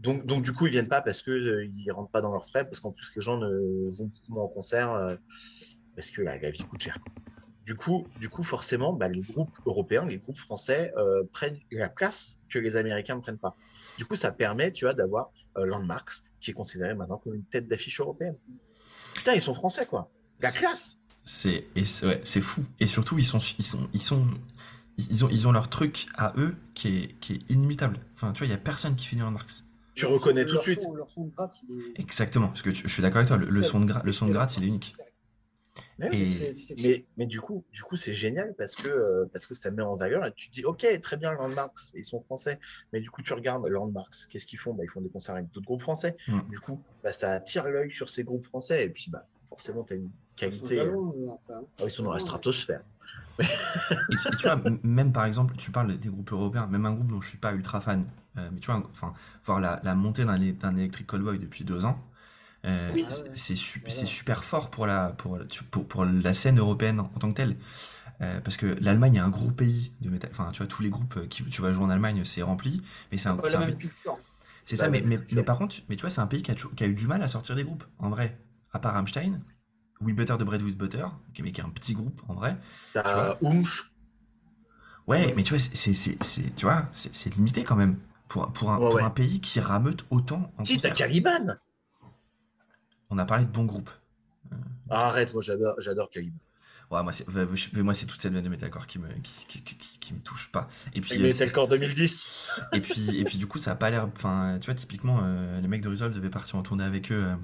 Donc, donc, du coup, ils viennent pas parce qu'ils ne rentrent pas dans leurs frais, parce qu'en plus, les gens ne vont beaucoup moins en concert, euh, parce que la, la vie coûte cher. Du coup, du coup forcément, bah, les groupes européens, les groupes français euh, prennent la place que les Américains ne prennent pas. Du coup, ça permet, tu vois, d'avoir euh, Landmarks, qui est considéré maintenant comme une tête d'affiche européenne. Putain, ils sont français, quoi. La classe C'est et c'est ouais, c'est fou. Et surtout, ils sont, ils sont, ils sont, ils ont, ils ont leur truc à eux qui est, qui est inimitable. Enfin, tu vois, il y a personne qui finit en Marx. Tu reconnais tout de suite. son- Leur son de gratte, est. Exactement. Parce que tu- je suis d'accord avec toi. Le, le son de gra- le son de gratte, il est unique. Mais, Et- du coup, du coup, c'est génial parce que, euh, parce que ça met en valeur et tu te dis, ok, très bien, Landmarks, ils sont français. Mais du coup, tu regardes Landmarks, qu'est-ce qu'ils font? Bah, Ils font des concerts avec d'autres groupes français. Mm. Du coup, bah, ça attire l'œil sur ces groupes français et puis, bah, forcément, tu as une qualité. euh, Talon, euh, ah, ils sont dans la stratosphère. Et, tu- et tu vois, même par exemple, tu parles des groupes européens, même un groupe dont je suis pas ultra fan, euh, mais tu vois, enfin, voir la, la montée d'un Electric Callboy depuis deux ans, euh, Oui. c'est- su- Voilà. super fort pour la, pour, tu- pour, pour la scène européenne en, en tant que telle. Euh, parce que l'Allemagne est un gros pays de métal. Enfin, tu vois, tous les groupes qui tu vas jouer en Allemagne, c'est rempli. Mais c'est un, c'est un Bah, ça, mais, la mais, par contre, mais tu vois, c'est un pays qui a, toujours- qui a eu du mal à sortir des groupes, en vrai. À part Rammstein, We Butter de Bread with Butter, qui mais qui est un petit groupe, en vrai. T'as Oomph. Ouais, mais tu vois, c'est, tu vois, c'est, limité quand même. Pour, pour, un, Ouais, pour ouais. un pays qui rameute autant en Si, t'as. Caliban. On a parlé de bons groupes. Ah, arrête, moi, j'adore, j'adore Caliban. Ouais, moi, c'est, moi, toute cette veine de metalcore qui me, qui, qui, qui, qui- qui me touche pas. Et puis, euh, Metalcore 2010. et puis, et puis, du coup, ça a pas l'air. Enfin, tu vois, typiquement, euh, les mecs de Resolve devaient partir en tournée avec eux euh,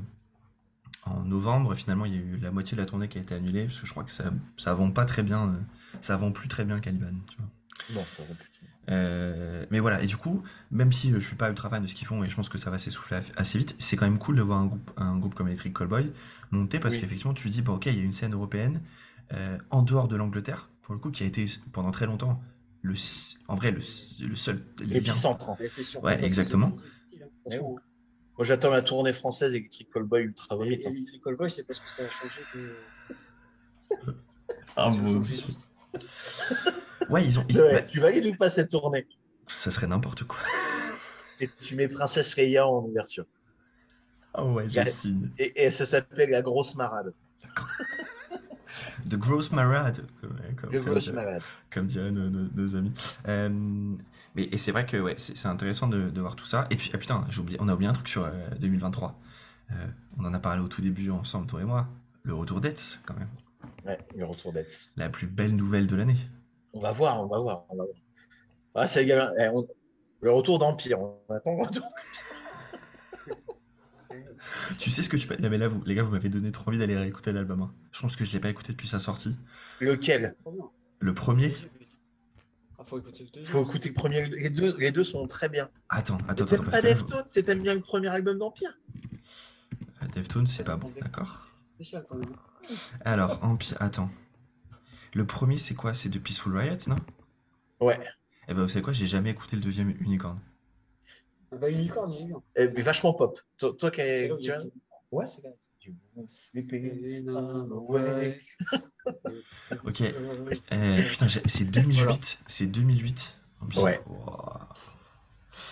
en novembre. Finalement, il y a eu la moitié de la tournée qui a été annulée parce que je crois que ça, ça vend pas très bien. euh, ça vend plus très bien Caliban, tu vois. Non, ça plus. Euh, mais voilà, et du coup, même si euh, je suis pas ultra fan de ce qu'ils font et je pense que ça va s'essouffler assez vite, c'est quand même cool de voir un groupe, un groupe comme Electric Callboy monter parce Oui. qu'effectivement, tu te dis, bon, ok, il y a une scène européenne euh, en dehors de l'Angleterre, pour le coup, qui a été pendant très longtemps le, en vrai, le, le seul lien. Épicentre. hein. Ouais, exactement. Eh oui. Moi, j'attends la tournée française Electric Callboy Ultra Vomit. Et hein. Electric Callboy, c'est parce que ça a changé de. Ah, ça Ouais, ils ont. ils- Ouais, bah, tu valides ou pas cette tournée? Ça serait n'importe quoi. Et tu mets Princesse Leia en ouverture. Ah ouais, je signe. Et, et ça s'appelle La Grosse Marade. The Gross Marad, comme, comme- Le comme Marade. comme diraient nos, nos- nos amis. Euh, mais et c'est vrai que ouais, c'est intéressant de, de voir tout ça. Et puis, ah putain, j'ai oublié, on a oublié un truc sur euh, 2023. Euh, on en a parlé au tout début ensemble, toi et moi. Le retour d'Etz, quand même. Ouais, le retour d'Etz. La plus belle nouvelle de l'année. On va voir, on va voir. On va voir. Ah, c'est égal. eh, on- Le retour d'Empire. On attend le retour. Tu sais ce que tu peux. Mais là, vous, les gars, vous m'avez donné trop envie d'aller réécouter l'album. hein. Je pense que je l'ai pas écouté depuis sa sortie. Lequel? Le premier? Ah, faut écouter le deuxième. faut écouter le premier. Les deux, les deux sont très bien. Attends, attends, attends. Pas Deftones C'est t'aimes bien le premier album d'Empire Deftones, c'est pas bon, d'accord. Alors, Empire. Attends. Le premier, c'est quoi? C'est de Peaceful Riot, non? Ouais. Eh ben, vous savez quoi? J'ai jamais écouté le deuxième Unicorn. Ah Bah, Unicorn, j'ai vu. Eh, mais vachement pop. Toi, toi qui tu vois? Ouais, c'est là. You wanna sleep in And I'm awake. Ok. Euh, putain, j'ai- c'est 2008. C'est 2008. Empire. Ouais.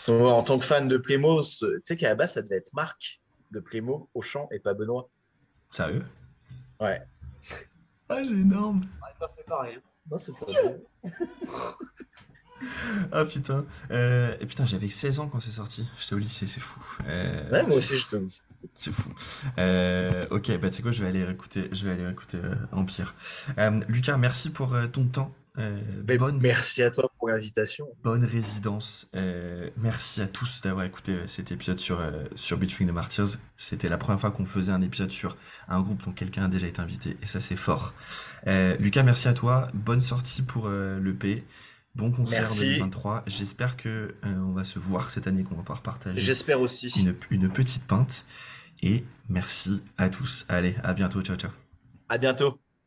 Moi, En tant que fan de Plémo, ce- tu sais qu'à la base, ça devait être Marc de Plémo au chant et pas Benoît. Sérieux? Ouais. Ah, c'est énorme. Pas fait pareil. hein. Non, c'est pas vrai. Ah putain. Euh, et putain, j'avais 16 ans quand c'est sorti. J'étais au lycée, c'est fou. Euh, Ouais, moi aussi, je dis. C'est fou. Euh, ok, bah tu sais quoi, je vais aller réécouter, je vais aller réécouter euh, Empire. Euh, Lucas, merci pour euh, ton temps. Euh, Mais bonne, Merci à toi pour l'invitation. bonne résidence. Euh, merci à tous d'avoir écouté euh, cet épisode sur, euh, sur Between the Martyrs. C'était la première fois qu'on faisait un épisode sur un groupe dont quelqu'un a déjà été invité, et ça c'est fort. Lucas, merci à toi. Bonne sortie pour euh, l'EP. Bon concert Merci. 2023. J'espère que on va se voir cette année, qu'on va pouvoir partager J'espère aussi. une, une petite pinte. Et merci à tous. Allez, à bientôt. Ciao, ciao. À bientôt.